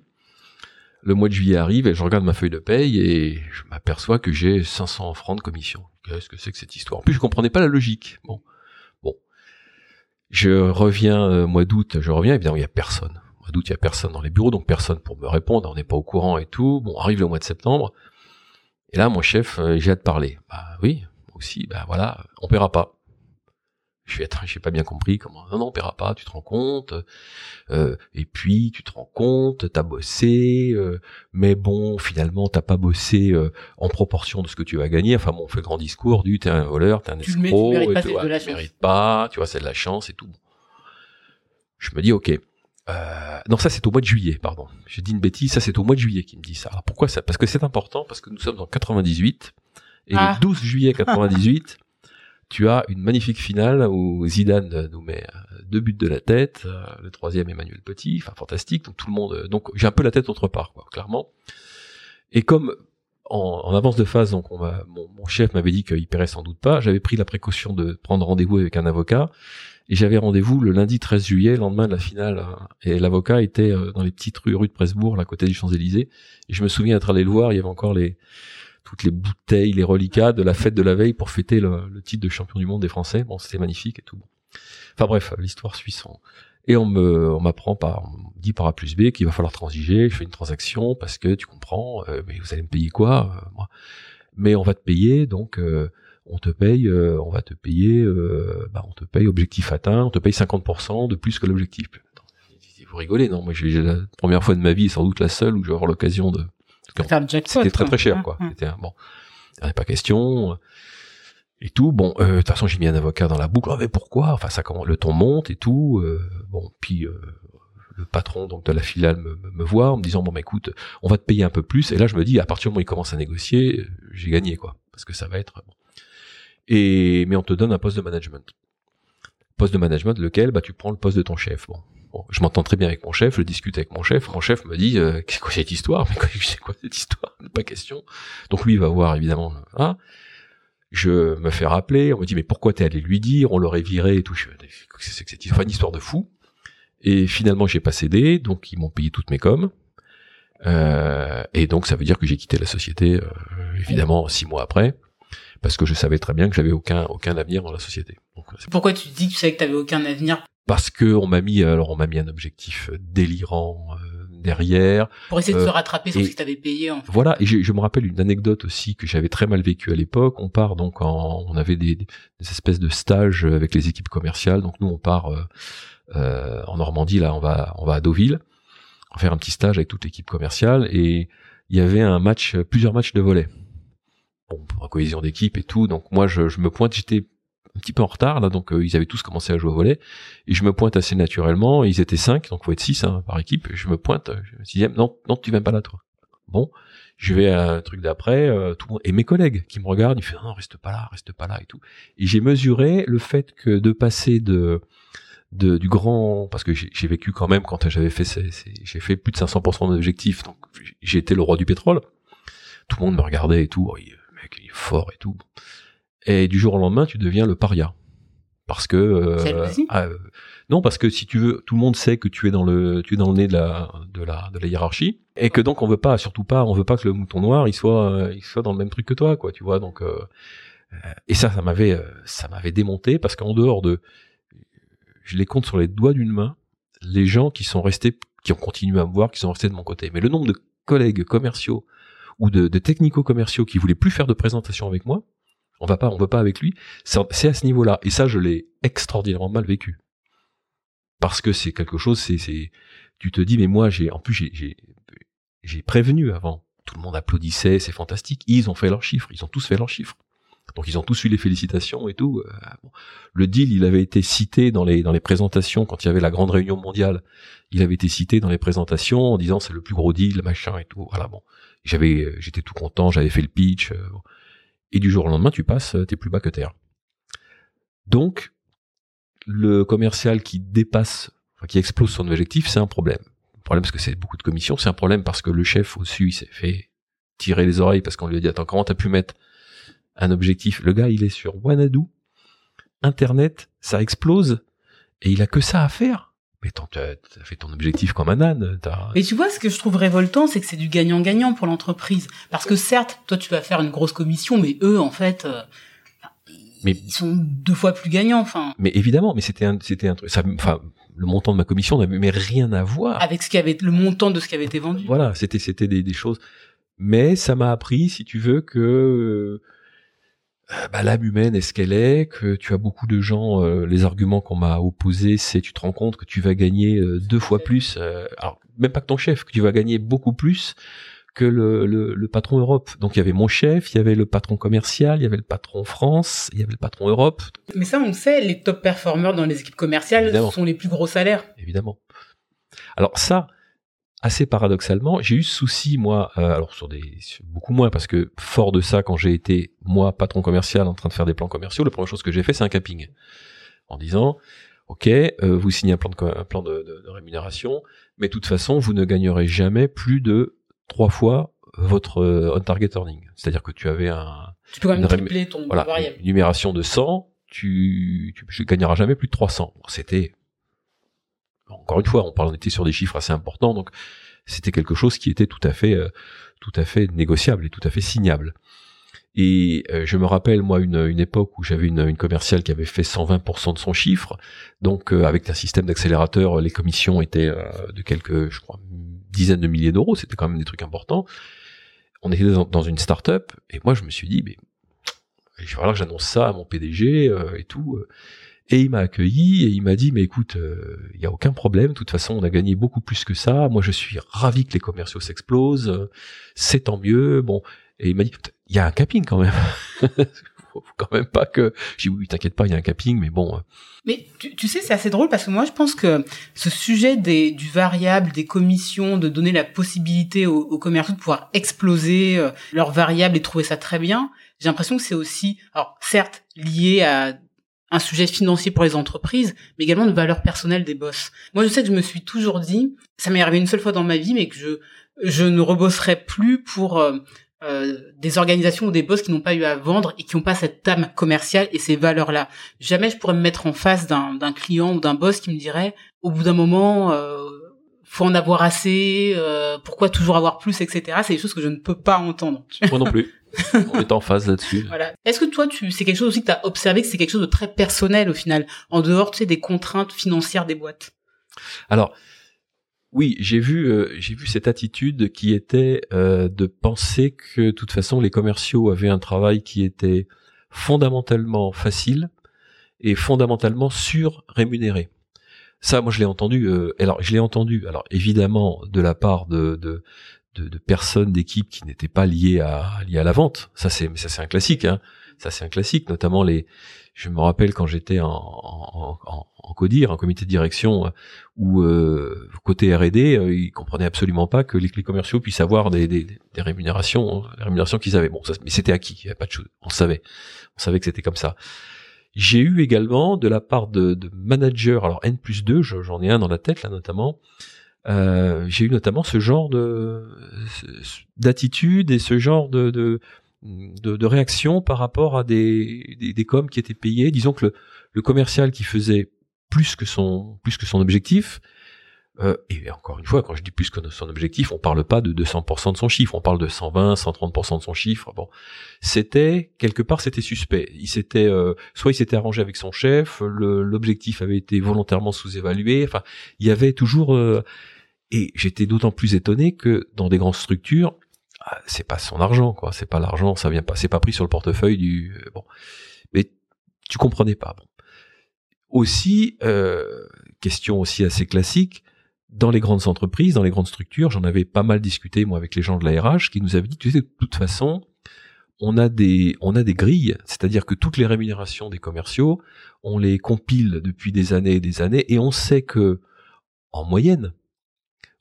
Le mois de juillet arrive et je regarde ma feuille de paye et je m'aperçois que j'ai 500 francs de commission. Qu'est-ce que c'est que cette histoire? En plus, je comprenais pas la logique. Bon, bon, je reviens mois d'août, je reviens évidemment il y a personne doute, il y a personne dans les bureaux, donc personne pour me répondre, on n'est pas au courant et tout. Bon, arrive le mois de septembre, et là, mon chef, euh, j'ai hâte de parler. Bah oui, aussi, bah voilà, on paiera pas. Je suis attends, j'ai pas bien compris comment. Non, non, on paiera pas. Tu te rends compte euh, Et puis tu te rends compte, t'as bossé, euh, mais bon, finalement, t'as pas bossé euh, en proportion de ce que tu vas gagner. Enfin bon, on fait le grand discours du t'es un voleur, t'es un escroc, tu, pas, tu, vois, mérites pas, tu vois, c'est de la chance et tout. Je me dis ok, non, ça c'est au mois de juillet, pardon. J'ai dit une bêtise, ça c'est au mois de juillet qu'il me dit ça. Alors pourquoi ça? Parce que c'est important, parce que nous sommes en 98, et le 12 ah. juillet 98, tu as une magnifique finale où Zidane nous met euh, deux buts de la tête, euh, le troisième Emmanuel Petit, enfin fantastique, donc tout le monde... Donc j'ai un peu la tête autre part, quoi, clairement. Et comme en, avance de phase, donc on va, mon, mon chef m'avait dit qu'il paierait sans doute pas, j'avais pris la précaution de prendre rendez-vous avec un avocat, et j'avais rendez-vous le lundi 13 juillet, lendemain de la finale. Et l'avocat était euh, dans les petites rues, rue de Presbourg, à côté des Champs-Élysées. Et je me souviens être allé le voir, il y avait encore les toutes les bouteilles, les reliquats de la fête de la veille pour fêter le, titre de champion du monde des Français. Bon, c'était magnifique et tout. Enfin bref, l'histoire suit. Et on me, on m'apprend par, on me dit par A plus B qu'il va falloir transiger. Je fais une transaction parce que tu comprends. Euh, mais vous allez me payer quoi, euh, moi? Mais on va te payer, donc on te paye, euh, on va te payer, euh, bah, on te paye objectif atteint, on te paye 50% de plus que l'objectif. Vous rigolez, non? Moi, j'ai la première fois de ma vie, sans doute la seule où je vais l'occasion de. C'était très très cher, quoi. C'était bon, il n'y pas question et tout. Bon, euh, de toute façon, j'ai mis un avocat dans la boucle. Ah, mais pourquoi? Enfin, ça le ton monte et tout. bon, puis le patron donc de la filiale me, me, voit en me disant bon, bah, écoute, on va te payer un peu plus. Et là, je me dis à partir du moment où il commence à négocier, j'ai gagné, quoi, parce que ça va être bon et mais on te donne un poste de management. Poste de management, lequel? Bah tu prends le poste de ton chef. Bon, bon je m'entends très bien avec mon chef, je discute avec mon chef. Mon chef me dit euh, qu'est-ce que cette histoire? Mais c'est quoi cette histoire? Pas question. Donc lui il va voir évidemment. Hein je me fais rappeler, on me dit mais pourquoi t'es allé lui dire? On l'aurait viré et tout. C'est que cette histoire, une histoire de fou. Et finalement j'ai pas cédé, donc ils m'ont payé toutes mes coms. Euh, et donc ça veut dire que j'ai quitté la société euh, évidemment six mois après parce que je savais très bien que j'avais aucun aucun avenir dans la société. Pourquoi tu dis que tu savais que tu avais aucun avenir? Parce que on m'a mis alors on m'a mis un objectif délirant, euh, derrière. Pour essayer de se rattraper sur ce que tu avais payé. En fait. Voilà, et je, me rappelle une anecdote aussi que j'avais très mal vécu à l'époque. On part donc en, on avait des, des, espèces de stages avec les équipes commerciales. Donc nous, on part euh, en Normandie, là, on va, on va à Deauville, on va faire un petit stage avec toute l'équipe commerciale et il y avait un match, plusieurs matchs de volet. Bon, pour cohésion d'équipe et tout. Donc moi, je, je me pointe, j'étais un petit peu en retard là, donc euh, ils avaient tous commencé à jouer au volet et je me pointe assez naturellement. Ils étaient cinq, donc faut être six hein, par équipe. je me pointe, je sixième. Non, non, tu viens pas là toi. Bon, je vais à un truc d'après, euh, tout et mes collègues qui me regardent, ils font non, reste pas là, reste pas là et tout. Et j'ai mesuré le fait que de passer de de, du grand parce que j'ai vécu quand même quand j'avais fait j'ai fait plus de 500% d'objectifs donc j'ai été le roi du pétrole tout le monde me regardait et tout oh, le mec il est fort et tout et du jour au lendemain tu deviens le paria. Parce que euh, ah, euh, non parce que si tu veux tout le monde sait que tu es dans le tu es dans le nez de la de la de la hiérarchie et que donc on veut pas surtout pas on veut pas que le mouton noir il soit il soit dans le même truc que toi quoi tu vois. Donc euh, et ça ça m'avait ça m'avait démonté parce qu'en dehors de je les compte sur les doigts d'une main, les gens qui sont restés, qui ont continué à me voir, qui sont restés de mon côté. Mais le nombre de collègues commerciaux ou de, technico-commerciaux qui voulaient plus faire de présentation avec moi, on va pas, on veut pas avec lui, c'est à ce niveau-là. Et ça, je l'ai extraordinairement mal vécu. Parce que c'est quelque chose, c'est, c'est, tu te dis, mais moi, j'ai, en plus, j'ai, j'ai, prévenu avant. Tout le monde applaudissait, c'est fantastique. Ils ont fait leurs chiffres, ils ont tous fait leurs chiffres. Donc ils ont tous eu les félicitations et tout. Euh, le deal, il avait été cité dans les dans les présentations quand il y avait la grande réunion mondiale. Il avait été cité dans les présentations en disant c'est le plus gros deal, machin et tout. Voilà bon. J'avais euh, j'étais tout content, j'avais fait le pitch. Euh, et du jour au lendemain, tu passes, t'es plus bas que terre. Donc le commercial qui dépasse, enfin, qui explose son objectif, c'est un problème. Un problème parce que c'est beaucoup de commissions, c'est un problème parce que le chef au-dessus, il s'est fait tirer les oreilles parce qu'on lui a dit attends comment t'as pu mettre un objectif? Le gars, il est sur Wanadu, Internet, ça explose, et il a que ça à faire. Mais t'as fait ton objectif comme un âne. Mais tu vois, ce que je trouve révoltant, c'est que c'est du gagnant-gagnant pour l'entreprise. Parce que certes, toi, tu vas faire une grosse commission, mais eux, en fait, euh, mais, ils sont deux fois plus gagnants. Enfin. Mais évidemment, mais c'était un, c'était un truc. Enfin, le montant de ma commission n'avait rien à voir avec ce qui avait le montant de ce qui avait été vendu. Voilà, c'était c'était des, des choses. Mais ça m'a appris, si tu veux, que bah, l'âme humaine est ce qu'elle est, que tu as beaucoup de gens, euh, les arguments qu'on m'a opposés, c'est tu te rends compte que tu vas gagner euh, deux fois plus, alors même pas que ton chef, que tu vas gagner beaucoup plus que le, le, patron Europe. Donc il y avait mon chef, il y avait le patron commercial, il y avait le patron France, il y avait le patron Europe. Mais ça on sait, les top performers dans les équipes commerciales sont les plus gros salaires. Évidemment. Alors ça, assez paradoxalement, j'ai eu ce souci moi, euh, alors sur des beaucoup moins parce que fort de ça, quand j'ai été moi patron commercial en train de faire des plans commerciaux, la première chose que j'ai fait c'est un capping, en disant ok, euh, vous signez un plan de un plan de, de, rémunération, mais de toute façon vous ne gagnerez jamais plus de trois fois votre euh, on target earning, c'est-à-dire que tu avais un tu peux quand même tripler ton voilà, variable. Une numération de 100, tu, tu, tu gagneras jamais plus de 300. C'était encore une fois, on parle, on était sur des chiffres assez importants, donc c'était quelque chose qui était tout à fait, euh, tout à fait négociable et tout à fait signable. Et euh, je me rappelle moi une, époque où j'avais une, commerciale qui avait fait 120% de son chiffre, donc euh, avec un système d'accélérateur, les commissions étaient de quelques, je crois, dizaines de milliers d'euros, c'était quand même des trucs importants. On était dans, dans une start-up et moi je me suis dit, mais il va que j'annonce ça à mon PDG et tout. Et il m'a accueilli et il m'a dit mais écoute, il euh, y a aucun problème. De toute façon, on a gagné beaucoup plus que ça. Moi, je suis ravi que les commerciaux s'explosent. C'est tant mieux. Bon, et il m'a dit il y a un capping quand même. Faut quand même pas que. J'ai dit oui, t'inquiète pas, il y a un capping, mais bon. Euh. Mais tu, sais, c'est assez drôle parce que moi, je pense que ce sujet des, du variable, des commissions, de donner la possibilité aux, aux commerciaux de pouvoir exploser euh, leurs variables et trouver ça très bien. J'ai l'impression que c'est aussi, alors certes, lié à un sujet financier pour les entreprises, mais également de valeur personnelle des boss. Moi, je sais que je me suis toujours dit, ça m'est arrivé une seule fois dans ma vie, mais que je je ne rebosserai plus pour euh, euh, des organisations ou des boss qui n'ont pas eu à vendre et qui n'ont pas cette âme commerciale et ces valeurs-là. Jamais je pourrais me mettre en face d'un client ou d'un boss qui me dirait, au bout d'un moment, euh, faut en avoir assez, euh, pourquoi toujours avoir plus, etc. C'est des choses que je ne peux pas entendre. Moi non plus. On est en phase là-dessus. Voilà. Est-ce que toi, tu, c'est quelque chose aussi que tu as observé que c'est quelque chose de très personnel au final, en dehors, tu sais, des contraintes financières des boîtes? Alors, Oui, j'ai vu, euh, j'ai vu cette attitude qui était euh, de penser que de toute façon les commerciaux avaient un travail qui était fondamentalement facile et fondamentalement sur-rémunéré. Ça, moi, je l'ai entendu. Euh, alors, je l'ai entendu. Alors, évidemment, de la part de, de, de, de personnes d'équipe qui n'étaient pas liées à liées à la vente. Ça, c'est, ça, c'est un classique. Hein. Ça, c'est un classique. Notamment les. Je me rappelle quand j'étais en, en, en, en CODIR, un comité de direction, euh, où euh, côté R&D, euh, ils comprenaient absolument pas que les, les commerciaux puissent avoir des, des, des rémunérations, des rémunérations qu'ils avaient. Bon, ça, mais c'était acquis. Il y avait pas de chose. On savait. On savait que c'était comme ça. J'ai eu également de la part de, de managers, alors N plus 2, j'en ai un dans la tête là notamment, euh, j'ai eu notamment ce genre de d'attitude et ce genre de, de, de, réaction par rapport à des, des, des coms qui étaient payés. Disons que le, le commercial qui faisait plus que son plus que son objectif, euh, et encore une fois, quand je dis plus que son objectif, on parle pas de 200% de son chiffre, on parle de 120, 130% de son chiffre. Bon, c'était quelque part, c'était suspect. Il s'était, euh, soit il s'était arrangé avec son chef, l'objectif avait été volontairement sous-évalué. Enfin, il y avait toujours. Euh, et j'étais d'autant plus étonné que dans des grandes structures, ah, c'est pas son argent, quoi. C'est pas l'argent, ça vient pas, c'est pas pris sur le portefeuille du. Bon, mais tu comprenais pas. Bon. Aussi, question aussi assez classique dans les grandes entreprises, dans les grandes structures, j'en avais pas mal discuté moi avec les gens de la RH qui nous avaient dit que de toute façon, on a des on a des grilles, c'est-à-dire que toutes les rémunérations des commerciaux, on les compile depuis des années et des années et on sait que en moyenne,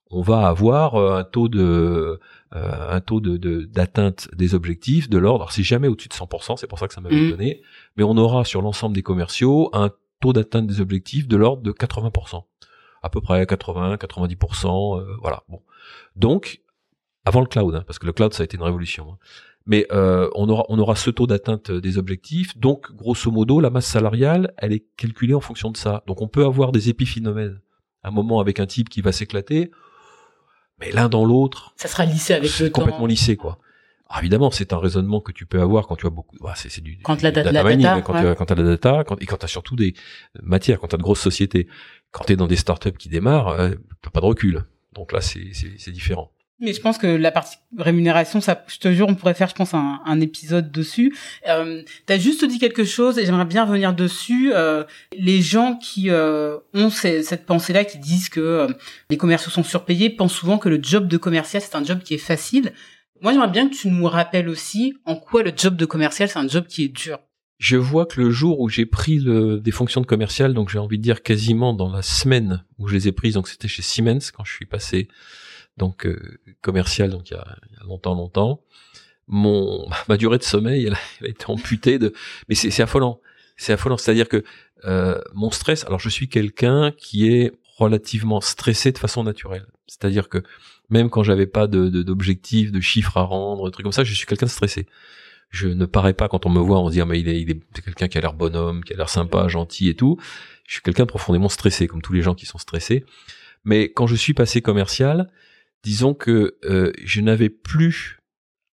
on va avoir euh, un taux de euh, un taux de d'atteinte des objectifs de l'ordre, c'est jamais au-dessus de 100%, c'est pour ça que ça m'avait mmh. donné, mais on aura sur l'ensemble des commerciaux un taux d'atteinte des objectifs de l'ordre de 80% à peu près 80, 90%, euh, voilà. Bon, donc avant le cloud, hein, parce que le cloud ça a été une révolution. Hein. Mais euh, on aura on aura ce taux d'atteinte des objectifs, donc grosso modo la masse salariale, elle est calculée en fonction de ça. Donc on peut avoir des épiphénomènes. Un moment avec un type qui va s'éclater, mais l'un dans l'autre, ça sera lissé avec le temps. Complètement lissé quoi. Alors évidemment, c'est un raisonnement que tu peux avoir quand tu as beaucoup. Bah, c'est, du quand la, data, mining, quand, tu as, quand as la data, quand, et quand tu as surtout des matières, quand tu as de grosses sociétés. Quand tu es dans des startups qui démarrent, euh, t'as pas de recul. Donc là, c'est, c'est, différent. Mais je pense que la partie rémunération, ça, je te jure, on pourrait faire, je pense, un, un épisode dessus. Euh, tu as juste dit quelque chose et j'aimerais bien revenir dessus. Euh, les gens qui euh, ont cette pensée-là, qui disent que euh, les commerciaux sont surpayés, pensent souvent que le job de commercial, c'est un job qui est facile. Moi, j'aimerais bien que tu nous rappelles aussi en quoi le job de commercial, c'est un job qui est dur. Je vois que le jour où j'ai pris le, des fonctions de commercial, donc j'ai envie de dire quasiment dans la semaine où je les ai prises, donc c'était chez Siemens quand je suis passé donc euh, commercial, donc il y, a, longtemps, longtemps. Mon ma durée de sommeil, elle a, été amputée de, mais c'est affolant, c'est affolant. C'est-à-dire que euh, mon stress, alors je suis quelqu'un qui est relativement stressé de façon naturelle. C'est-à-dire que même quand j'avais pas de d'objectifs, de, chiffres à rendre, trucs comme ça, je suis quelqu'un de stressé. Je ne parais pas quand on me voit, on se dit mais il est, il est quelqu'un qui a l'air bonhomme, qui a l'air sympa, gentil et tout. Je suis quelqu'un de profondément stressé, comme tous les gens qui sont stressés. Mais quand je suis passé commercial, disons que euh, je n'avais plus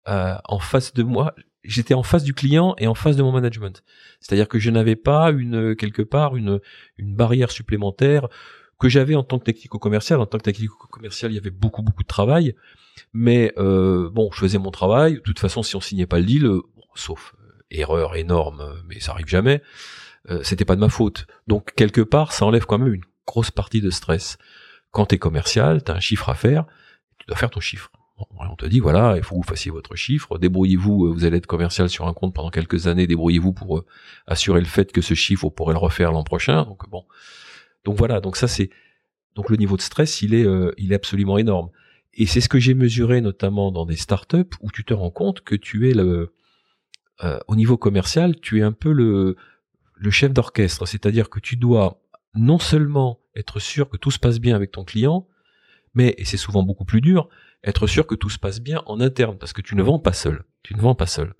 euh, en face de moi, j'étais en face du client et en face de mon management. C'est-à-dire que je n'avais pas une quelque part une une barrière supplémentaire que j'avais en tant que technico-commercial. En tant que technico-commercial, il y avait beaucoup beaucoup de travail, mais euh, bon, je faisais mon travail. De toute façon, si on signait pas le deal, euh, sauf euh, erreur énorme, euh, mais ça arrive jamais, c'était pas de ma faute. Donc quelque part, ça enlève quand même une grosse partie de stress. Quand tu es commercial, tu as un chiffre à faire, tu dois faire ton chiffre. on te dit voilà, il faut que vous fassiez votre chiffre, débrouillez-vous, vous allez être commercial sur un compte pendant quelques années, débrouillez-vous pour assurer le fait que ce chiffre, vous pourrez le refaire l'an prochain. Donc bon, donc voilà, donc ça c'est donc le niveau de stress, il est euh, il est absolument énorme. Et c'est ce que j'ai mesuré notamment dans des startups où tu te rends compte que tu es le euh, au niveau commercial, tu es un peu le le chef d'orchestre, c'est-à-dire que tu dois non seulement être sûr que tout se passe bien avec ton client, mais et c'est souvent beaucoup plus dur, être sûr que tout se passe bien en interne parce que tu ne vends pas seul. Tu ne vends pas seul.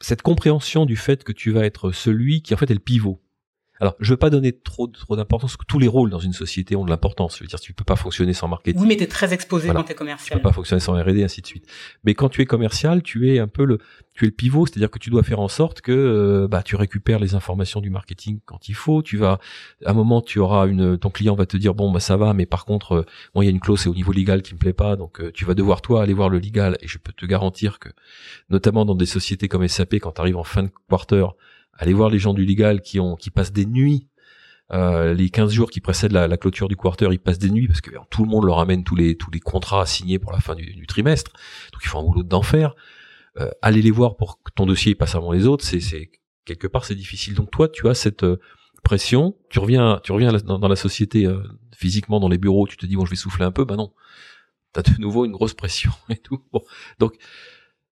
Cette compréhension du fait que tu vas être celui qui en fait est le pivot Alors, je veux pas donner trop trop d'importance, que tous les rôles dans une société ont de l'importance. Je veux dire, tu peux pas fonctionner sans marketing. Oui, mais très exposé quand t'es commercial. Tu peux pas fonctionner sans R&D, ainsi de suite. Mais quand tu es commercial, tu es un peu le, tu es le pivot, c'est-à-dire que tu dois faire en sorte que, euh, bah, tu récupères les informations du marketing quand il faut. Tu vas, à un moment, tu auras une, ton client va te dire, bon, bah, ça va, mais par contre, euh, moi, il y a une clause, c'est au niveau légal qui me plaît pas, donc euh, tu vas devoir toi aller voir le légal. Et je peux te garantir que, notamment dans des sociétés comme SAP, quand tu arrives en fin de quarter, aller voir les gens du légal qui ont, qui passent des nuits euh, les 15 jours qui précèdent la, clôture du quarter, ils passent des nuits parce que tout le monde leur amène tous les tous les contrats signés pour la fin du, trimestre. Donc ils font un boulot d'enfer. Euh, les voir pour que ton dossier passe avant les autres, c'est quelque part c'est difficile. Donc toi, tu as cette euh, pression. Tu reviens tu reviens dans, la société euh, physiquement dans les bureaux, tu te dis bon je vais souffler un peu. Ben non, t'as de nouveau une grosse pression et tout. Bon, donc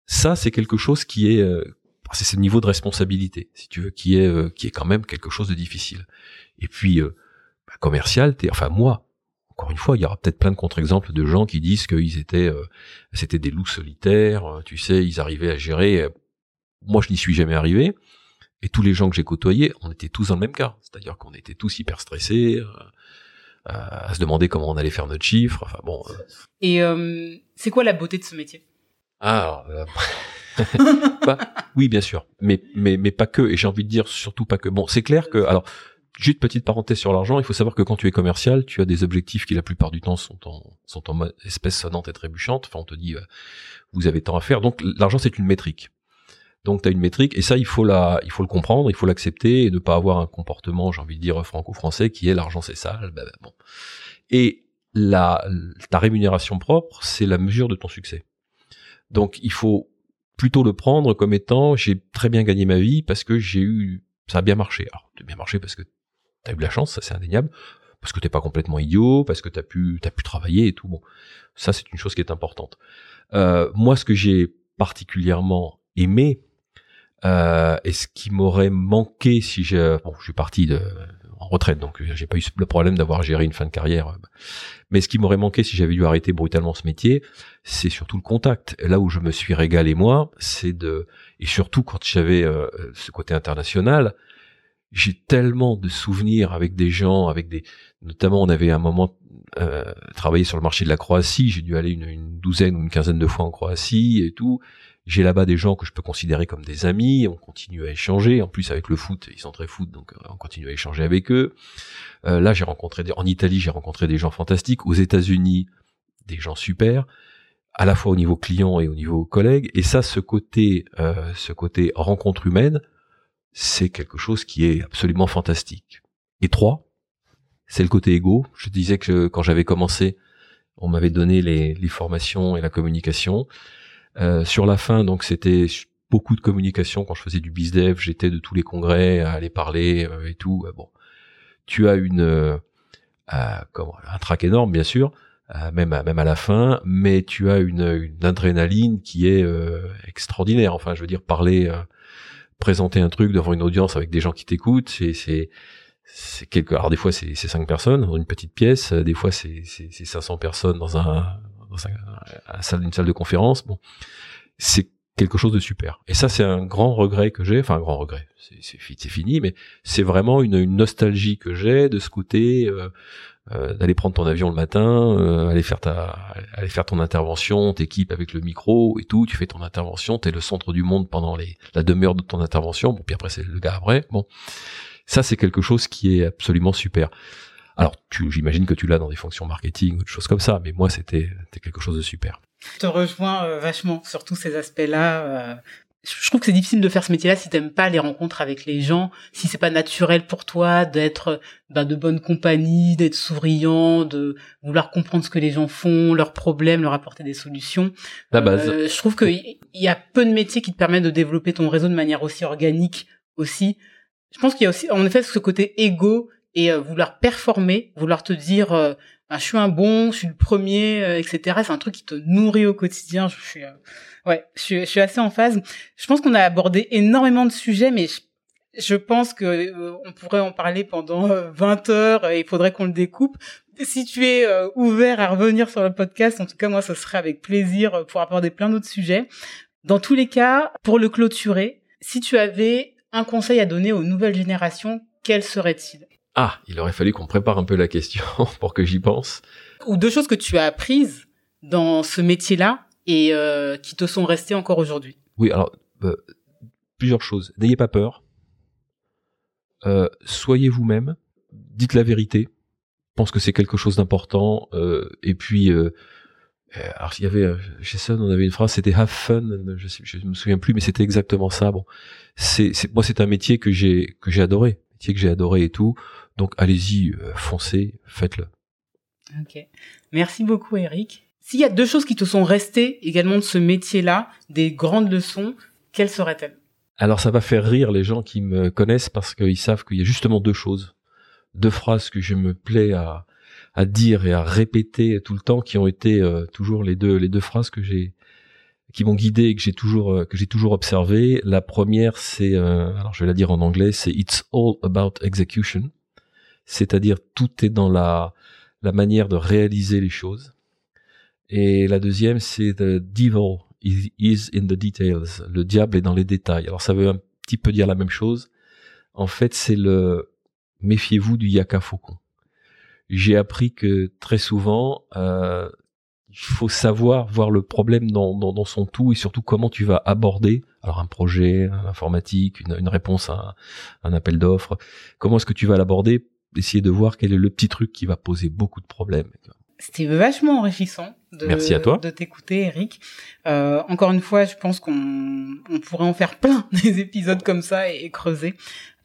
ça c'est quelque chose qui est c'est ce niveau de responsabilité, si tu veux, qui est qui est quand même quelque chose de difficile. Et puis, euh, bah, commercial, t'es, enfin moi, encore une fois, il y aura peut-être plein de contre-exemples de gens qui disent qu'ils étaient, euh, c'était des loups solitaires, euh, tu sais, ils arrivaient à gérer. Moi, je n'y suis jamais arrivé. Et tous les gens que j'ai côtoyés, on était tous dans le même cas. C'est-à-dire qu'on était tous hyper stressés, à se demander comment on allait faire notre chiffre. Enfin bon. Et c'est quoi la beauté de ce métier? Ah. oui, bien sûr, mais mais mais pas que. Et j'ai envie de dire surtout pas que. Bon, c'est clair que alors Juste petite parenthèse sur l'argent, il faut savoir que quand tu es commercial, tu as des objectifs qui la plupart du temps sont en, sont en espèce sonnante et trébuchante. Enfin, on te dit, euh, vous avez tant à faire. Donc, l'argent, c'est une métrique. Donc, tu as une métrique, et ça, il faut la, il faut le comprendre, il faut l'accepter, et ne pas avoir un comportement, j'ai envie de dire, franco-français, qui est l'argent, c'est sale. Ben, bon. Et la, ta rémunération propre, c'est la mesure de ton succès. Donc, il faut plutôt le prendre comme étant, j'ai très bien gagné ma vie parce que j'ai eu, ça a bien marché. Alors, ça bien marché parce que t'as eu de la chance, ça c'est indéniable, parce que t'es pas complètement idiot, parce que t'as pu, t'as pu travailler et tout. Bon, ça c'est une chose qui est importante. Euh, moi, ce que j'ai particulièrement aimé euh, et ce qui m'aurait manqué si j'ai, bon, je suis parti de en retraite, donc j'ai pas eu le problème d'avoir géré une fin de carrière. Mais ce qui m'aurait manqué si j'avais dû arrêter brutalement ce métier, c'est surtout le contact. Là où je me suis régalé moi, c'est de et surtout quand j'avais euh, ce côté international, j'ai tellement de souvenirs avec des gens, avec des, notamment on avait un moment euh, travaillé sur le marché de la Croatie. J'ai dû aller une, douzaine ou une quinzaine de fois en Croatie et tout. J'ai là-bas des gens que je peux considérer comme des amis. On continue à échanger. En plus avec le foot, ils sont très foot, donc euh, on continue à échanger avec eux. Euh, là, j'ai rencontré des, en Italie, j'ai rencontré des gens fantastiques. Aux États-Unis, des gens super à la fois au niveau client et au niveau collègue. Et ça, ce côté, euh, ce côté rencontre humaine, c'est quelque chose qui est absolument fantastique. Et trois, c'est le côté égo. Je disais que quand j'avais commencé, on m'avait donné les, les, formations et la communication. Euh, sur la fin, donc c'était beaucoup de communication. Quand je faisais du bizdev, j'étais de tous les congrès à aller parler euh, et tout. bon, tu as une euh, comment, un trac énorme, bien sûr, même même à la fin, mais tu as une, une adrénaline qui est extraordinaire. Enfin, je veux dire, parler présenter un truc devant une audience avec des gens qui t'écoutent, c'est c'est c'est quelque alors des fois c'est cinq personnes dans une petite pièce, des fois c'est c'est 500 personnes dans un salle une salle de conférence. Bon, c'est quelque chose de super. Et ça c'est un grand regret que j'ai, enfin un grand regret. C'est fini mais c'est vraiment une, nostalgie que j'ai de ce côté euh, euh, d'aller prendre ton avion le matin, euh, aller faire ta, aller faire ton intervention, t'équipes avec le micro et tout, tu fais ton intervention, t'es le centre du monde pendant les, la demi-heure de ton intervention, bon puis après c'est le gars après, bon, ça c'est quelque chose qui est absolument super. Alors, j'imagine que tu l'as dans des fonctions marketing ou des choses comme ça, mais moi c'était, quelque chose de super. Je te rejoins euh, vachement sur tous ces aspects-là je trouve que c'est difficile de faire ce métier-là si t'aimes pas les rencontres avec les gens, si c'est pas naturel pour toi d'être bah, de bonne compagnie, d'être souriant, de vouloir comprendre ce que les gens font, leurs problèmes, leur apporter des solutions. La base. Euh, je trouve qu'il y a peu de métiers qui te permettent de développer ton réseau de manière aussi organique aussi. Je pense qu'il y a aussi, en effet, ce côté égo et euh, vouloir performer, vouloir te dire euh, bah, je suis un bon, je suis le premier, etc. C'est un truc qui te nourrit au quotidien. Je suis Ouais, je suis, je suis assez en phase. Je pense qu'on a abordé énormément de sujets, mais je, je pense que euh, on pourrait en parler pendant 20 euh, heures et il faudrait qu'on le découpe. Si tu es euh, ouvert à revenir sur le podcast, en tout cas moi, ce serait avec plaisir pour aborder plein d'autres sujets. Dans tous les cas, pour le clôturer, si tu avais un conseil à donner aux nouvelles générations quel serait-il? Ah, il aurait fallu qu'on prépare un peu la question pour que j'y pense. Ou deux choses que tu as apprises dans ce métier-là et euh, qui te sont restées encore aujourd'hui. Oui, alors euh, plusieurs choses. N'ayez pas peur. Euh, soyez vous-même. Dites la vérité. Je pense que c'est quelque chose d'important. Et puis, alors il y avait chez Sun, on avait une phrase, c'était have fun. Je, sais, je me souviens plus, mais c'était exactement ça. Bon, c'est, c'est moi, c'est un métier que j'ai que j'ai adoré, métier que j'ai adoré et tout. Donc allez-y, foncez, faites-le. Ok, merci beaucoup, Eric. S'il y a deux choses qui te sont restées également de ce métier-là, des grandes leçons, quelles seraient-elles? Alors ça va faire rire les gens qui me connaissent parce qu'ils savent qu'il y a justement deux choses deux phrases que je me plais à, à dire et à répéter tout le temps, qui ont été euh, toujours les deux les deux phrases que j'ai qui m'ont guidé et que j'ai toujours euh, que j'ai toujours observé. La première, c'est euh, alors je vais la dire en anglais, c'est It's all about execution, c'est-à-dire tout est dans la la manière de réaliser les choses. Et la deuxième, c'est The devil is in the details. Le diable est dans les détails. Alors ça veut un petit peu dire la même chose. En fait, c'est le méfiez-vous du yaka faucon. J'ai appris que très souvent, euh, il faut savoir voir le problème dans, dans, son tout et surtout comment tu vas aborder alors un projet informatique, une, une réponse à un, appel d'offres. Comment est-ce que tu vas l'aborder Essayer de voir quel est le petit truc qui va poser beaucoup de problèmes. C'était vachement enrichissant de, Merci à toi. de t'écouter, Eric. Euh, encore une fois, je pense qu'on on pourrait en faire plein des épisodes comme ça et, creuser.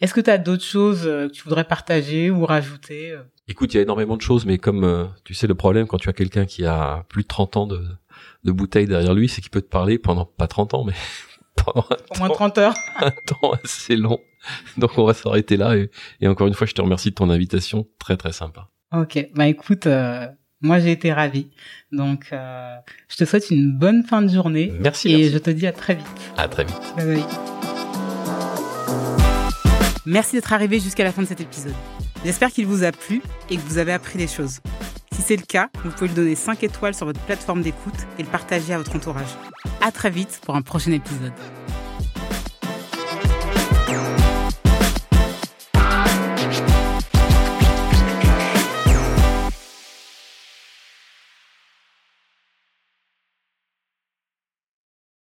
Est-ce que tu as d'autres choses euh, que tu voudrais partager ou rajouter euh? Écoute, il y a énormément de choses, mais comme euh, tu sais, le problème quand tu as quelqu'un qui a plus de 30 ans de, de bouteille derrière lui, c'est qu'il peut te parler pendant pas 30 ans, mais pendant Au moins 30 heures. un temps assez long. Donc on va s'arrêter là. Et, et, encore une fois, je te remercie de ton invitation. Très très sympa. Ok, bah écoute, euh, moi, j'ai été ravie. Donc, euh, je te souhaite une bonne fin de journée. Merci. Et je te dis à très vite. À très vite. Bye bye. Merci d'être arrivé jusqu'à la fin de cet épisode. J'espère qu'il vous a plu et que vous avez appris des choses. Si c'est le cas, vous pouvez lui donner 5 étoiles sur votre plateforme d'écoute et le partager à votre entourage. À très vite pour un prochain épisode.